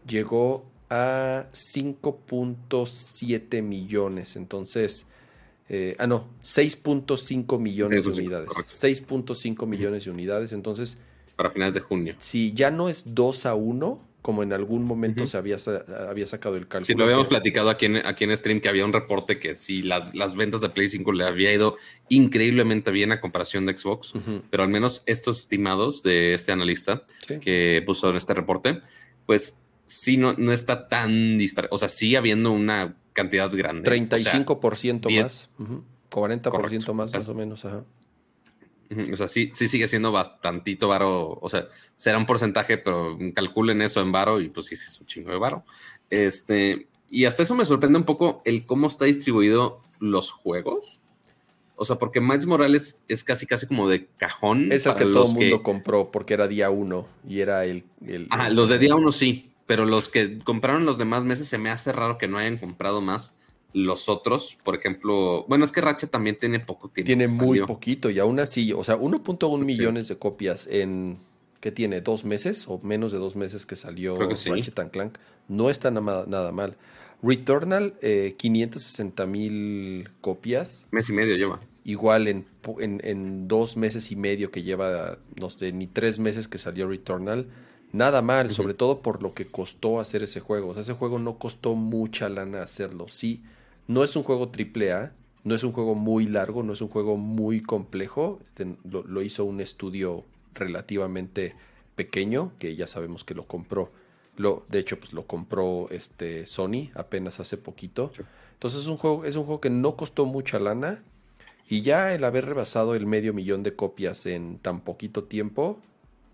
llegó a 5.7 millones. Entonces, ah, no, 6.5 millones de unidades. 6.5 millones de unidades. Entonces, para finales de junio. Si ya no es 2 a 1, como en algún momento se había, había sacado el cálculo. Sí, lo habíamos platicado aquí en, aquí en stream que había un reporte que sí, las, las ventas de Play 5 le había ido increíblemente bien a comparación de Xbox, pero al menos estos estimados de este analista que puso en este reporte, pues sí no, no está tan disparado. O sea, sigue habiendo una cantidad grande. 35% más, 40% más, más o menos. Ajá. O sea, sí, sí sigue siendo bastantito varo. O sea, será un porcentaje, pero calculen eso en varo y pues sí, sí es un chingo de varo. Este, y hasta eso me sorprende un poco el cómo está distribuido los juegos. O sea, porque Miles Morales es casi, casi como de cajón. Es el que todo el mundo compró porque era día uno y era el. el Ajá, los de día uno sí, pero los que compraron los demás meses se me hace raro que no hayan comprado más los otros, por ejemplo, bueno, es que Ratchet también tiene poco tiempo. Tiene muy poquito y aún así, o sea, 1.1 millones de copias en, ¿qué tiene? ¿Dos meses o menos de dos meses que salió Ratchet Clank? No está nada, nada mal. Returnal, eh, 560 mil copias. Mes y medio lleva. Igual en, en, en, dos meses y medio que lleva, no sé, ni tres meses que salió Returnal, Nada mal, sobre todo por lo que costó hacer ese juego. O sea, ese juego no costó mucha lana hacerlo. Sí, no es un juego triple A, no es un juego muy largo, no es un juego muy complejo. Lo, lo, hizo un estudio relativamente pequeño, que ya sabemos que lo compró. Lo, de hecho, pues lo compró este Sony apenas hace poquito. Entonces es un juego, es un juego que no costó mucha lana. Y ya el haber rebasado el medio millón de copias en tan poquito tiempo,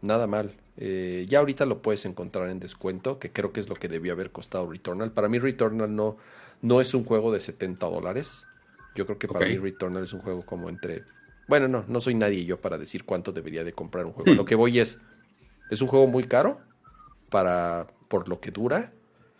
nada mal. Eh, ya ahorita lo puedes encontrar en descuento, que creo que es lo que debió haber costado Returnal. Para mí Returnal no, no es un juego de 70 dólares. Yo creo que para mí Returnal es un juego como entre... Bueno, no, no soy nadie yo para decir cuánto debería de comprar un juego. Hmm. Lo que voy es, es un juego muy caro para por lo que dura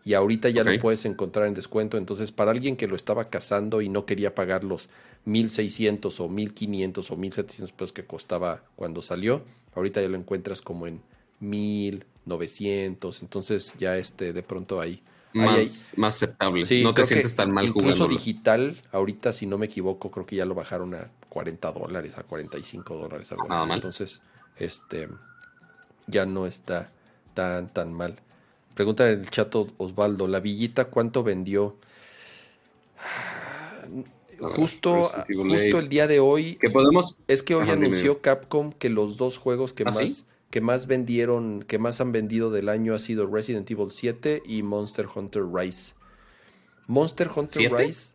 y ahorita ya lo puedes encontrar en descuento. Entonces, para alguien que lo estaba cazando y no quería pagar los 1600 o 1500 o 1700 pesos que costaba cuando salió, ahorita ya lo encuentras como en 1900. Entonces, ya este de pronto ahí más, más aceptable. no te sientes tan mal Incluso digital, ahorita, si no me equivoco, creo que ya lo bajaron a 40 dólares, a 45 dólares, algo así. Entonces, este ya no está tan, tan mal. Pregunta en el chat Osvaldo, ¿la villita cuánto vendió? Justo, justo el día de hoy. ¿Qué podemos? Es que hoy anunció Capcom que los dos juegos que ¿Ah, más que más vendieron, que más han vendido del año ha sido Resident Evil 7 y Monster Hunter Rise. Monster Hunter Rise,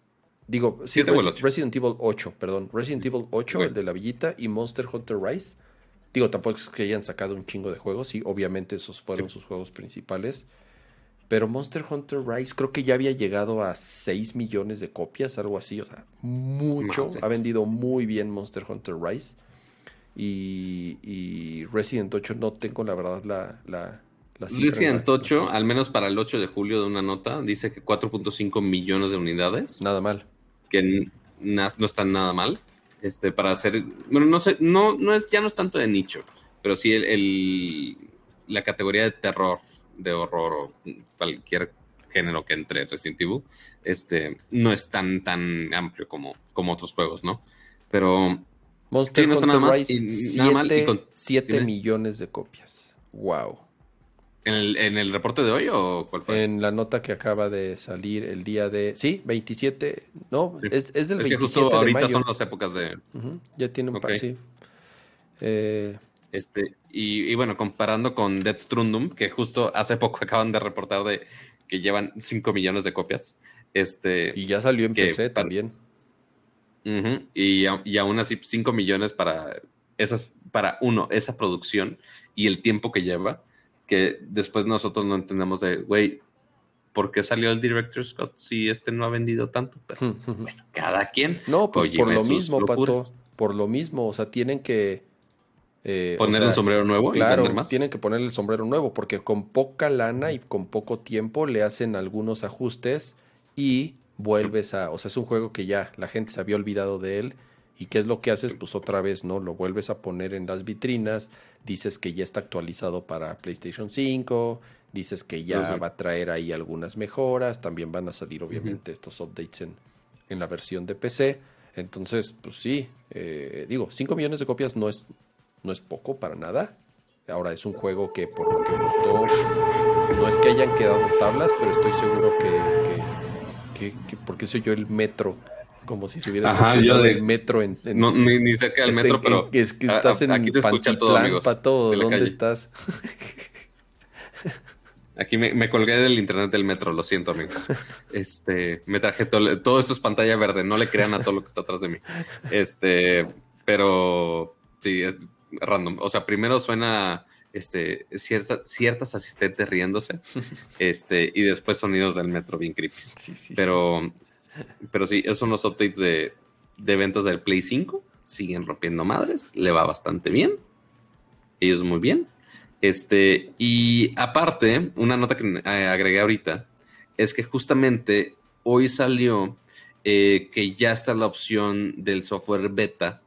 digo, sí, Resident Evil 8, perdón, Resident Evil 8, el de la villita, y Monster Hunter Rise. Digo, tampoco es que hayan sacado un chingo de juegos, sí, obviamente esos fueron sus juegos principales. Pero Monster Hunter Rise creo que ya había llegado a 6 millones de copias, algo así, o sea, mucho. Ha vendido muy bien Monster Hunter Rise. Y, Resident 8 no tengo la verdad la, la, Resident 8, al menos para el 8 de julio de una nota, dice que 4.5 millones de unidades. Nada mal. Que no están nada mal. Este, para hacer, bueno, no sé, no, no es, ya no es tanto de nicho, pero sí el, la categoría de terror, de horror o cualquier género que entre Resident Evil, este, no es tan, tan amplio como, como otros juegos, ¿no? Pero Monster Hunter Rise, 7 millones de copias. Wow. ¿En el, reporte de hoy o cuál fue? En la nota que acaba de salir el día de... Sí, 27. No, es, es, del es 27 que justo ahorita son las épocas de... Ya tiene un par, sí. Eh, este, y, bueno, comparando con Death Strundum, que justo hace poco <laughs> acaban de reportar de que llevan 5 millones de copias. Este, y ya salió en PC también y, y, aún así 5 millones para esas, para uno, esa producción y el tiempo que lleva, que después nosotros no entendemos de, güey, ¿por qué salió el Director Scott si este no ha vendido tanto? Pero, <laughs> bueno, cada quien. No, pues por lo mismo, Pato, por lo mismo, o sea, tienen que... Eh, poner el sombrero nuevo. Claro, tienen que poner el sombrero nuevo porque con poca lana y con poco tiempo le hacen algunos ajustes y vuelves a, o sea, es un juego que ya la gente se había olvidado de él y qué es lo que haces, pues otra vez, ¿no? Lo vuelves a poner en las vitrinas, dices que ya está actualizado para PlayStation 5, dices que ya va a traer ahí algunas mejoras, también van a salir obviamente estos updates en, en, la versión de PC, entonces, pues sí, eh, digo, 5 millones de copias no es, no es poco para nada, ahora es un juego que por lo que gustó, no es que hayan quedado tablas, pero estoy seguro que que, porque soy yo el metro como si se hubiera Ajá, yo de, metro en, no, ni, sé qué el este, metro, pero es que estás en aquí se escucha todo, amigos, Pato, ¿dónde estás? <laughs> Aquí me, me, colgué del internet del metro, lo siento, amigos. Este, me traje todo, todo esto es pantalla verde, no le crean a todo lo que está atrás de mí. Este, pero sí, es random. O sea, primero suena este, ciertas asistentes riéndose, <laughs> este, y después sonidos del metro bien creepy. pero, pero sí, esos son los updates de, ventas del Play 5. Siguen rompiendo madres, le va bastante bien. Ellos muy bien. Este, y aparte, una nota que eh, agregué ahorita es que justamente hoy salió eh, que ya está la opción del software beta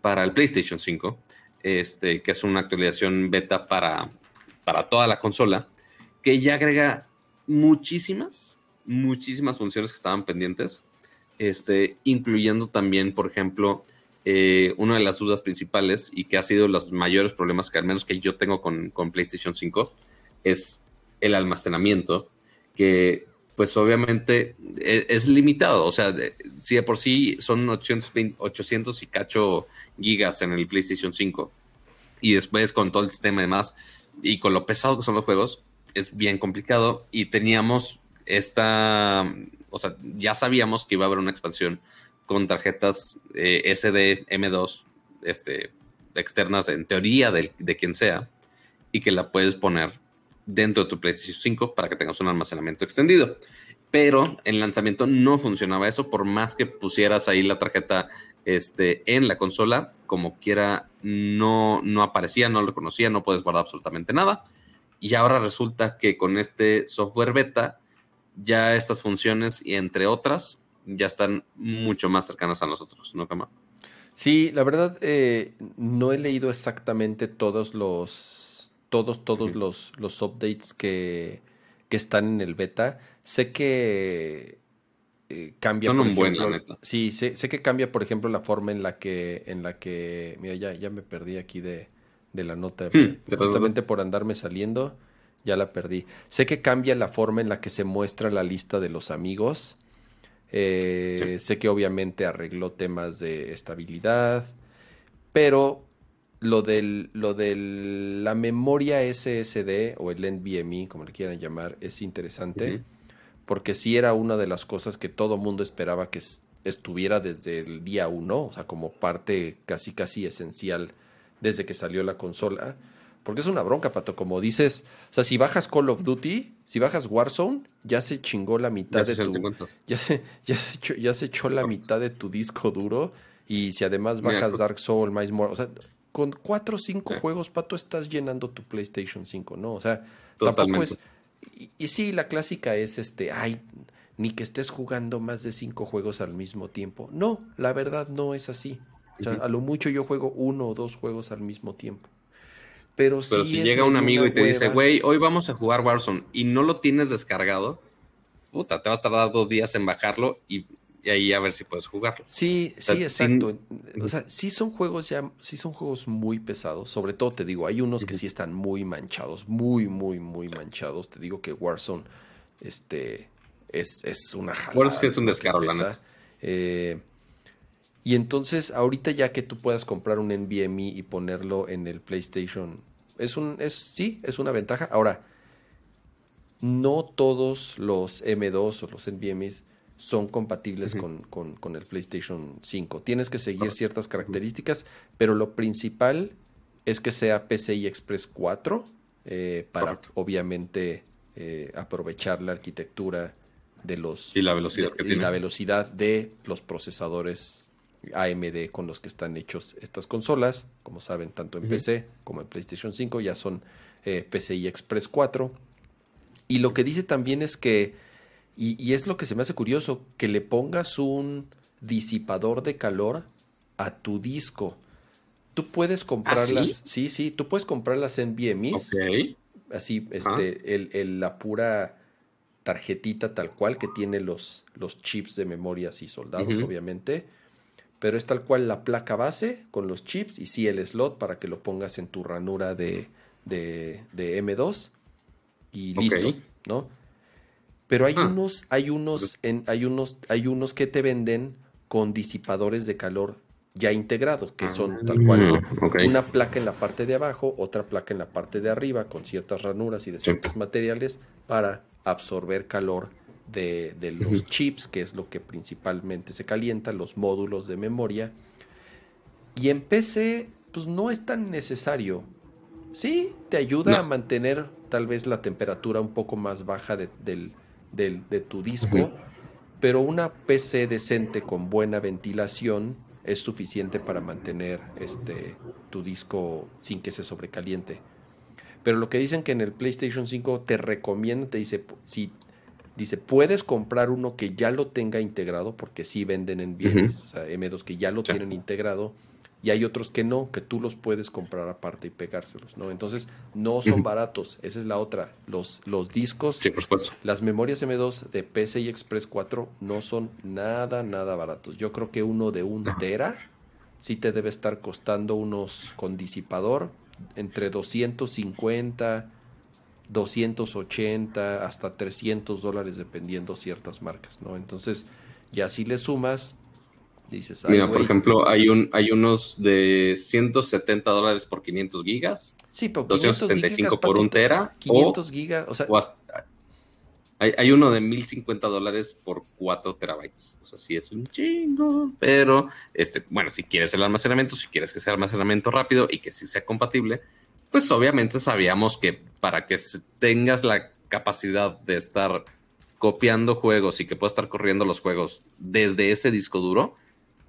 para el PlayStation 5 este, que es una actualización beta para, para toda la consola, que ya agrega muchísimas, muchísimas funciones que estaban pendientes, este, incluyendo también, por ejemplo, eh, una de las dudas principales y que ha sido los mayores problemas que al menos que yo tengo con, con PlayStation 5, es el almacenamiento, que pues obviamente e, es, limitado. O sea, si de por sí son 800, 800 y cacho gigas en el PlayStation 5 y después con todo el sistema y demás y con lo pesado que son los juegos, es bien complicado y teníamos esta, o sea, ya sabíamos que iba a haber una expansión con tarjetas eh, SD M2 este, externas en teoría de, de quien sea y que la puedes poner dentro de tu PlayStation 5 para que tengas un almacenamiento extendido. Pero en lanzamiento no funcionaba eso, por más que pusieras ahí la tarjeta este, en la consola, como quiera, no, no aparecía, no lo conocía, no puedes guardar absolutamente nada. Y ahora resulta que con este software beta, ya estas funciones y entre otras, ya están mucho más cercanas a nosotros, ¿no, Cama? Sí, la verdad, eh, no he leído exactamente todos los, todos, todos los, los updates que, que están en el beta. Sé que eh, cambia. por ejemplo, Sí, sé, que cambia, por ejemplo, la forma en la que, en la que, mira, ya, ya me perdí aquí de, de la nota, hmm, justamente por andarme saliendo, ya la perdí. Sé que cambia la forma en la que se muestra la lista de los amigos. Eh, sé que obviamente arregló temas de estabilidad, pero lo del, lo de la memoria SSD o el NVMe, como le quieran llamar, es interesante, porque sí era una de las cosas que todo mundo esperaba que estuviera desde el día uno, o sea, como parte casi casi esencial desde que salió la consola. Porque es una bronca, Pato. Como dices, o sea, si bajas Call of Duty, si bajas Warzone, ya se chingó la mitad de tu. Ya se, ya, se echó, ya se echó la mitad de tu disco duro. Y si además bajas Dark Souls, más O sea, con cuatro o cinco juegos, Pato, estás llenando tu PlayStation 5, ¿no? O sea, tampoco es. Y, sí, la clásica es este, ay, ni que estés jugando más de cinco juegos al mismo tiempo. No, la verdad no es así. O sea, a lo mucho yo juego uno o dos juegos al mismo tiempo. Pero, Pero si llega un amigo y te dice, güey, hoy vamos a jugar Warzone y no lo tienes descargado, puta, te vas a tardar dos días en bajarlo y y ahí a ver si puedes jugarlo. Sí, sí, exacto. O sea, sí son juegos ya, sí son juegos muy pesados. Sobre todo te digo, hay unos que sí están muy manchados, muy, muy, muy manchados. Te digo que Warzone, este, es, es una jalada. Warzone es un descaro, la neta. Eh, y entonces, ahorita ya que tú puedas comprar un NVMe y ponerlo en el PlayStation, es un, es, sí, es una ventaja. Ahora, no todos los M2 o los NVMe's son compatibles con, el PlayStation 5. Tienes que seguir ciertas características, pero lo principal es que sea PCI Express 4 eh, para obviamente eh, aprovechar la arquitectura de los y la velocidad de, y la velocidad de los procesadores AMD con los que están hechos estas consolas. Como saben, tanto en PC como en PlayStation 5 ya son eh, PCI Express 4. Y lo que dice también es que y, es lo que se me hace curioso, que le pongas un disipador de calor a tu disco. Tú puedes comprarlas. ¿Ah, sí? sí, tú puedes comprarlas en BMIs. Ok. Así, este, el, la pura tarjetita tal cual que tiene los, los chips de memoria y soldados, obviamente. Pero es tal cual la placa base con los chips y sí el slot para que lo pongas en tu ranura de, de, de M2 y listo, ¿no? Pero hay ah. unos, hay unos, en, hay unos, hay unos que te venden con disipadores de calor ya integrados, que son ah, tal cual una placa en la parte de abajo, otra placa en la parte de arriba, con ciertas ranuras y de ciertos materiales para absorber calor de, de los chips, que es lo que principalmente se calienta, los módulos de memoria. Y en PC, pues no es tan necesario. Sí, te ayuda a mantener tal vez la temperatura un poco más baja del, de tu disco, pero una PC decente con buena ventilación es suficiente para mantener este, tu disco sin que se sobrecaliente. Pero lo que dicen que en el PlayStation 5 te recomienda, te dice, si dice, puedes comprar uno que ya lo tenga integrado, porque sí venden en bienes, o sea, M2 que ya lo tienen integrado, y hay otros que no, que tú los puedes comprar aparte y pegárselos, ¿no? Entonces, no son baratos, esa es la otra. Los, los discos, sí, por supuesto. las memorias M2 de PCI Express 4 no son nada, nada baratos. Yo creo que uno de un tera sí te debe estar costando unos con disipador entre 250 280 hasta 300 dólares dependiendo ciertas marcas, ¿no? Entonces, ya si le sumas, dices... Mira, por ejemplo, hay, un, hay unos de 170 dólares por 500 gigas. Sí, pero 275 por un tera. 500 gigas, o sea... hay, hay, uno de 1050 dólares por 4 terabytes. O sea, sí es un chingo. Pero, este, bueno, si quieres el almacenamiento, si quieres que sea almacenamiento rápido y que sí sea compatible, pues obviamente sabíamos que para que tengas la capacidad de estar copiando juegos y que pueda estar corriendo los juegos desde ese disco duro,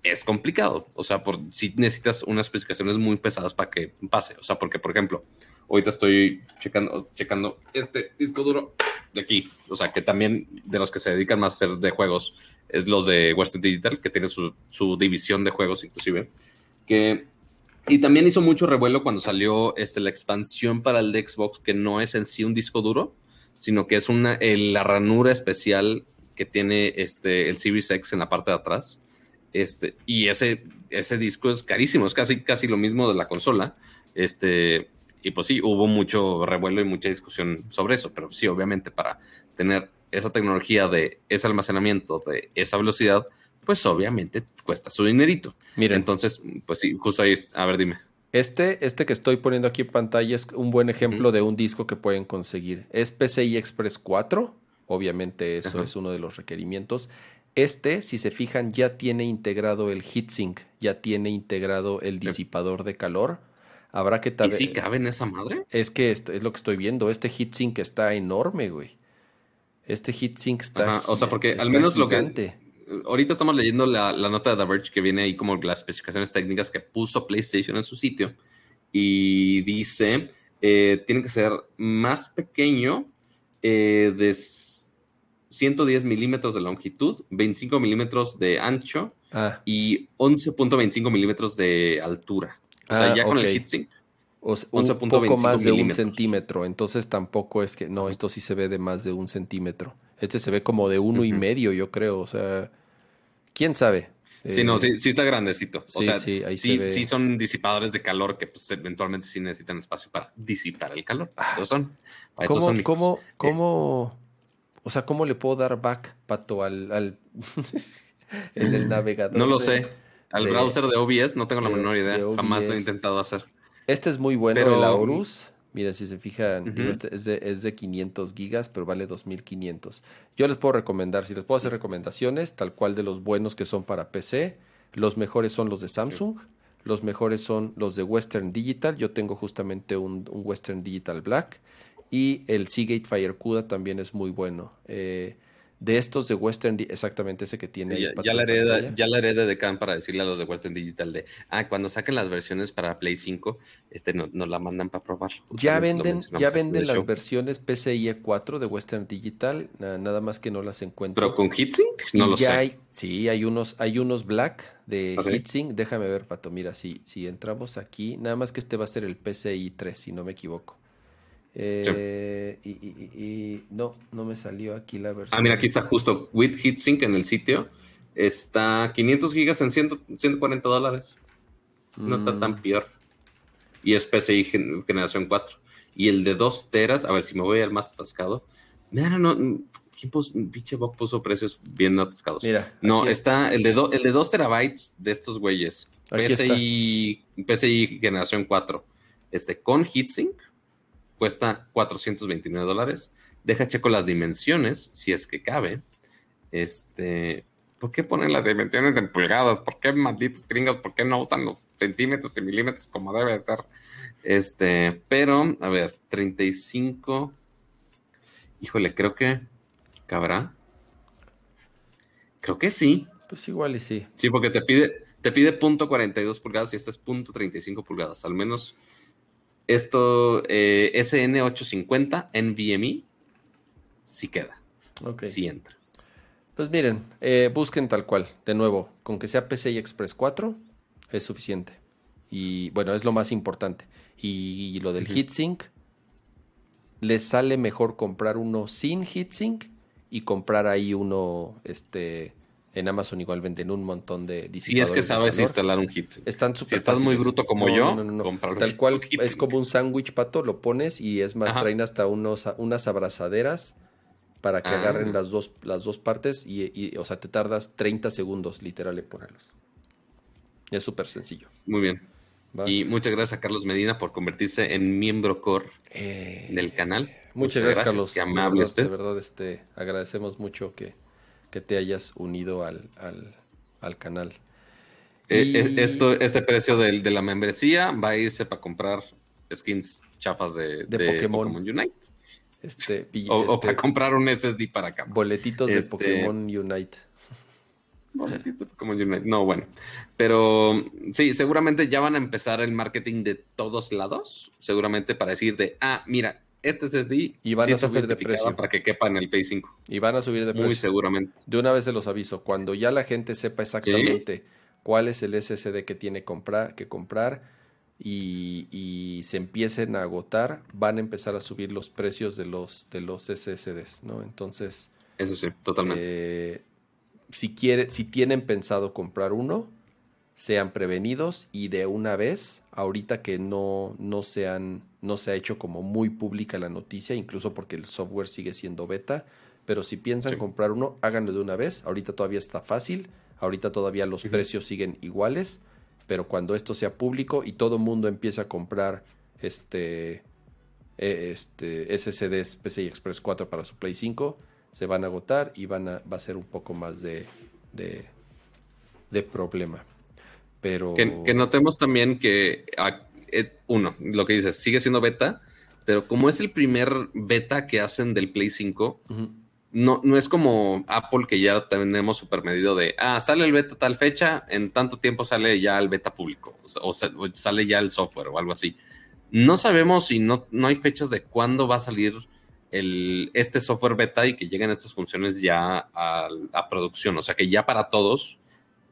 es complicado. O sea, por, si necesitas unas especificaciones muy pesadas para que pase. O sea, porque, por ejemplo, ahorita estoy checando, checando este disco duro de aquí. O sea, que también de los que se dedican más a hacer de juegos es los de Western Digital, que tiene su, su división de juegos inclusive. Que, y también hizo mucho revuelo cuando salió este, la expansión para el de Xbox, que no es en sí un disco duro, sino que es una, la ranura especial que tiene este, el Series X en la parte de atrás. Este, y ese, ese disco es carísimo, es casi, casi lo mismo de la consola. Este, y pues sí, hubo mucho revuelo y mucha discusión sobre eso, pero sí, obviamente para tener esa tecnología de ese almacenamiento, de esa velocidad, pues obviamente cuesta su dinerito. Mira, entonces, pues sí, justo ahí, a ver, dime. Este, este que estoy poniendo aquí en pantalla es un buen ejemplo de un disco que pueden conseguir. Es PCI Express 4, obviamente eso es uno de los requerimientos. Este, si se fijan, ya tiene integrado el heatsink, ya tiene integrado el disipador de calor. Habrá que ¿Y si cabe en esa madre? Es que es, es lo que estoy viendo. Este heatsink está enorme, güey. Este heatsink está. o sea, porque al menos lo que ahorita estamos leyendo la, nota de The Verge que viene ahí como las especificaciones técnicas que puso PlayStation en su sitio y dice, eh, tiene que ser más pequeño eh, de 110 milímetros de longitud, 25 milímetros de ancho ah. y 11.25 milímetros de altura. O sea, ah, ya con el heatsync. un poco más de un centímetro, entonces tampoco es que, no, esto sí se ve de más de un centímetro. Este se ve como de uno y medio, yo creo. O sea, quién sabe. Sí, no, sí, sí está grandecito. O sea, sí, ahí sí, sí son disipadores de calor que pues, eventualmente sí necesitan espacio para disipar el calor. Ah. Esos son. ¿Cómo, cómo, cómo, o sea, cómo le puedo dar back, Pato, al, al <laughs> el navegador? No lo sé. Al browser de OBS no tengo la menor idea. Jamás lo he intentado hacer. Este es muy bueno, el Aorus. Mira, si se fijan, este es, de, es de 500 gigas, pero vale 2500. Yo les puedo recomendar, si les puedo hacer recomendaciones, tal cual de los buenos que son para PC, los mejores son los de Samsung, los mejores son los de Western Digital. Yo tengo justamente un, Western Digital Black y el Seagate FireCuda también es muy bueno. Eh, de estos de Western, exactamente ese que tiene. ya, ya, la haré, ya, la de Decan para decirle a los de Western Digital de, ah, cuando saquen las versiones para Play 5, este nos no la mandan para probar. Ya venden, ya venden las versiones PCIe 4 de Western Digital, nada más que no las encuentro. ¿Pero con HeatSync? No lo sé. Hay, sí, hay unos, hay unos black de HeatSync. Déjame ver, Pato, mira, si, si entramos aquí, nada más que este va a ser el PCI 3, si no me equivoco. Eh, y, no, no me salió aquí la versión. Ah, mira, aquí está justo with heatsink en el sitio. Está 500 gigas en 140 dólares. No está tan mm. peor. Y es PCI generación 4. Y el de 2 teras, a ver si me voy al más atascado. Mira, no, ¿quién puso, pinche puso precios bien atascados? Mira. No, está el de, el de 2 terabytes de estos güeyes. PCI, PCI generación 4. Este, con heatsink cuesta 429 dólares. Deja checo las dimensiones, si es que cabe. Este, ¿por qué ponen las dimensiones en pulgadas? ¿Por qué malditos gringos? ¿Por qué no usan los centímetros y milímetros como debe ser? Este, pero, a ver, 35. Híjole, creo que cabrá. Creo que sí. Pues igual y sí. Sí, porque te pide, te pide punto 42 pulgadas y esta es punto 35 pulgadas. Al menos esto, eh, SN850 NVMe, sí queda. Ok. Sí entra. Pues miren, eh, busquen tal cual. De nuevo, con que sea PCI Express 4 es suficiente. Y bueno, es lo más importante. Y, lo del heatsink, les sale mejor comprar uno sin heatsink y comprar ahí uno este, En Amazon igual venden un montón de. Y es que sabes instalar un heatsink. Están Si estás muy bruto como yo, Tal cual es como un sándwich pato, lo pones y es más, traen hasta unos, unas abrazaderas para que agarren ah. las dos, las dos partes y, o sea, te tardas 30 segundos literal en ponerlos. Es súper sencillo. Muy bien. Y muchas gracias a Carlos Medina por convertirse en miembro core eh, del canal. Muchas, gracias, Carlos. Qué amable de De verdad, este, agradecemos mucho que, que te hayas unido al, al, canal. Eh, eh, esto, este precio de, de, la membresía va a irse para comprar skins chafas de, Pokémon. Unite. Este, o, este, para comprar un SSD para acá. Boletitos de este, Pokémon Unite. Boletitos de Pokémon Unite. No, bueno. Pero sí, seguramente ya van a empezar el marketing de todos lados. Seguramente para decir de, ah, mira, este SSD y van a subir de precio para que quepa en el Play 5. Y van a subir de precio. Muy seguramente. De una vez se los aviso, cuando ya la gente sepa exactamente cuál es el SSD que tiene comprar, que comprar y, se empiecen a agotar, van a empezar a subir los precios de los de los SSDs, ¿no? Entonces, eso sí, totalmente. Eh, si quiere, si tienen pensado comprar uno, sean prevenidos y de una vez, ahorita que no, no, sean, no se ha hecho como muy pública la noticia, incluso porque el software sigue siendo beta, pero si piensan comprar uno, háganlo de una vez, ahorita todavía está fácil, ahorita todavía los precios siguen iguales, pero cuando esto sea público y todo el mundo empiece a comprar este, e, este SSDs PCI Express 4 para su Play 5, se van a agotar y van a, va a ser un poco más de, de, de problema. Pero... Que, notemos también que, eh, uno, lo que dices, sigue siendo beta, pero como es el primer beta que hacen del Play 5, no, no es como Apple que ya tenemos super medido de, ah, sale el beta tal fecha, en tanto tiempo sale ya el beta público, o, sale ya el software o algo así. No sabemos y no, no hay fechas de cuándo va a salir el, este software beta y que lleguen estas funciones ya a, a producción, o sea que ya para todos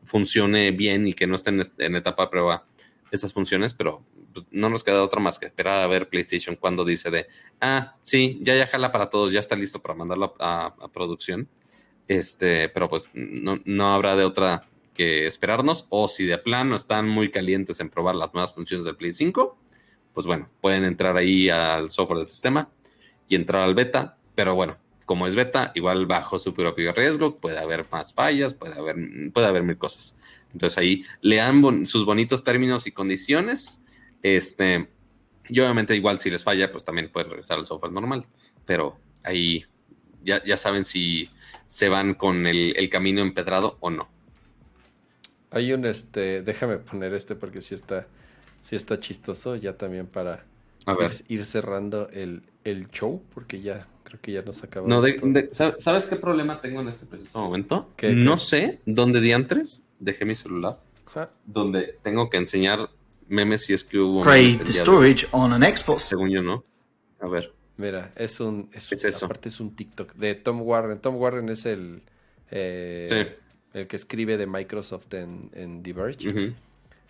funcione bien y que no estén en etapa de prueba estas funciones, pero pues, no nos queda otra más que esperar a ver PlayStation cuando dice de, ah, sí, ya ya jala para todos, ya está listo para mandarlo a, producción. Este, pero pues no, no, habrá de otra que esperarnos, o si de plano están muy calientes en probar las nuevas funciones del Play 5, pues bueno, pueden entrar ahí al software del sistema y entrar al beta, pero bueno, como es beta, igual bajo su propio riesgo, puede haber más fallas, puede haber, puede haber mil cosas. Entonces ahí lean sus bonitos términos y condiciones. Este, y obviamente igual si les falla, pues también pueden regresar al software normal. Pero ahí ya, ya saben si se van con el, camino empedrado o no. Hay un este, déjame poner este porque si está, sí está chistoso, ya también para Ir, cerrando el, el show, porque ya creo que ya nos acabamos. No, ¿sabes qué problema tengo en este preciso momento? No sé dónde diantres dejé mi celular, donde tengo que enseñar memes si es que hubo. the storage on an Xbox. Según yo, ¿no? A ver. Mira, es un. Es, aparte es un TikTok de Tom Warren. Tom Warren es el. Eh, el que escribe de Microsoft en, en Diverge.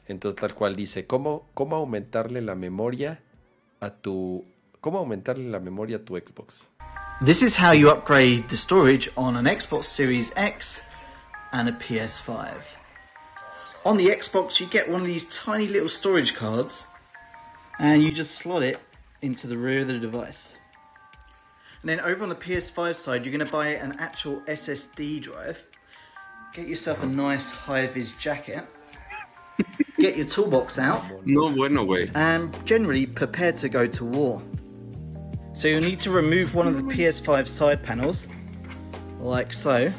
Entonces, tal cual dice: ¿cómo, ¿Cómo aumentarle la memoria a tu. ¿Cómo aumentarle la memoria a tu Xbox? This is how you upgrade the storage on an Xbox Series X and a PS5. On the Xbox, you get one of these tiny little storage cards and you just slot it into the rear of the device. And then over on the PS5 side, you're going to buy an actual SSD drive. Get yourself a nice high vis jacket. <laughs> Get your toolbox out. No bueno, way. And generally prepare to go to war. So you'll need to remove one of the PS5 side panels, like so.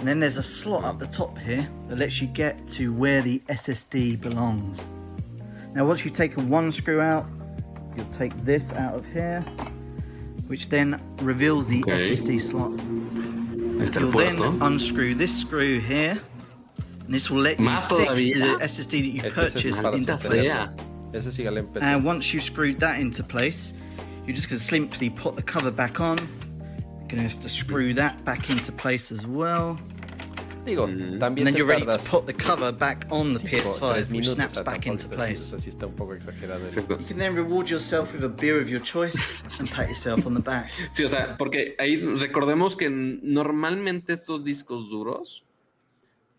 And then there's a slot up the top here that lets you get to where the SSD belongs. Now once you've taken one screw out, you'll take this out of here, which then reveals the okay. SSD slot. You'll then unscrew this screw here, and this will let you fix the SSD that you've purchased into place. And once you've screwed that into place, you're just going to simply put the cover back on. You're going to have to screw that back into place as well. Digo, mm. también and then you're ready to put the cover back on the PS5, which snaps back into place. Así está un poco exagerado. You can then reward yourself with a beer of your choice and pat yourself on the back. <laughs> Sí, o sea, porque ahí recordemos que normalmente estos discos duros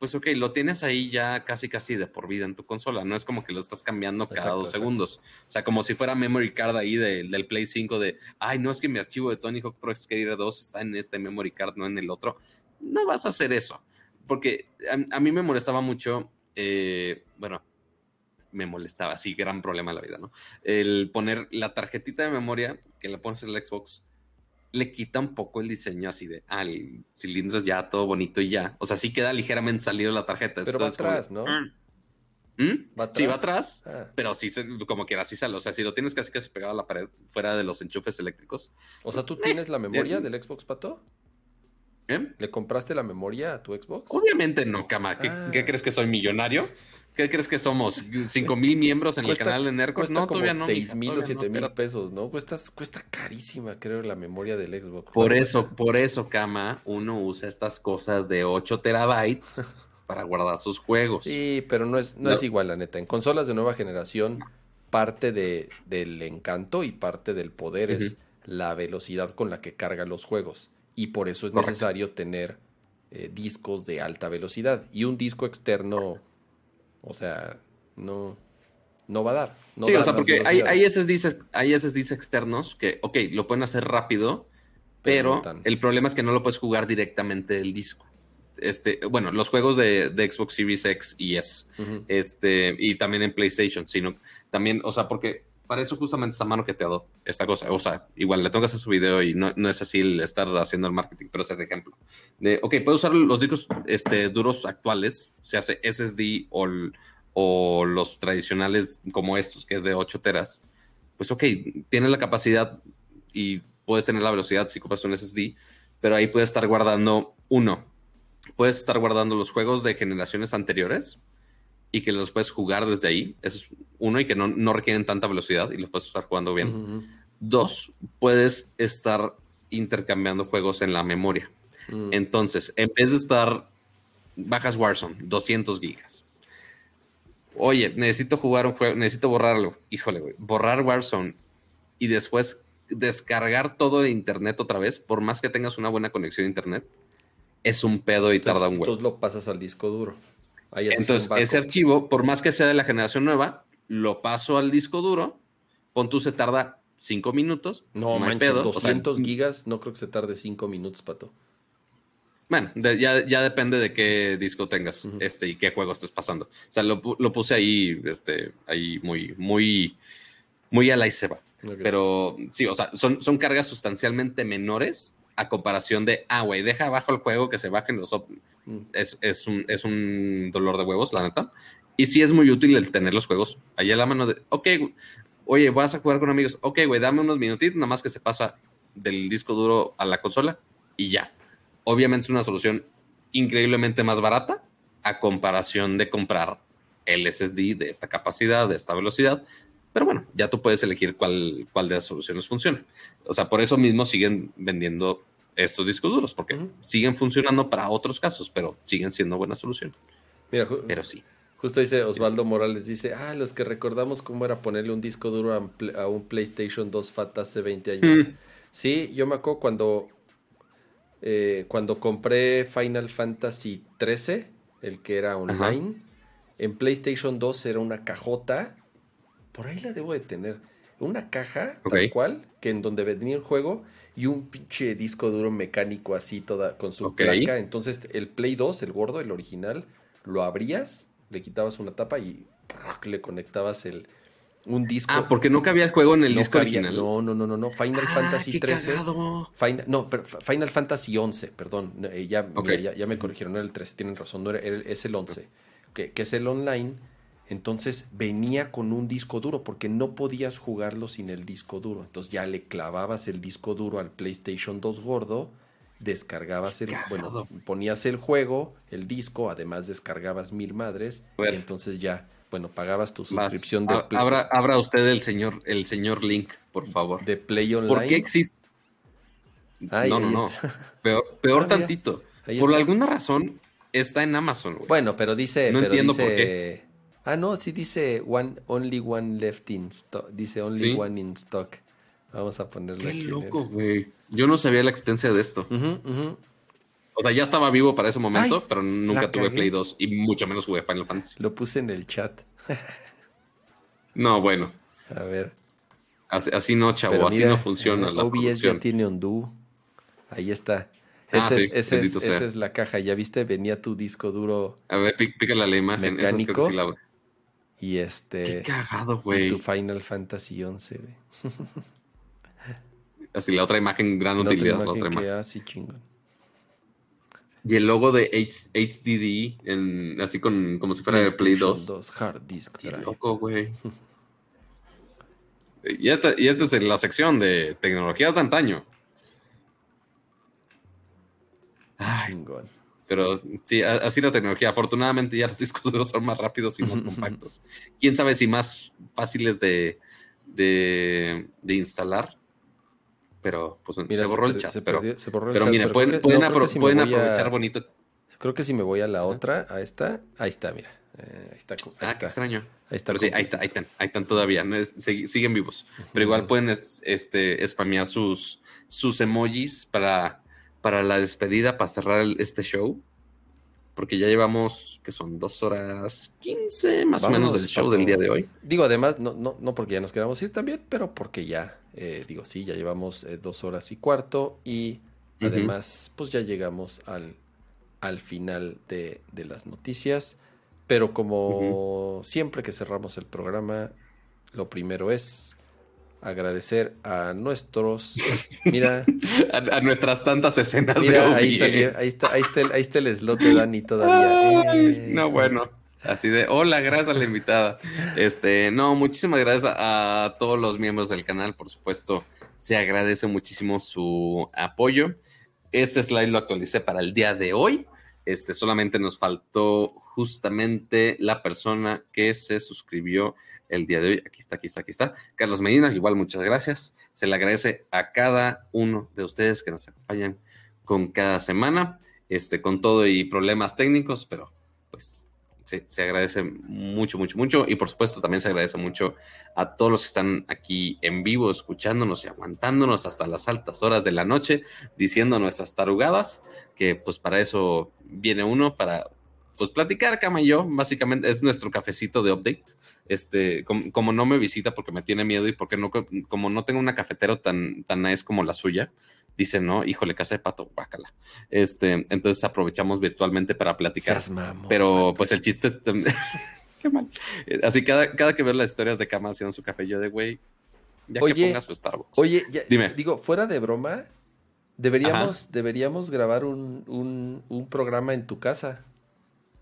pues ok, lo tienes ahí ya casi casi de por vida en tu consola. No es como que lo estás cambiando cada Exacto, dos exacto. segundos. O sea, como si fuera memory card ahí de- del Play 5 de, ay, no es que mi archivo de Tony Hawk Pro Skater 2 está en este memory card, no en el otro. No vas a hacer eso. Porque a, a mí me molestaba mucho, eh, bueno, me molestaba, sí, gran problema en la vida, ¿no? El poner la tarjetita de memoria que la pones en el Xbox le quita un poco el diseño así de, ah, el cilindro es ya todo bonito y ya. O sea, sí queda ligeramente salido la tarjeta. Pero va Entonces, como atrás, de, ¿no? "Mm". ¿Mm? ¿Va Sí, va atrás? Ah. pero sí, se- como quiera, sí sale. O sea, si lo tienes casi casi pegado a la pared, fuera de los enchufes eléctricos. O sea, ¿tú tienes la memoria Eh, del Xbox, Pato? ¿Eh? ¿Le compraste la memoria a tu Xbox? Obviamente no, cama. ¿Qué, Ah. qué crees que soy millonario? ¿Qué crees que somos? ¿Cinco mil miembros en Cuesta- el canal de Nercos? Cuesta No, como todavía no. seis mil o siete mil pesos, ¿no? Cuesta, cuesta carísima, creo, la memoria del Xbox. Por eso, por eso, cama, uno usa estas cosas de 8 terabytes <laughs> para guardar sus juegos. Sí, pero no es, no, No. es igual, la neta. En consolas de nueva generación, parte de, del encanto y parte del poder es la velocidad con la que carga los juegos. Y por eso es Correcto. necesario tener eh, discos de alta velocidad. Y un disco externo, o sea, no, no va a dar. no sí, o sea, porque hay, hay. SSDs, hay SSDs externos que, ok, lo pueden hacer rápido, Pero el problema es que no lo puedes jugar directamente del disco. Este, bueno, los juegos de, de Xbox Series X y S, este, y también en PlayStation, sino también, o sea, porque para eso justamente está mano que te dado esta cosa. O sea, igual le tengo que hacer su video y no, no es así el estar haciendo el marketing, pero es el ejemplo. De, ok, puedo usar los discos este, duros actuales, se hace SSD o, o los tradicionales como estos, que es de 8 teras. Pues ok, tienes la capacidad y puedes tener la velocidad si compras un SSD, pero ahí puedes estar guardando uno. Puedes estar guardando los juegos de generaciones anteriores y que los puedes jugar desde ahí. Eso es uno y que no, no requieren tanta velocidad y los puedes estar jugando bien. Dos, puedes estar intercambiando juegos en la memoria. Mm. Entonces, en vez de estar, bajas Warzone, 200 gigas. Oye, necesito jugar un juego, necesito borrarlo. Híjole, güey, borrar Warzone y después descargar todo de internet otra vez, por más que tengas una buena conexión a internet, es un pedo y tarda un huevo. Entonces lo pasas al disco duro. Ahí Entonces, ese archivo, por más que sea de la generación nueva, lo paso al disco duro. Pon tú, se tarda 5 minutos. No, hay manches, pedo, o sea, 200 gigas, no creo que se tarde 5 minutos, Pato. Bueno, de- ya, ya depende de qué disco tengas este, y qué juego estés pasando. O sea, lo, lo puse ahí, este, ahí muy, muy, muy a la y se va. Pero sí, o sea, son, son cargas sustancialmente menores a comparación de, ah, güey, deja abajo el juego que se bajen los... Es, es, un, es un dolor de huevos, la neta. Y sí es muy útil el tener los juegos ahí a la mano de, ok, oye, vas a jugar con amigos, ok, güey, dame unos minutitos, nada más que se pasa del disco duro a la consola y ya. Obviamente es una solución increíblemente más barata a comparación de comprar el SSD de esta capacidad, de esta velocidad. Pero bueno, ya tú puedes elegir cuál, cuál de las soluciones funciona. O sea, por eso mismo siguen vendiendo estos discos duros, porque siguen funcionando para otros casos, pero siguen siendo buena solución. Mira, Pero sí. justo dice Osvaldo Morales, dice, ah, los que recordamos cómo era ponerle un disco duro a un, PlayStation 2 FAT hace 20 años. Mm. Sí, yo me acuerdo cuando, eh, cuando compré Final Fantasy 13, el que era online, en PlayStation 2 era una cajota, por ahí la debo de tener, una caja tal cual, que en donde venía el juego y un pinche disco duro mecánico así toda con su placa. Entonces el Play 2, el gordo, el original, lo abrías, le quitabas una tapa y le conectabas el un disco. Ah, porque no cabía el juego en el No disco cabía- original. No, no, no, no, no. Final Ah, Fantasy qué 13. cagado. Final, no, pero Final Fantasy 11, perdón. eh, ya, mira, ya, ya me corrigieron, no era el 13, tienen razón, no era, es el 11, que, que es el online. Entonces venía con un disco duro porque no podías jugarlo sin el disco duro. Entonces ya le clavabas el disco duro al PlayStation 2 gordo, descargabas el, Cagado. bueno, ponías el juego, el disco, además descargabas mil madres y entonces ya, bueno, pagabas tu suscripción de, A- Play- abra, abra usted el señor, el señor Link, por favor. de Play Online. ¿Por qué existe? Ay, no, no, no. Peor, peor Ah, tantito. Por está. alguna razón está en Amazon, güey. Bueno, pero dice. No pero entiendo dice- por qué. Ah, no, sí dice one, only one left in stock. Dice only ¿Sí? one in stock. Vamos a ponerlo Qué aquí. loco, güey. Yo no sabía la existencia de esto. O sea, ya estaba vivo para ese momento, Ay, pero nunca tuve cagué. Play 2 y mucho menos jugué Final Fantasy. Lo puse en el chat. No, bueno, A ver. así, así no, chavo, Pero así mira, no funciona eh, la OBS producción. ya tiene Ondú. Ahí está. Ah, Ese sí, es, ese es- bendito sea. esa es la caja. Ya viste, venía tu disco duro A ver, pí- pícale a la imagen. creo que Mecánico. sí la- y Qué este. cagado, y güey. tu Final Fantasy 11, güey. <laughs> Así la otra imagen, gran La otra utilidad, la imagen otra que imagen. así chingón. Y el logo de H- HDD, en, así con, como si fuera de Play PlayStation 2. Hard Disk Qué loco, güey. Y esta, y esta es la sección de tecnologías de antaño. Ay, Chingón. Pero sí, así la tecnología. Afortunadamente ya los <laughs> discos duros son más rápidos y más <laughs> compactos. Quién sabe si más fáciles de, de, de instalar. Pero pues Mira, se borró el chat. se pero perdió- se borró el chat, miren, pero pueden, pueden no, apro- si pueden a- aprovechar bonito. Creo que si me voy a la otra, a esta, ahí está, mira. Eh, ahí está. Ahí Ah, qué está. extraño. Ahí está. Sí, ahí está, ahí están, ahí están todavía, ¿no? Es- siguen vivos. Pero igual pueden es- este, spamear sus, sus emojis para, para la despedida, para cerrar este show. Porque ya llevamos, que son dos horas quince más o menos del show Pato. del día de hoy. Digo, además, no, no, no porque ya nos queramos ir también, pero porque ya, eh, digo, sí, ya llevamos eh, dos horas y cuarto y además, pues ya llegamos al, al final de, de las noticias. Pero como siempre que cerramos el programa, lo primero es agradecer a nuestros... Mira, <laughs> A, a nuestras tantas escenas de mira, ahí OBS. salió, ahí está, ahí está, el, ahí está el slot de Dani todavía. Ay, Eh, no, bueno. Así de, hola, gracias a la invitada. Este, no, muchísimas gracias a, a todos los miembros del canal, por supuesto. Se agradece muchísimo su apoyo. Este slide lo actualicé para el día de hoy. Este, solamente nos faltó justamente la persona que se suscribió el día de hoy. Aquí está, aquí está, aquí está. Carlos Medina, igual muchas gracias. Se le agradece a cada uno de ustedes que nos acompañan con cada semana, este, con todo y problemas técnicos, pero pues se, se agradece mucho, mucho, mucho. Y por supuesto también se agradece mucho a todos los que están aquí en vivo, escuchándonos y aguantándonos hasta las altas horas de la noche, diciendo nuestras tarugadas, que pues para eso viene uno, para pues platicar, Cama y yo, básicamente es nuestro cafecito de update. Este, como, como no me visita porque me tiene miedo y porque no, como no tengo una cafetera tan, tan nice como la suya, dice, no, híjole, casa de pato, guácala. Este, entonces aprovechamos virtualmente para platicar. mamón, Pero pues el chiste es... <laughs> Qué mal. Así cada, cada que veo las historias de Cama haciendo su café, yo de güey, ya Oye, que ponga su Starbucks. Oye, ya- Dime. digo, fuera de broma, deberíamos, deberíamos grabar un, un, un programa en tu casa,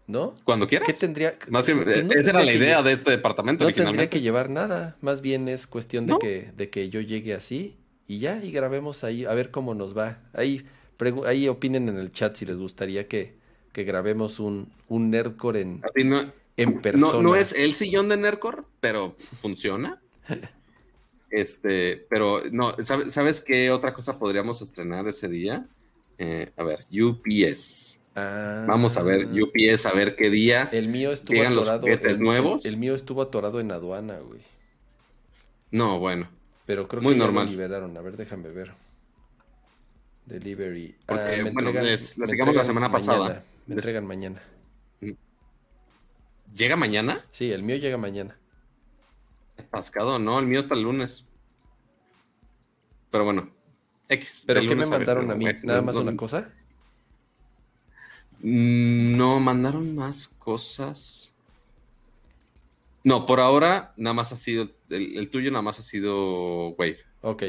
¿no? Cuando quieras. ¿Qué tendría? Más bien, pues no esa era la idea de este departamento No tendría que llevar nada, más bien es cuestión de, ¿No? que, de que yo llegue así y ya, y grabemos ahí, a ver cómo nos va. Ahí, ahí opinen en el chat si les gustaría que, que grabemos un, un Nerdcore en, Así no, en persona. no, no es el sillón de Nercor, pero funciona. <laughs> Este, pero no, ¿sabes, ¿sabes qué otra cosa podríamos estrenar ese día? Eh, a ver, UPS. Ah. Vamos a ver, UPS, a ver qué día. El mío estuvo ¿Llegan los atorado. juguetes el- nuevos? El, mío estuvo atorado en aduana, güey. No, bueno. Pero creo Muy que ya normal. lo liberaron. A ver, déjame ver. Delivery. Porque, Ah, me bueno, entregan- les platicamos la semana mañana. pasada. Me entregan mañana. ¿Llega mañana? Sí, el mío llega mañana. Atascado, no, el mío hasta el lunes. Pero bueno, X. ¿Pero qué me lunes a- mandaron a mí? ¿Nada más una cosa? Mm, No, mandaron más cosas. No, por ahora nada más ha sido, el, el tuyo nada más ha sido Wave. Ok.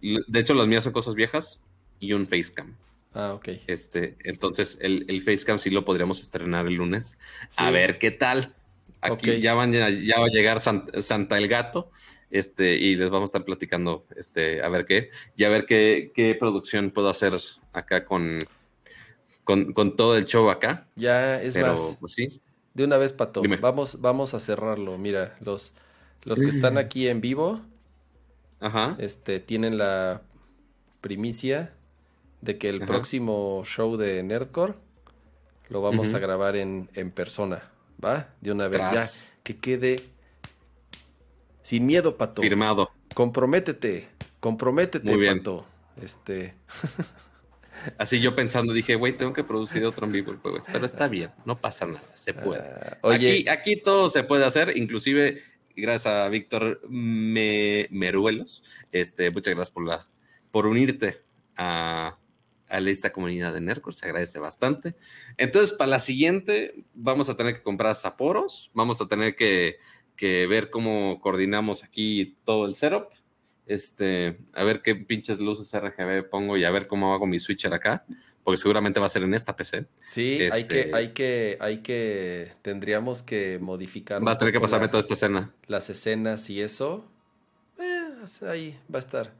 De hecho, las mías son cosas viejas y un Facecam. Ah, ok. Este, entonces, el, el Facecam sí lo podríamos estrenar el lunes. A ver qué tal. Aquí ya, van, ya, ya va a llegar San- Santa el Gato. Este, y les vamos a estar platicando, este, a ver qué, y a ver qué, qué producción puedo hacer acá con, con, con todo el show acá. Ya, es Pero, más, pues sí, de una vez, Pato. Dime. Vamos, vamos a cerrarlo. Mira, los, los que están aquí en vivo, ajá. este, tienen la primicia de que el Ajá. próximo show de Nerdcore lo vamos a grabar en, en persona, ¿va? De una vez Tras. ya, que quede sin miedo, Pato. Firmado. Comprométete, comprométete, Muy bien. Pato. Este, <laughs> Así yo pensando, dije, güey, tengo que producir otro en vivo el jueves, pero está bien, no pasa nada, se puede. Ah, oye, Aquí, aquí todo se puede hacer, inclusive gracias a Víctor Me- Meruelos. Este, muchas gracias por, la, por unirte a, a esta comunidad de Nercor, se agradece bastante. Entonces, para la siguiente, vamos a tener que comprar Saporos, vamos a tener que, que ver cómo coordinamos aquí todo el setup. Este, a ver qué pinches luces RGB pongo y a ver cómo hago mi switcher acá, porque seguramente va a ser en esta PC. sí, hay este- que, hay que, hay que, tendríamos que modificar. Vas a tener que pasarme las- toda esta escena. las escenas y eso. Eh, ahí va a estar.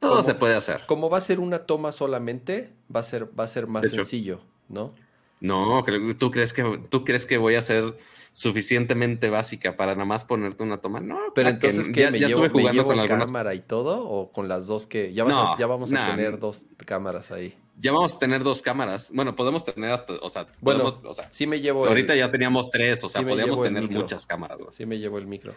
Todo ¿Cómo? se puede hacer. Como va a ser una toma solamente, va a ser, va a ser más sencillo, ¿no? No, ¿tú crees que tú crees que voy a ser suficientemente básica para nada más ponerte una toma? No, Pero que entonces. ¿qué? ya, ¿Me ya llevo, estuve me jugando llevo con algunas. cámara y todo? ¿O con las dos que...? Ya, vas a- ya vamos a tener dos cámaras ahí. Ya vamos a tener dos cámaras. Bueno, podemos tener hasta, o sea, Bueno, podemos- o sea, sí me llevo el- ahorita ya teníamos tres, o sea, sí me el tener micro. muchas cámaras. Sí me llevo el micro.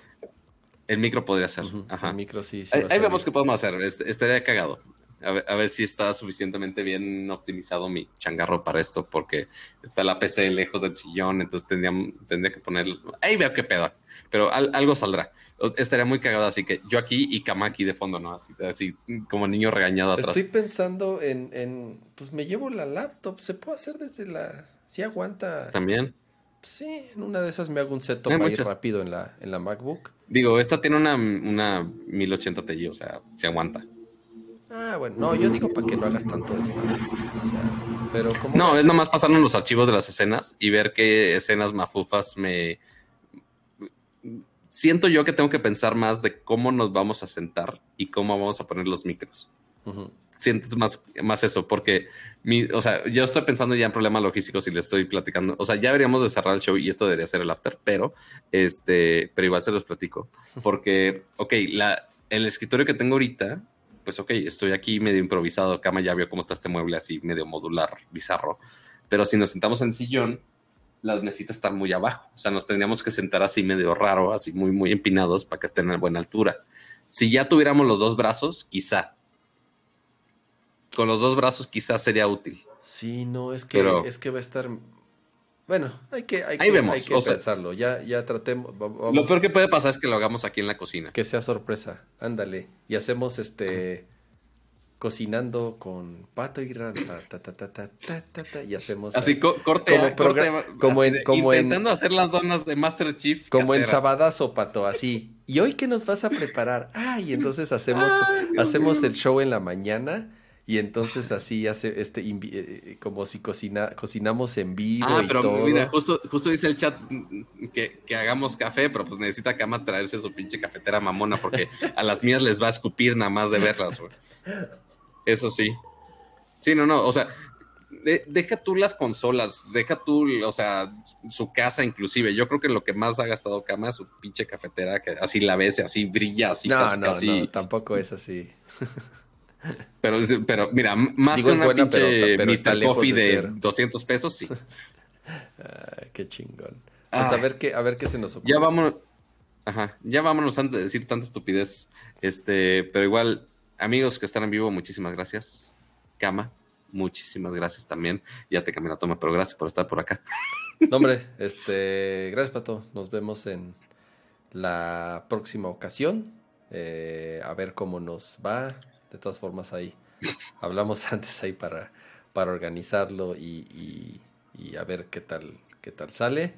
El micro podría ser. Ajá. El micro sí, sí ahí vemos qué podemos hacer. Est- Estaría cagado. A ver, a ver si está suficientemente bien optimizado mi changarro para esto, porque está la PC lejos del sillón, entonces tendría, tendría que poner. Ahí veo qué pedo. Pero al- algo saldrá. Estaría muy cagado, así que yo aquí y Kama aquí de fondo, ¿no? Así, así como niño regañado atrás. Estoy pensando en, en... Pues me llevo la laptop. Se puede hacer desde la... Sí aguanta. También. Sí, en una de esas me hago un setup ahí muchas. rápido en la, en la MacBook. Digo, esta tiene una, una 1080 Ti, o sea, se aguanta. Ah, bueno. No, yo digo para que no hagas tanto desmadre. O sea, pero como... No, es nomás pasarnos los archivos de las escenas y ver qué escenas mafufas me... Siento yo que tengo que pensar más de cómo nos vamos a sentar y cómo vamos a poner los micros. Ujú. Siento más, más eso, porque, mi, o sea, yo estoy pensando ya en problemas logísticos y le estoy platicando. O sea, ya deberíamos de cerrar el show y esto debería ser el after, pero, este, pero igual se los platico. <laughs> Porque, ok, la, el escritorio que tengo ahorita, pues ok, estoy aquí medio improvisado. Cama ya vio cómo está este mueble así, medio modular, bizarro. Pero si nos sentamos en sillón, las mesitas están muy abajo. O sea, nos tendríamos que sentar así medio raro, así muy, muy empinados para que estén a buena altura. Si ya tuviéramos los dos brazos, quizá. Con los dos brazos quizás sería útil. Sí, no, es que, Pero- es que va a estar... Bueno, hay que, hay que. Hay que pensarlo. Ya, ya tratemos. Lo peor que puede pasar es que lo hagamos aquí en la cocina. Que sea sorpresa. Ándale. Y hacemos este. Cocinando con pato y rana. Ta, ta, ta, y hacemos. Así, corte. Como, corte, como en, como intentando hacer las donas de Master Chief. Como en Sabadazo, pato, así. ¿Y hoy qué nos vas a preparar? Ay, entonces hacemos, hacemos el show en la mañana y entonces así hace este eh, como si cocina, cocinamos en vivo Ah, y pero todo. mira, justo, justo dice el chat mm, que, que hagamos café, pero pues necesita Cama traerse su pinche cafetera mamona porque a las mías les va a escupir nada más de verlas, güey. Eso sí. Sí, no, no, o sea, de- deja tú las consolas, deja tú, o sea, su casa inclusive. Yo creo que lo que más ha gastado Cama es su pinche cafetera, que así la ves, así brilla, así no, casi, no, casi. no, tampoco es así. <laughs> Pero, pero mira, más Digo, que una buena, pinche pero- Mr. Coffee de de, ser. 200 pesos, sí. Ah, qué chingón. Pues a Ay. ver qué, a ver qué se nos ocurre. Ya vámonos. Ajá, ya vámonos antes de decir tanta estupidez. Este, pero igual, amigos que están en vivo, muchísimas gracias. Cama, muchísimas gracias también. Ya te cambié la toma, pero gracias por estar por acá. No, hombre, este, gracias, Pato. Nos vemos en la próxima ocasión. Eh, a ver cómo nos va. De todas formas, ahí hablamos <laughs> antes ahí para, para organizarlo y, y- y a ver qué tal, qué tal sale.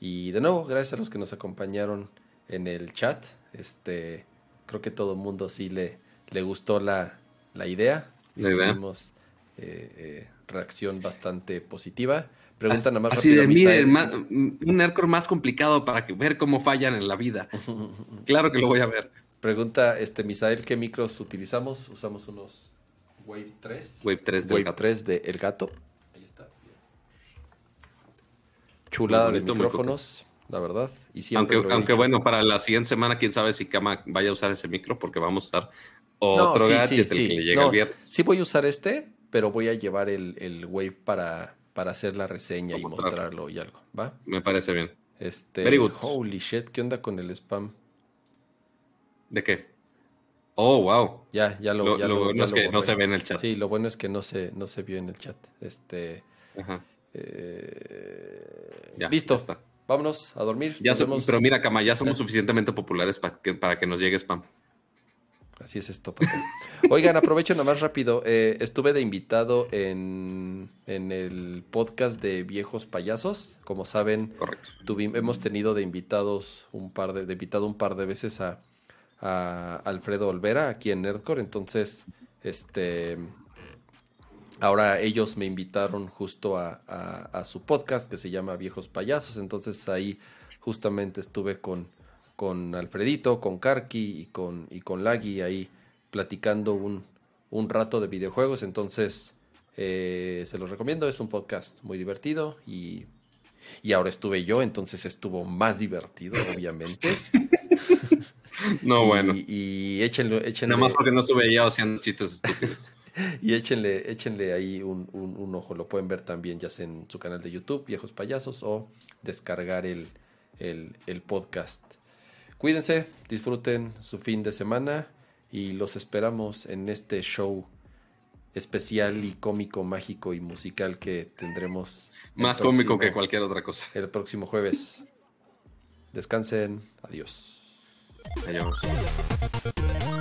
Y de nuevo, gracias a los que nos acompañaron en el chat. Este, creo que todo el mundo sí le, le gustó la, la idea. Recibimos, eh, eh, reacción bastante positiva. Pregunta nada más Así rápido, de, miren, ma- un Nerdcore más complicado para que, ver cómo fallan en la vida. <laughs> Claro que lo voy a ver. Pregunta, este, Misael, ¿qué micros utilizamos? Usamos unos Wave 3. Wave 3 del Wave gato. 3 de El Gato. Ahí está. Chulada de micrófonos, la verdad. Y siempre Aunque, aunque dicho. bueno, para la siguiente semana, quién sabe si Kama vaya a usar ese micro, porque vamos a usar No, otro sí, gadget, sí, el sí. que le llega No, el viernes. sí voy a usar este, pero voy a llevar el, el Wave para, para hacer la reseña y mostrarlo. mostrarlo y algo, ¿va? Me parece bien. Este, Very good. holy shit, ¿qué onda con el spam? ¿De qué? Oh, wow. Ya, ya lo, Lo, ya lo lo- bueno ya es que no se ve en el chat. Sí, lo bueno es que no se, no se vio en el chat. Este, Ajá. eh, Ya, listo. ya está. Vámonos a dormir. Ya Nos so- vemos. pero mira, Cama, ya somos suficientemente populares pa- que- para que nos llegue spam. Así es esto. Oigan, aprovecho nada más rápido. eh, estuve de invitado en, en el podcast de Viejos Payasos. Como saben, Correcto. hemos tenido de invitados un par de, de invitado un par de veces a, a Alfredo Olvera aquí en Nerdcore. Entonces, este ahora ellos me invitaron justo a, su podcast que se llama Viejos Payasos. Entonces ahí justamente estuve con, con Alfredito, con Karki y con, y con Lagui ahí platicando un, un rato de videojuegos. Entonces, eh, se los recomiendo. Es un podcast muy divertido y, y ahora estuve yo, entonces estuvo más divertido, obviamente. <laughs> No, y, bueno. Y échenle, échenle, Nada más porque no estuve yo haciendo chistes estúpidos. <laughs> y échenle, échenle ahí un, un- un ojo. Lo pueden ver también, ya sea en su canal de YouTube, Viejos Payasos, o descargar el, el, el podcast. Cuídense, disfruten su fin de semana y los esperamos en este show especial y cómico, mágico y musical que tendremos. Más cómico que cualquier otra cosa. El próximo jueves. Descansen. Adiós. Adiós.